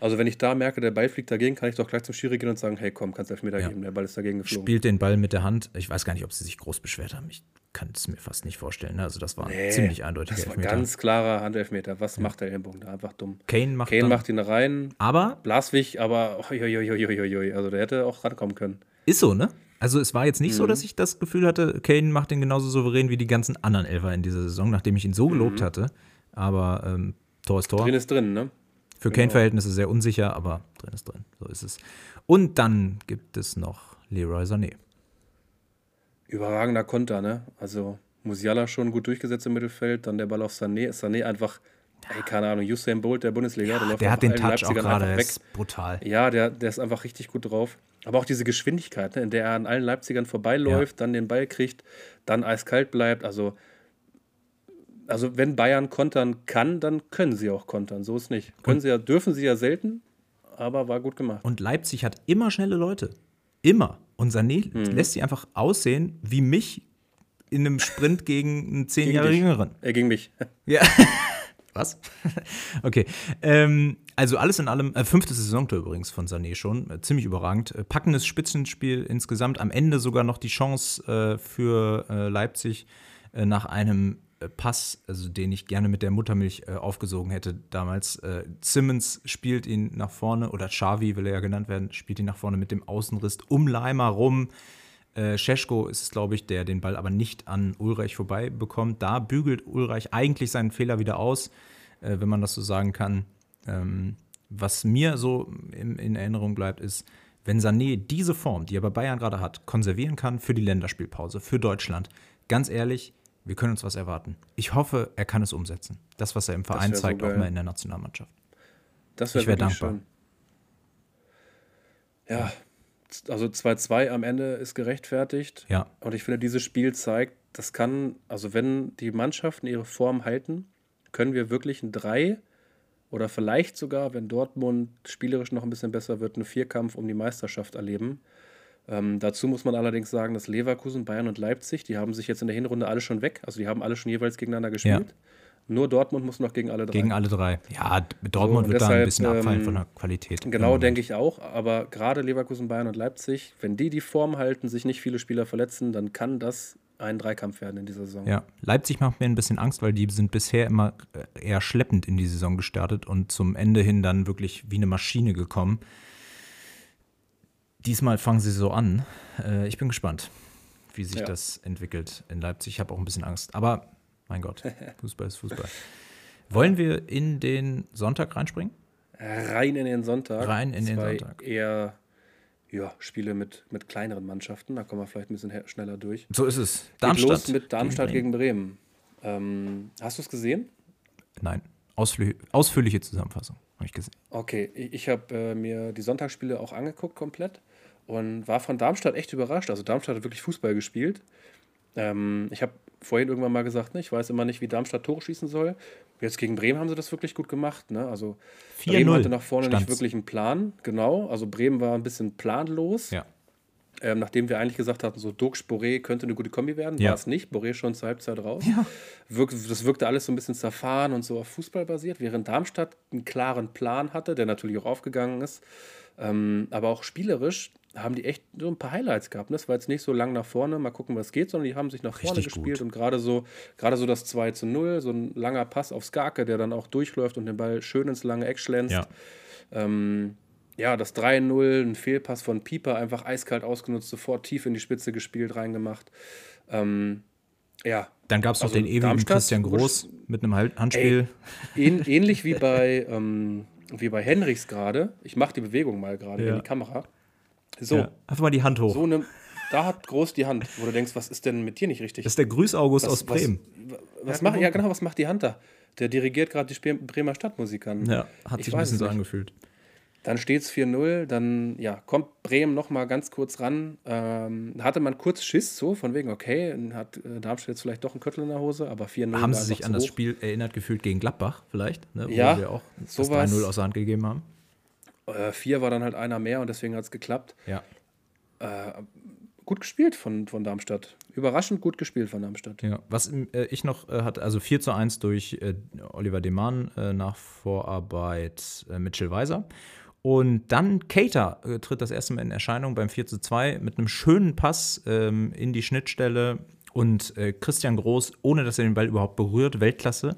Also wenn ich da merke, der Ball fliegt dagegen, kann ich doch gleich zum Schiri gehen und sagen, hey komm, kannst Elfmeter
Ja.
geben, der Ball ist dagegen geflogen.
spielt den Ball mit der Hand. Ich weiß gar nicht, ob sie sich groß beschwert haben. Ich kann es mir fast nicht vorstellen. Ne? Also das war ein
Nee,
ziemlich eindeutiger
Das war
Elfmeter.
ganz klarer Handelfmeter. Was macht der Ellenbogen da? Einfach dumm.
Kane macht
Kane macht ihn rein,
aber
Blaswig, aber oi, also der hätte auch rankommen können.
ist so, ne? Also es war jetzt nicht mhm. so, dass ich das Gefühl hatte, Kane macht den genauso souverän wie die ganzen anderen Elfer in dieser Saison, nachdem ich ihn so gelobt mhm. hatte. Aber ähm, Tor ist Tor.
Drin ist drin, ne?
Für genau. Kane-Verhältnisse sehr unsicher, aber drin ist drin. So ist es. Und dann gibt es noch Leroy Sané.
Überragender Konter, ne? Also Musiala schon gut durchgesetzt im Mittelfeld, dann der Ball auf Sané. Sané einfach, ey, keine Ahnung, Usain Bolt der Bundesliga.
Ja, der, der hat den Touch Leipzigern auch gerade, ist brutal.
Ja, der, der ist einfach richtig gut drauf. Aber auch diese Geschwindigkeit, ne, in der er an allen Leipzigern vorbeiläuft, ja. dann den Ball kriegt, dann eiskalt bleibt. Also, also wenn Bayern kontern kann, dann können sie auch kontern. So ist nicht. Können sie ja, dürfen sie ja selten, aber war gut gemacht.
Und Leipzig hat immer schnelle Leute. Immer. Und Sané mhm. lässt sie einfach aussehen wie mich in einem Sprint gegen einen zehn Jahre jüngeren.
Äh, gegen mich.
Ja. Was? okay. Ähm, also alles in allem, äh, fünfte Saisontor übrigens von Sané schon, äh, ziemlich überragend. Äh, packendes Spitzenspiel insgesamt, am Ende sogar noch die Chance äh, für äh, Leipzig nach einem Pass, also den ich gerne mit der Muttermilch aufgesogen hätte damals. Simmons spielt ihn nach vorne, oder Xavi will er ja genannt werden, spielt ihn nach vorne mit dem Außenriss um Leimer rum. Äh, ist es, glaube ich, der den Ball aber nicht an Ulreich vorbei bekommt. Da bügelt Ulreich eigentlich seinen Fehler wieder aus, äh, wenn man das so sagen kann. Ähm, was mir so in, in, Erinnerung bleibt, ist, wenn Sané diese Form, die er bei Bayern gerade hat, konservieren kann für die Länderspielpause, für Deutschland, ganz ehrlich, wir können uns was erwarten. Ich hoffe, er kann es umsetzen. Das, was er im Verein zeigt, so auch mal in der Nationalmannschaft.
Das wäre dankbar. Schön. Ja, also 2-2 am Ende ist gerechtfertigt.
Ja.
Und ich finde, dieses Spiel zeigt, das kann, also wenn die Mannschaften ihre Form halten, können wir wirklich ein 3 oder vielleicht sogar, wenn Dortmund spielerisch noch ein bisschen besser wird, einen Vierkampf um die Meisterschaft erleben. Ähm, dazu muss man allerdings sagen, dass Leverkusen, Bayern und Leipzig, die haben sich jetzt in der Hinrunde alle schon weg. Also die haben alle schon jeweils gegeneinander gespielt. Ja. Nur Dortmund muss noch gegen alle drei.
Gegen alle drei. Ja, Dortmund so, wird deshalb, da ein bisschen abfallen ähm, von der Qualität.
Genau, denke ich auch. Aber gerade Leverkusen, Bayern und Leipzig, wenn die die Form halten, sich nicht viele Spieler verletzen, dann kann das ein Dreikampf werden in dieser Saison.
Ja, Leipzig macht mir ein bisschen Angst, weil die sind bisher immer äh, eher schleppend in die Saison gestartet und zum Ende hin dann wirklich wie eine Maschine gekommen. Diesmal fangen sie so an. Äh, ich bin gespannt, wie sich ja. das entwickelt in Leipzig. Ich habe auch ein bisschen Angst. Aber mein Gott, Fußball ist Fußball. Wollen wir in den Sonntag reinspringen?
Rein in den Sonntag.
Rein in den Sonntag.
Eher ja, Spiele mit, mit kleineren Mannschaften. Da kommen wir vielleicht ein bisschen schneller durch.
So ist es.
Darmstadt. Geht los mit Darmstadt gegen Bremen. Gegen Bremen. Ähm, hast du es gesehen?
Nein. Ausflü ausführliche Zusammenfassung habe ich gesehen.
Okay, ich, ich habe äh, mir die Sonntagsspiele auch angeguckt komplett und war von Darmstadt echt überrascht. Also Darmstadt hat wirklich Fußball gespielt. Ähm, ich habe vorhin irgendwann mal gesagt, ne, ich weiß immer nicht, wie Darmstadt Tore schießen soll. Jetzt gegen Bremen haben sie das wirklich gut gemacht. Ne? Also Bremen hatte nach vorne stand's. nicht wirklich einen Plan, genau. Also Bremen war ein bisschen planlos.
Ja.
Ähm, nachdem wir eigentlich gesagt hatten, so Dux, Boré könnte eine gute Kombi werden, ja. war es nicht. Boré schon zur Halbzeit raus.
Ja.
Wirk, das wirkte alles so ein bisschen zerfahren und so auf Fußball basiert, während Darmstadt einen klaren Plan hatte, der natürlich auch aufgegangen ist. Ähm, aber auch spielerisch haben die echt so ein paar Highlights gehabt. Das war jetzt nicht so lang nach vorne, mal gucken, was geht, sondern die haben sich nach vorne Richtig gespielt gut. und gerade so, gerade so das 2 zu 0, so ein langer Pass auf Skarke, der dann auch durchläuft und den Ball schön ins lange Eck schlänzt.
Ja,
ähm, ja das 3-0, ein Fehlpass von Pieper, einfach eiskalt ausgenutzt, sofort tief in die Spitze gespielt, reingemacht. Ähm, ja.
Dann gab es noch also den ewigen Darmstadt, Christian Groß mit einem Handspiel.
Ey, ähnlich wie bei, ähm, wie bei Henrichs gerade. Ich mache die Bewegung mal gerade ja. in die Kamera. So. Ja,
einfach mal die Hand hoch.
So ne, da hat groß die Hand, wo du denkst, was ist denn mit dir nicht richtig?
Das ist der Grüß-August aus Bremen.
Was, was macht, ja, genau, was macht die Hand da? Der dirigiert gerade die Bremer Stadtmusik an.
Ja, hat ich sich ein bisschen so angefühlt.
Dann steht es 4-0, dann ja, kommt Bremen noch mal ganz kurz ran. Ähm, hatte man kurz Schiss, so von wegen, okay, hat äh, Darmstadt jetzt vielleicht doch einen Köttel in der Hose, aber 4-0.
Haben sie sich an das Spiel erinnert gefühlt gegen Gladbach vielleicht, ne,
wo ja, wir
auch das 3-0 aus der Hand gegeben haben?
Äh, vier war dann halt einer mehr und deswegen hat es geklappt.
Ja.
Äh, gut gespielt von, von Darmstadt. Überraschend gut gespielt von Darmstadt.
Ja, was äh, ich noch äh, hatte, also 4 zu 1 durch äh, Oliver Demann äh, nach Vorarbeit äh, Mitchell Weiser. Und dann Cater tritt das erste Mal in Erscheinung beim 4 zu 2 mit einem schönen Pass ähm, in die Schnittstelle und Christian Groß, ohne dass er den Ball überhaupt berührt, Weltklasse.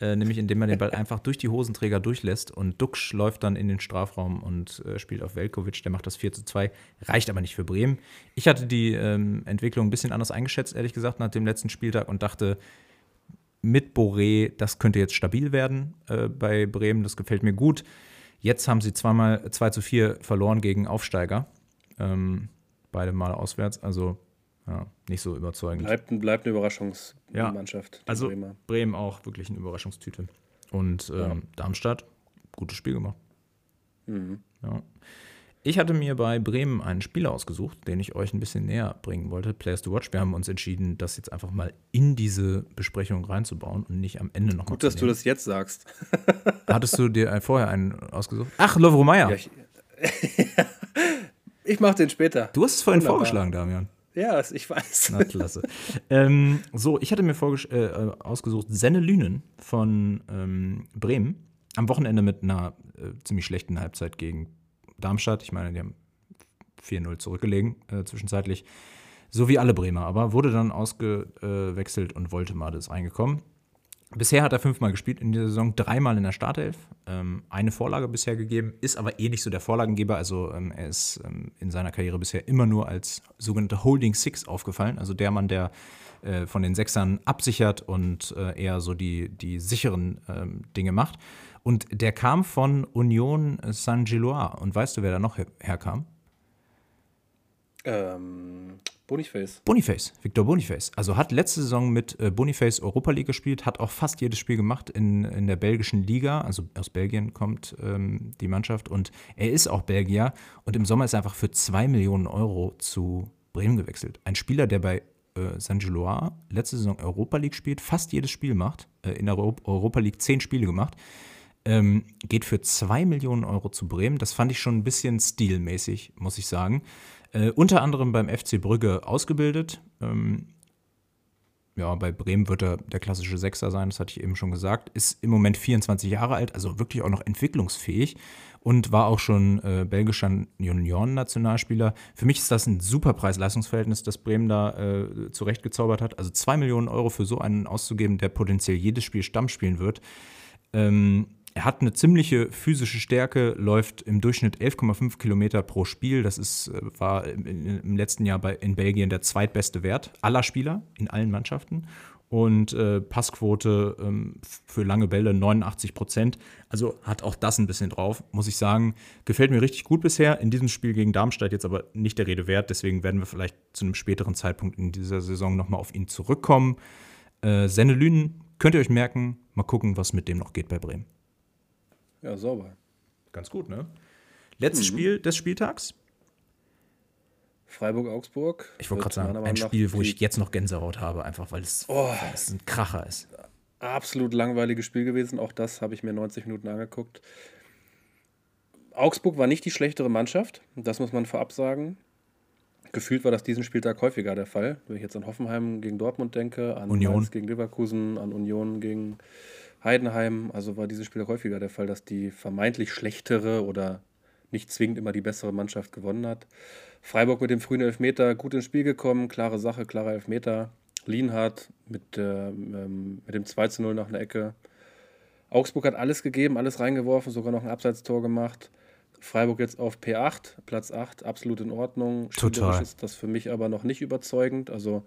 Äh, nämlich indem man den Ball einfach durch die Hosenträger durchlässt und Duxch läuft dann in den Strafraum und äh, spielt auf Velkovic, der macht das 4 zu 2, reicht aber nicht für Bremen. Ich hatte die ähm, Entwicklung ein bisschen anders eingeschätzt, ehrlich gesagt, nach dem letzten Spieltag und dachte, mit Boré, das könnte jetzt stabil werden äh, bei Bremen, das gefällt mir gut. Jetzt haben sie zweimal 2 zu 4 verloren gegen Aufsteiger. Ähm, beide Mal auswärts, also ja, nicht so überzeugend.
Bleibt, bleibt eine Überraschungsmannschaft.
Ja, also Bremer. Bremen auch wirklich eine Überraschungstüte. Und ähm, ja. Darmstadt, gutes Spiel gemacht. Mhm. Ja. Ich hatte mir bei Bremen einen Spieler ausgesucht, den ich euch ein bisschen näher bringen wollte. Players to Watch. Wir haben uns entschieden, das jetzt einfach mal in diese Besprechung reinzubauen und nicht am Ende nochmal.
Gut, dass du das jetzt sagst.
Hattest du dir vorher einen ausgesucht? Ach, Lovro Meyer. Ja, ich,
ich mach den später.
Du hast es vorhin Wunderbar. vorgeschlagen, Damian.
Ja, ich weiß.
Na, klasse. ähm, so, ich hatte mir äh, ausgesucht Senne Lünen von ähm, Bremen. Am Wochenende mit einer äh, ziemlich schlechten Halbzeit gegen Darmstadt. Ich meine, die haben 4-0 zurückgelegen äh, zwischenzeitlich. So wie alle Bremer, aber wurde dann ausgewechselt und wollte mal das reingekommen. Bisher hat er fünfmal gespielt in der Saison, dreimal in der Startelf, ähm, eine Vorlage bisher gegeben, ist aber eh nicht so der Vorlagengeber. Also ähm, er ist ähm, in seiner Karriere bisher immer nur als sogenannter Holding Six aufgefallen, also der Mann, der äh, von den Sechsern absichert und äh, eher so die, die sicheren ähm, Dinge macht. Und der kam von Union Saint-Gilloise. Und weißt du, wer da noch her herkam?
Ähm, Boniface.
Boniface, Victor Boniface. Also hat letzte Saison mit äh, Boniface Europa League gespielt, hat auch fast jedes Spiel gemacht in, in der belgischen Liga. Also aus Belgien kommt ähm, die Mannschaft und er ist auch Belgier. Und im Sommer ist er einfach für 2 Millionen Euro zu Bremen gewechselt. Ein Spieler, der bei äh, Saint-Gilloise letzte Saison Europa League spielt, fast jedes Spiel macht, äh, in der Europa League 10 Spiele gemacht. Ähm, geht für 2 Millionen Euro zu Bremen. Das fand ich schon ein bisschen stilmäßig, muss ich sagen. Äh, unter anderem beim FC Brügge ausgebildet. Ähm, ja, bei Bremen wird er der klassische Sechser sein, das hatte ich eben schon gesagt. Ist im Moment 24 Jahre alt, also wirklich auch noch entwicklungsfähig und war auch schon äh, belgischer Junioren-Nationalspieler. Für mich ist das ein super Preis-Leistungsverhältnis, das Bremen da äh, zurechtgezaubert hat. Also 2 Millionen Euro für so einen auszugeben, der potenziell jedes Spiel Stamm spielen wird. Ähm, er hat eine ziemliche physische Stärke, läuft im Durchschnitt 11,5 Kilometer pro Spiel. Das ist, äh, war im letzten Jahr bei, in Belgien der zweitbeste Wert aller Spieler in allen Mannschaften. Und äh, Passquote ähm, für lange Bälle 89 Prozent. Also hat auch das ein bisschen drauf, muss ich sagen. Gefällt mir richtig gut bisher. In diesem Spiel gegen Darmstadt jetzt aber nicht der Rede wert. Deswegen werden wir vielleicht zu einem späteren Zeitpunkt in dieser Saison nochmal auf ihn zurückkommen. Äh, Sennelünen könnt ihr euch merken. Mal gucken, was mit dem noch geht bei Bremen.
Ja, sauber.
Ganz gut, ne? Letztes mhm. Spiel des Spieltags?
Freiburg-Augsburg.
Ich wollte gerade sagen, ein Spiel, wo ich jetzt noch Gänsehaut habe, einfach weil es, oh, weil es ein Kracher ist.
Absolut langweiliges Spiel gewesen. Auch das habe ich mir 90 Minuten angeguckt. Augsburg war nicht die schlechtere Mannschaft, das muss man vorab sagen. Gefühlt war das diesen Spieltag häufiger der Fall. Wenn ich jetzt an Hoffenheim gegen Dortmund denke, an
Union Mainz
gegen Leverkusen, an Union gegen Heidenheim, also war dieses Spiel häufiger der Fall, dass die vermeintlich schlechtere oder nicht zwingend immer die bessere Mannschaft gewonnen hat. Freiburg mit dem frühen Elfmeter gut ins Spiel gekommen, klare Sache, klarer Elfmeter. Lienhardt mit, äh, ähm, mit dem 2 zu 0 nach einer Ecke. Augsburg hat alles gegeben, alles reingeworfen, sogar noch ein Abseitstor gemacht. Freiburg jetzt auf P8, Platz 8, absolut in Ordnung.
Total.
ist das für mich aber noch nicht überzeugend. Also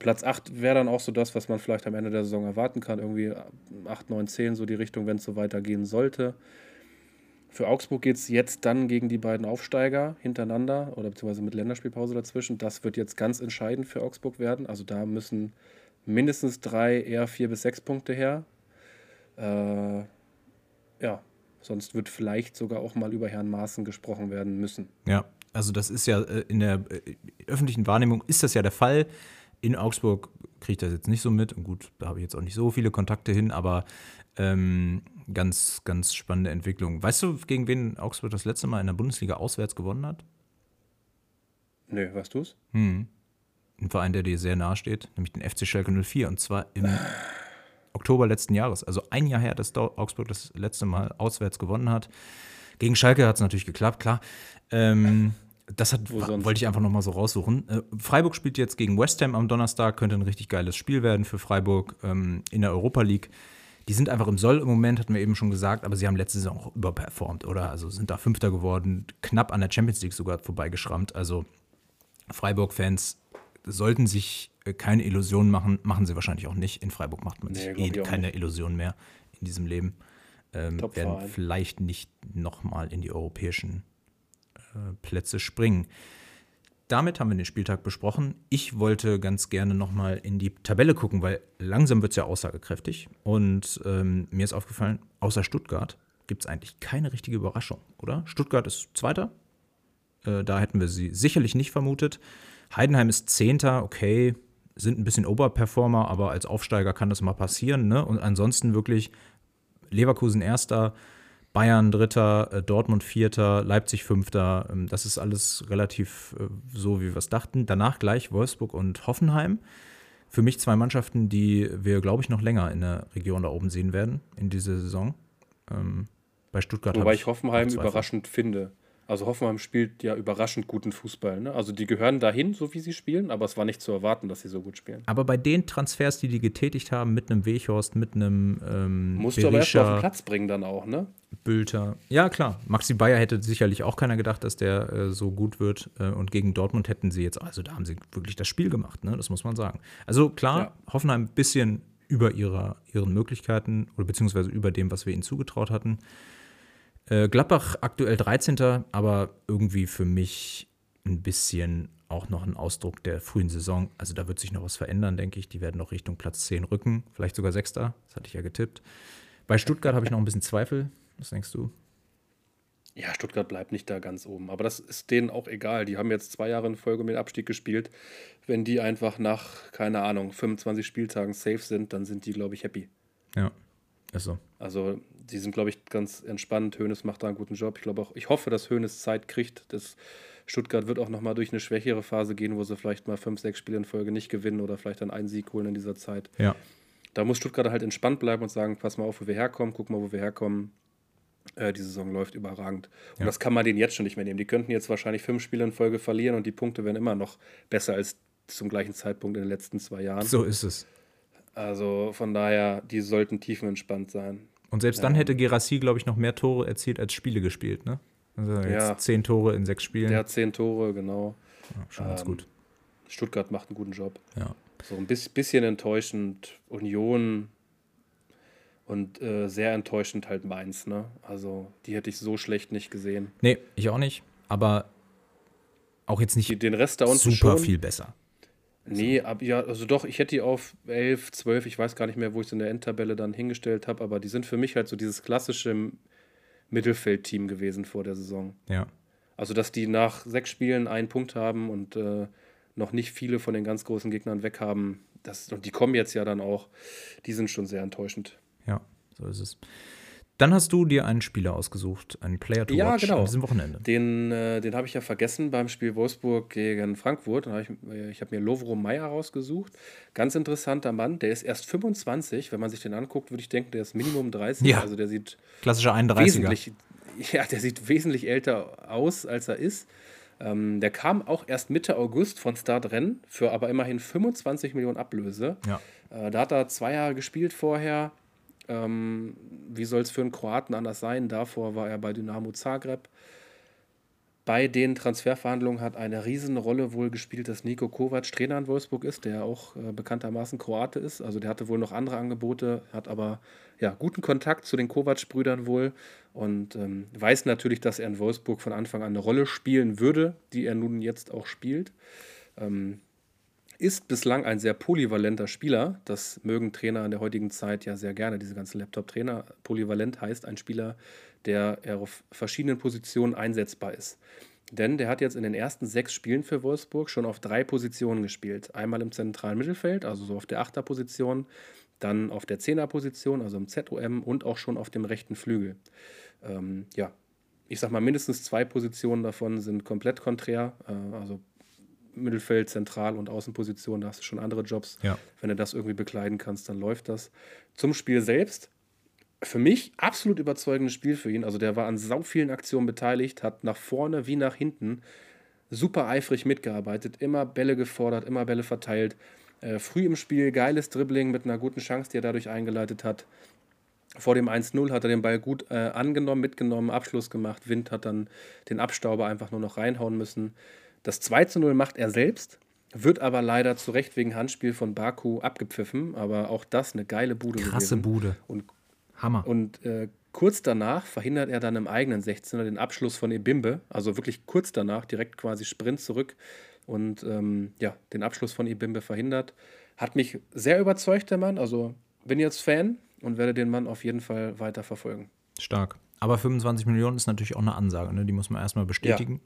Platz 8 wäre dann auch so das, was man vielleicht am Ende der Saison erwarten kann. Irgendwie 8, 9, 10, so die Richtung, wenn es so weitergehen sollte. Für Augsburg geht es jetzt dann gegen die beiden Aufsteiger hintereinander oder beziehungsweise mit Länderspielpause dazwischen. Das wird jetzt ganz entscheidend für Augsburg werden. Also da müssen mindestens drei, eher vier bis sechs Punkte her. Äh, ja, sonst wird vielleicht sogar auch mal über Herrn Maaßen gesprochen werden müssen.
Ja, also das ist ja äh, in der äh, öffentlichen Wahrnehmung ist das ja der Fall. In Augsburg kriege ich das jetzt nicht so mit. Und gut, da habe ich jetzt auch nicht so viele Kontakte hin, aber ähm, ganz, ganz spannende Entwicklung. Weißt du, gegen wen Augsburg das letzte Mal in der Bundesliga auswärts gewonnen hat?
Nö, nee, weißt du es?
Hm. Ein Verein, der dir sehr nahe steht, nämlich den FC Schalke 04. Und zwar im Oktober letzten Jahres. Also ein Jahr her, dass Augsburg das letzte Mal auswärts gewonnen hat. Gegen Schalke hat es natürlich geklappt, klar. Ähm, das hat, wollte ich einfach nochmal so raussuchen. Äh, Freiburg spielt jetzt gegen West Ham am Donnerstag, könnte ein richtig geiles Spiel werden für Freiburg ähm, in der Europa League. die sind einfach im Soll im Moment, hatten wir eben schon gesagt, aber sie haben letzte Saison auch überperformt, oder? Also sind da Fünfter geworden, knapp an der Champions League sogar vorbeigeschrammt. Also Freiburg-Fans sollten sich äh, keine Illusionen machen, machen sie wahrscheinlich auch nicht. In Freiburg macht man nee, sich eh keine Illusionen mehr in diesem Leben. Ähm, werden vielleicht nicht nochmal in die europäischen Plätze springen. Damit haben wir den Spieltag besprochen. Ich wollte ganz gerne nochmal in die Tabelle gucken, weil langsam wird es ja aussagekräftig. Und ähm, mir ist aufgefallen, außer Stuttgart gibt es eigentlich keine richtige Überraschung, oder? Stuttgart ist Zweiter. Äh, da hätten wir sie sicherlich nicht vermutet. Heidenheim ist Zehnter, okay, sind ein bisschen Oberperformer, aber als Aufsteiger kann das mal passieren. Ne? Und ansonsten wirklich Leverkusen Erster, Bayern Dritter, äh, Dortmund Vierter, Leipzig Fünfter. Ähm, das ist alles relativ äh, so, wie wir es dachten. Danach gleich Wolfsburg und Hoffenheim. Für mich zwei Mannschaften, die wir, glaube ich, noch länger in der Region da oben sehen werden in dieser Saison. Ähm, bei Stuttgart
Wobei ich Hoffenheim überraschend finde. Also Hoffenheim spielt ja überraschend guten Fußball. Ne? Also die gehören dahin, so wie sie spielen, aber es war nicht zu erwarten, dass sie so gut spielen.
Aber bei den Transfers, die die getätigt haben, mit einem Weghorst, mit einem ähm,
Musst Berisha, du aber erst auf den Platz bringen dann auch, ne?
Bülter. Ja, klar. Maxi Bayer hätte sicherlich auch keiner gedacht, dass der äh, so gut wird. Äh, und gegen Dortmund hätten sie jetzt, also da haben sie wirklich das Spiel gemacht, ne? Das muss man sagen. Also klar, ja. Hoffenheim ein bisschen über ihrer, ihren Möglichkeiten oder beziehungsweise über dem, was wir ihnen zugetraut hatten. Äh, Gladbach aktuell 13. Aber irgendwie für mich ein bisschen auch noch ein Ausdruck der frühen Saison. Also da wird sich noch was verändern, denke ich. Die werden noch Richtung Platz 10 rücken, vielleicht sogar Sechster. Das hatte ich ja getippt. Bei Stuttgart habe ich noch ein bisschen Zweifel. Was denkst du?
Ja, Stuttgart bleibt nicht da ganz oben. Aber das ist denen auch egal. Die haben jetzt zwei Jahre in Folge mit Abstieg gespielt. Wenn die einfach nach, keine Ahnung, 25 Spieltagen safe sind, dann sind die, glaube ich, happy.
Ja, ist so.
Also die sind, glaube ich, ganz entspannt. Hoeneß macht da einen guten Job. Ich glaube auch, ich hoffe, dass Hoeneß Zeit kriegt. Das Stuttgart wird auch nochmal durch eine schwächere Phase gehen, wo sie vielleicht mal fünf, sechs Spiele in Folge nicht gewinnen oder vielleicht dann einen Sieg holen in dieser Zeit.
Ja.
Da muss Stuttgart halt entspannt bleiben und sagen, pass mal auf, wo wir herkommen, guck mal, wo wir herkommen. Äh, die Saison läuft überragend. Und ja. das kann man denen jetzt schon nicht mehr nehmen. Die könnten jetzt wahrscheinlich fünf Spiele in Folge verlieren und die Punkte werden immer noch besser als zum gleichen Zeitpunkt in den letzten zwei Jahren.
So ist es.
Also von daher, die sollten tiefenentspannt sein.
Und selbst ja. dann hätte Gerassi, glaube ich, noch mehr Tore erzielt als Spiele gespielt, ne? Also jetzt ja. zehn Tore in sechs Spielen.
Der hat zehn Tore, genau.
Ja, schon ganz ähm, gut.
Stuttgart macht einen guten Job.
Ja.
So ein bisschen enttäuschend Union und äh, sehr enttäuschend halt Mainz, ne? Also die hätte ich so schlecht nicht gesehen.
Nee, ich auch nicht. Aber auch jetzt nicht
den Rest da
unten super schon. viel besser.
Nee, ab, ja, also doch, ich hätte die auf 11, 12, ich weiß gar nicht mehr, wo ich es in der Endtabelle dann hingestellt habe, aber die sind für mich halt so dieses klassische Mittelfeldteam gewesen vor der Saison.
Ja.
Also, dass die nach sechs Spielen einen Punkt haben und äh, noch nicht viele von den ganz großen Gegnern weg haben, das, und die kommen jetzt ja dann auch, die sind schon sehr enttäuschend.
Ja, so ist es. Dann hast du dir einen Spieler ausgesucht, einen Player to
ja, watch genau.
an diesem Wochenende.
Den, äh, den habe ich ja vergessen beim Spiel Wolfsburg gegen Frankfurt. Hab ich äh, ich habe mir Lovro Meyer rausgesucht. Ganz interessanter Mann. Der ist erst 25. Wenn man sich den anguckt, würde ich denken, der ist Minimum 30.
Ja.
Also der sieht
klassischer 31er.
Wesentlich, ja, der sieht wesentlich älter aus, als er ist. Ähm, der kam auch erst Mitte August von Start Rennen für aber immerhin 25 Millionen Ablöse.
Ja.
Äh, da hat er zwei Jahre gespielt vorher ähm, wie soll es für einen Kroaten anders sein? Davor war er bei Dynamo Zagreb. Bei den Transferverhandlungen hat eine Riesenrolle wohl gespielt, dass Nico Kovac Trainer in Wolfsburg ist, der auch äh, bekanntermaßen Kroate ist. Also der hatte wohl noch andere Angebote, hat aber ja, guten Kontakt zu den Kovac-Brüdern wohl und ähm, weiß natürlich, dass er in Wolfsburg von Anfang an eine Rolle spielen würde, die er nun jetzt auch spielt. Ähm, ist bislang ein sehr polyvalenter Spieler. Das mögen Trainer in der heutigen Zeit ja sehr gerne, diese ganzen Laptop-Trainer. Polyvalent heißt ein Spieler, der auf verschiedenen Positionen einsetzbar ist. Denn der hat jetzt in den ersten sechs Spielen für Wolfsburg schon auf drei Positionen gespielt. Einmal im zentralen Mittelfeld, also so auf der Achterposition, dann auf der Zehnerposition, also im ZOM und auch schon auf dem rechten Flügel. Ähm, ja, ich sag mal, mindestens zwei Positionen davon sind komplett konträr. Äh, also Mittelfeld, Zentral- und Außenposition, da hast du schon andere Jobs.
Ja.
Wenn du das irgendwie bekleiden kannst, dann läuft das. Zum Spiel selbst. Für mich absolut überzeugendes Spiel für ihn. Also der war an sau vielen Aktionen beteiligt, hat nach vorne wie nach hinten super eifrig mitgearbeitet, immer Bälle gefordert, immer Bälle verteilt. Äh, früh im Spiel geiles Dribbling mit einer guten Chance, die er dadurch eingeleitet hat. Vor dem 1-0 hat er den Ball gut äh, angenommen, mitgenommen, Abschluss gemacht. Wind hat dann den Abstauber einfach nur noch reinhauen müssen. Das 2-0 macht er selbst, wird aber leider zu Recht wegen Handspiel von Baku abgepfiffen. Aber auch das eine geile Bude
Krasse
gewesen.
Bude.
Und,
Hammer.
und äh, kurz danach verhindert er dann im eigenen 16er den Abschluss von Ebimbe. Also wirklich kurz danach, direkt quasi Sprint zurück und ähm, ja, den Abschluss von Ebimbe verhindert. Hat mich sehr überzeugt, der Mann. Also bin jetzt Fan und werde den Mann auf jeden Fall weiter verfolgen.
Stark. Aber 25 Millionen ist natürlich auch eine Ansage, ne? die muss man erstmal bestätigen.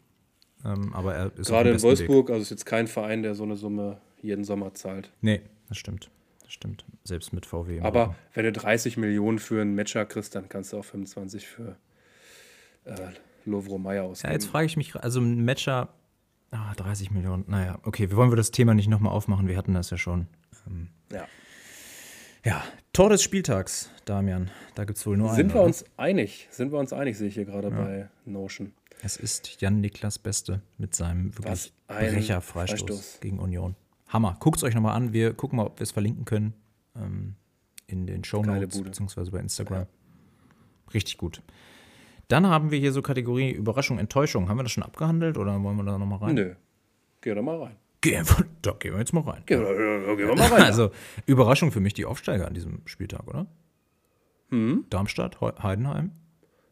Ähm, aber er ist
Gerade in Wolfsburg, also ist jetzt kein Verein, der so eine Summe jeden Sommer zahlt.
Weg. Nee, das stimmt. Das stimmt. Selbst mit VW.
Aber
Rücken.
wenn du 30 Millionen für einen Matcher kriegst, dann kannst du auch 25 für äh, Lovro Meyer
Ja,
ausgeben.
jetzt frage ich mich, also ein Matcher, ah, 30 Millionen, naja, okay, wir wollen wir das Thema nicht nochmal aufmachen, wir hatten das ja schon. Ähm,
ja.
ja, Tor des Spieltags, Damian, da gibt es wohl nur einen.
Sind wir
oder?
uns einig? Sind wir uns einig, sehe ich hier gerade bei Notion.
Es ist Jan-Niklas Beste mit seinem wirklich Brecher-Freistoß
Freistoß.
gegen Union. Hammer. Guckt es euch nochmal an. Wir gucken mal, ob wir es verlinken können ähm, in den Show Notes beziehungsweise bei Instagram. Richtig gut. Dann haben wir hier so Kategorie Überraschung, Enttäuschung. Haben wir das schon abgehandelt oder wollen wir da nochmal rein?
Nö. Geh doch mal rein.
Gehen, da gehen wir jetzt mal rein.
Geh, geh, geh doch mal rein.
Also Überraschung für mich die Aufsteiger an diesem Spieltag, oder?
Hm?
Darmstadt, Heidenheim,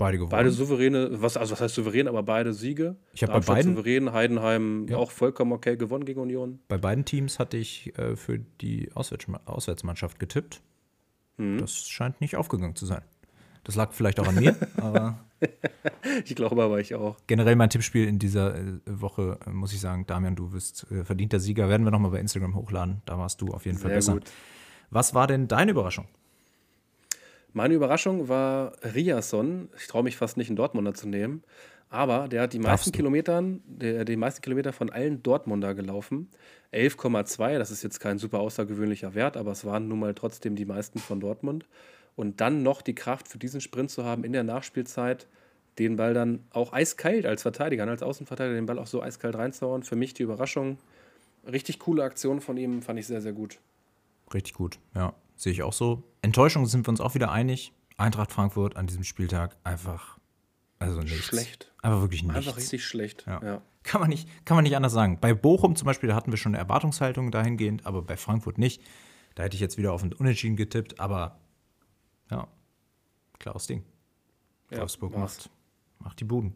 beide gewonnen.
Beide souveräne, was, also was heißt souverän, aber beide Siege.
Ich hab bei beiden-
souverän, Heidenheim
Ja.
auch vollkommen okay gewonnen gegen Union.
Bei beiden Teams hatte ich äh, für die Auswärts Auswärtsmannschaft getippt.
Hm?
Das scheint nicht aufgegangen zu sein. Das lag vielleicht auch an mir, aber
Ich glaube aber ich auch.
generell mein Tippspiel in dieser äh, Woche, äh, muss ich sagen, Damian, du bist äh, verdienter Sieger. Werden wir nochmal bei Instagram hochladen. Da warst du auf jeden Fall
Sehr
besser.
gut.
Was war denn deine Überraschung?
Meine Überraschung war Riasson. Ich traue mich fast nicht, einen Dortmunder zu nehmen. Aber der hat die meisten. Kilometern, der, die meisten Kilometer von allen Dortmunder gelaufen. 11,2, das ist jetzt kein super außergewöhnlicher Wert, aber es waren nun mal trotzdem die meisten von Dortmund. Und dann noch die Kraft für diesen Sprint zu haben in der Nachspielzeit, den Ball dann auch eiskalt als Verteidiger, als Außenverteidiger, den Ball auch so eiskalt reinzuhauen. Für mich die Überraschung. Richtig coole Aktion von ihm, fand ich sehr, sehr gut.
Richtig gut, ja. Sehe ich auch so. Enttäuschung sind wir uns auch wieder einig. Eintracht Frankfurt an diesem Spieltag einfach, also nichts.
Schlecht.
Einfach wirklich nichts.
Einfach richtig schlecht.
Ja.
ja.
Kann man, nicht, kann man nicht anders sagen. Bei Bochum zum Beispiel, da hatten wir schon eine Erwartungshaltung dahingehend, aber bei Frankfurt nicht. Da hätte ich jetzt wieder auf ein Unentschieden getippt, aber ja, klares Ding.
Ja,
Wolfsburg macht, macht die Buden.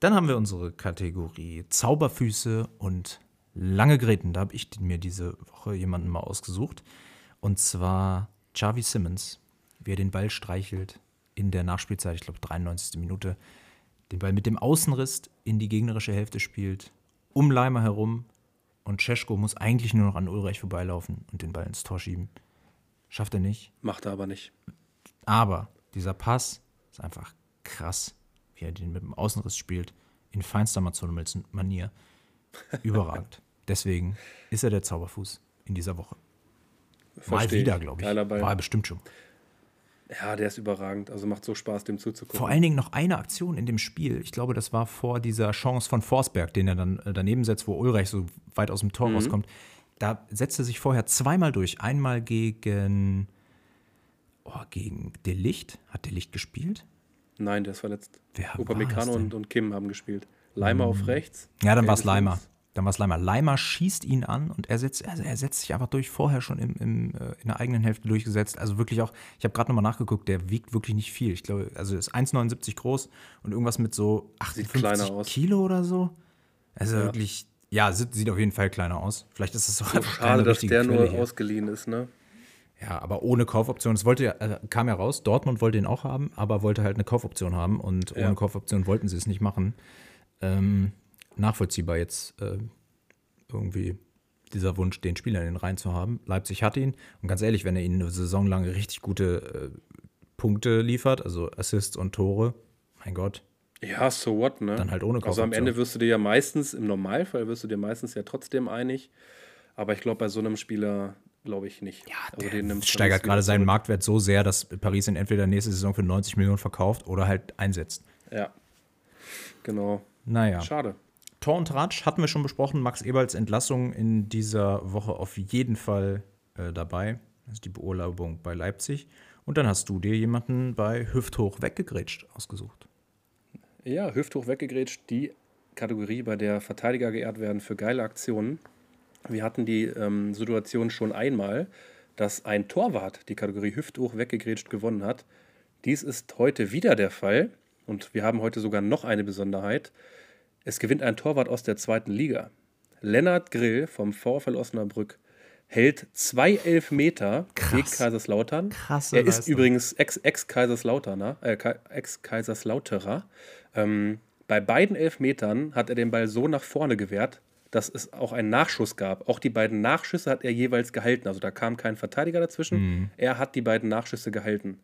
Dann haben wir unsere Kategorie Zauberfüße und lange Gräten. Da habe ich mir diese Woche jemanden mal ausgesucht. Und zwar Xavi Simmons, wie er den Ball streichelt in der Nachspielzeit, ich glaube 93. Minute, den Ball mit dem Außenriss in die gegnerische Hälfte spielt, um Leimer herum. Und Cesko muss eigentlich nur noch an Ulreich vorbeilaufen und den Ball ins Tor schieben. Schafft er nicht.
Macht er aber nicht.
Aber dieser Pass ist einfach krass, wie er den mit dem Außenriss spielt. In feinster Mazzonomilz-Manier. Überragend. Deswegen ist er der Zauberfuß in dieser Woche. Mal wieder, glaube ich. War bestimmt schon.
Ja, der ist überragend. Also macht so Spaß, dem zuzugucken.
Vor allen Dingen noch eine Aktion in dem Spiel. Ich glaube, das war vor dieser Chance von Forsberg, den er dann äh, daneben setzt, wo Ulreich so weit aus dem Tor rauskommt. Da setzt er sich vorher zweimal durch. Einmal gegen, oh, gegen Delicht. Hat Delicht gespielt?
Nein, der ist verletzt.
Wer
Upamecano und, und Kim haben gespielt. Leimer auf rechts.
Ja, dann war es Leimer. Dann war es Leimer. Leimer schießt ihn an und er setzt, also er setzt sich einfach durch, vorher schon im, im, äh, in der eigenen Hälfte durchgesetzt. Also wirklich auch, ich habe gerade nochmal nachgeguckt, der wiegt wirklich nicht viel. Ich glaube, also er ist 1,79 groß und irgendwas mit so
Sieht
58
kleiner aus.
Kilo oder so. Also
Ja.
wirklich, ja, sieht, sieht auf jeden Fall kleiner aus. Vielleicht ist es so einfach
Schade, dass der
Quelle
nur
hier.
ausgeliehen ist, ne?
Ja, aber ohne Kaufoption. Es wollte ja, äh, kam ja raus, Dortmund wollte ihn auch haben, aber wollte halt eine Kaufoption haben und
Ja.
ohne Kaufoption wollten sie es nicht machen. Ähm, nachvollziehbar jetzt äh, irgendwie dieser Wunsch, den Spieler in den Reihen zu haben. Leipzig hat ihn und ganz ehrlich, wenn er ihnen eine Saison lang richtig gute äh, Punkte liefert, also Assists und Tore, mein Gott,
Ja, so what, ne?
Dann halt ohne
Also am
Kaufoption.
Ende wirst du dir ja meistens, im Normalfall wirst du dir meistens ja trotzdem einig. Aber ich glaube, bei so einem Spieler glaube ich nicht.
ja,
also
der steigert gerade seinen. Marktwert so sehr, dass Paris ihn entweder nächste Saison für 90 Millionen verkauft oder halt einsetzt.
Ja. Genau.
Naja.
Schade.
Tor und Ratsch hatten wir schon besprochen. Max Eberls Entlassung in dieser Woche auf jeden Fall äh, dabei. Das ist die Beurlaubung bei Leipzig. Und dann hast du dir jemanden bei Hüfthoch weggegrätscht ausgesucht.
Ja, hüfthoch weggegrätscht, die Kategorie, bei der Verteidiger geehrt werden für geile Aktionen. Wir hatten die ähm, Situation schon einmal, dass ein Torwart die Kategorie hüfthoch weggegrätscht gewonnen hat. Dies ist heute wieder der Fall und wir haben heute sogar noch eine Besonderheit. Es gewinnt ein Torwart aus der zweiten Liga. Lennart Grill vom VfL Osnabrück hält zwei Elfmeter
Krass.
gegen Kaiserslautern.
Krasse
er ist
Leistung.
übrigens Ex- Ex-Kaiserslauterner, äh, Ka- Ex-Kaiserslauterer. Ähm, bei beiden Elfmetern hat er den Ball so nach vorne gewehrt, dass es auch einen Nachschuss gab. Auch die beiden Nachschüsse hat er jeweils gehalten. Also da kam kein Verteidiger dazwischen. Er hat die beiden Nachschüsse gehalten.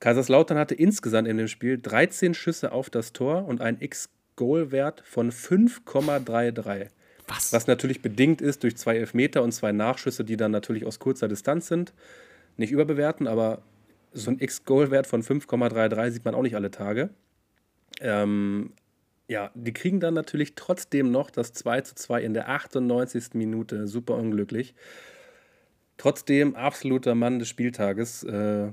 Kaiserslautern hatte insgesamt in dem Spiel 13 Schüsse auf das Tor und einen X-Goal-Wert von 5,33.
Was?
Was natürlich bedingt ist durch zwei Elfmeter und zwei Nachschüsse, die dann natürlich aus kurzer Distanz sind. Nicht überbewerten, aber so ein X-Goal-Wert von 5,33 sieht man auch nicht alle Tage. Ähm, ja, die kriegen dann natürlich trotzdem noch das 2 zu 2 in der 98. Minute. Super unglücklich. Trotzdem absoluter Mann des Spieltages. Äh,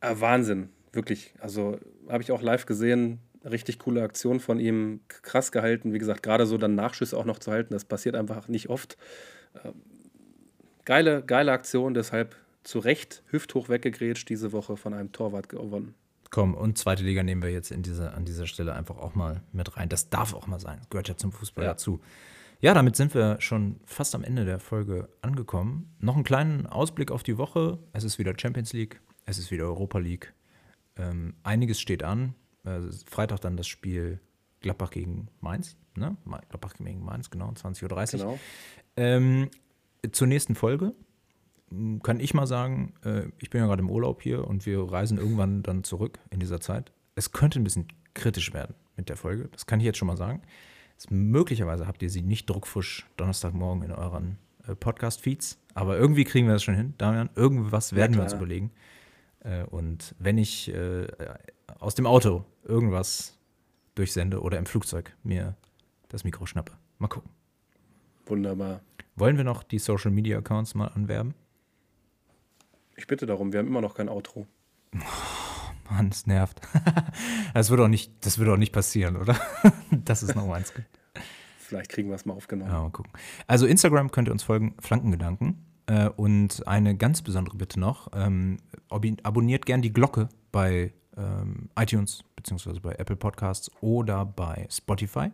ah, Wahnsinn, wirklich. Also habe ich auch live gesehen. Richtig coole Aktion von ihm. Krass gehalten. Wie gesagt, gerade so dann Nachschüsse auch noch zu halten, das passiert einfach nicht oft. Ähm, geile, geile Aktion, deshalb zu Recht hüfthoch weggegrätscht diese Woche von einem Torwart gewonnen.
Komm, und zweite Liga nehmen wir jetzt in dieser, an dieser Stelle einfach auch mal mit rein. Das darf auch mal sein. Gehört ja zum Fußball
Ja.
dazu. Ja, damit sind wir schon fast am Ende der Folge angekommen. Noch einen kleinen Ausblick auf die Woche. Es ist wieder Champions League, es ist wieder Europa League. Ähm, einiges steht an. Äh, Freitag dann das Spiel Gladbach gegen Mainz. Ne? Gladbach gegen Mainz, genau, 20.30 Uhr.
Genau.
Ähm, zur nächsten Folge m, kann ich mal sagen, äh, ich bin ja gerade im Urlaub hier und wir reisen irgendwann dann zurück in dieser Zeit. Es könnte ein bisschen kritisch werden mit der Folge, das kann ich jetzt schon mal sagen. Es, möglicherweise habt ihr sie nicht druckfusch Donnerstagmorgen in euren äh, Podcast-Feeds, aber irgendwie kriegen wir das schon hin, Damian. Irgendwas werden wir uns überlegen. Äh, und wenn ich äh, aus dem Auto irgendwas durchsende oder im Flugzeug mir das Mikro schnappe, mal gucken.
Wunderbar.
Wollen wir noch die Social Media Accounts mal anwerben?
Ich bitte darum, wir haben immer noch kein Outro.
Mann, es nervt. Das wird auch nicht, das wird auch nicht passieren, oder? Das ist noch meins.
Vielleicht kriegen wir es mal aufgenommen.
Ja, mal gucken. Also Instagram könnt ihr uns folgen, Flankengedanken. Äh, und eine ganz besondere Bitte noch, ähm, abonniert gern die Glocke bei ähm, iTunes beziehungsweise bei Apple Podcasts oder bei Spotify.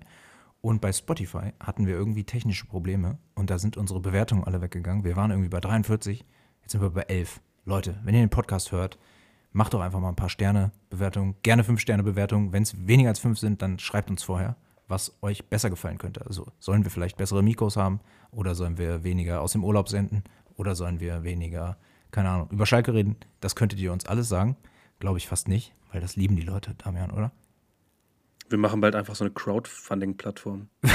Und bei Spotify hatten wir irgendwie technische Probleme und da sind unsere Bewertungen alle weggegangen. Wir waren irgendwie bei 43, jetzt sind wir bei 11. Leute, wenn ihr den Podcast hört, macht doch einfach mal ein paar Sterne-Bewertungen, gerne 5-Sterne-Bewertungen. Wenn es weniger als 5 sind, dann schreibt uns vorher, was euch besser gefallen könnte. Also sollen wir vielleicht bessere Mikros haben oder sollen wir weniger aus dem Urlaub senden oder sollen wir weniger, keine Ahnung, über Schalke reden? Das könntet ihr uns alles sagen. Glaube ich fast nicht, weil das lieben die Leute, Damian, oder?
Wir machen bald einfach so eine Crowdfunding-Plattform.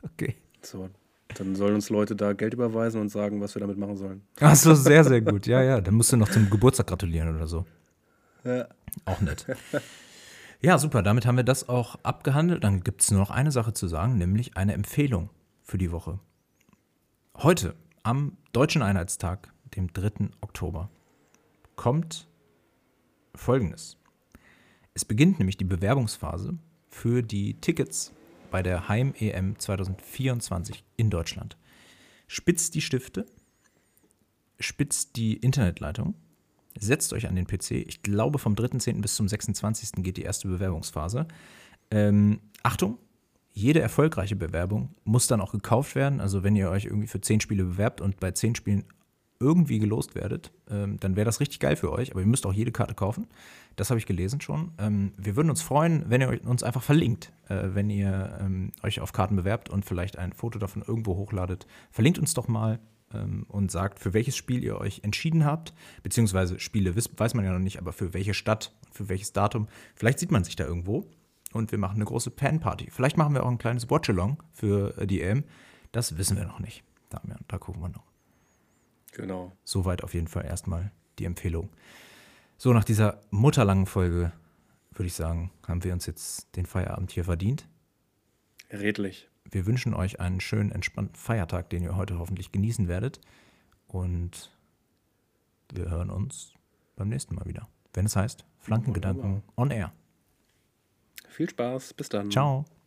Okay.
So, dann sollen uns Leute da Geld überweisen und sagen, was wir damit machen sollen.
Ach so, sehr, sehr gut. Ja, ja, dann musst du noch zum Geburtstag gratulieren oder so.
Ja.
Auch nett. Ja, super. Damit haben wir das auch abgehandelt. Dann gibt es nur noch eine Sache zu sagen, nämlich eine Empfehlung für die Woche. Heute, am Deutschen Einheitstag, dem 3. Oktober, kommt Folgendes. Es beginnt nämlich die Bewerbungsphase für die Tickets bei der Heim-EM 2024 in Deutschland. Spitzt die Stifte, spitzt die Internetleitung, setzt euch an den PC. Ich glaube, vom 3.10. bis zum 26. geht die erste Bewerbungsphase. Ähm, Achtung, jede erfolgreiche Bewerbung muss dann auch gekauft werden. Also wenn ihr euch irgendwie für 10 Spiele bewerbt und bei 10 Spielen irgendwie gelost werdet, ähm, dann wäre das richtig geil für euch. Aber ihr müsst auch jede Karte kaufen. Das habe ich gelesen schon. Ähm, wir würden uns freuen, wenn ihr uns einfach verlinkt, äh, wenn ihr ähm, euch auf Karten bewerbt und vielleicht ein Foto davon irgendwo hochladet. Verlinkt uns doch mal ähm, und sagt, für welches Spiel ihr euch entschieden habt. Beziehungsweise Spiele weiß man ja noch nicht, aber für welche Stadt, für welches Datum. Vielleicht sieht man sich da irgendwo und wir machen eine große Fan-Party. Vielleicht machen wir auch ein kleines Watch-Along für äh, die EM. Das wissen wir noch nicht. Damian, da gucken wir noch.
Genau.
Soweit auf jeden Fall erstmal die Empfehlung. So, nach dieser mutterlangen Folge würde ich sagen, haben wir uns jetzt den Feierabend hier verdient.
Redlich.
Wir wünschen euch einen schönen, entspannten Feiertag, den ihr heute hoffentlich genießen werdet. Und wir hören uns beim nächsten Mal wieder. Wenn es heißt Flankengedanken on Air.
Viel Spaß, bis dann.
Ciao.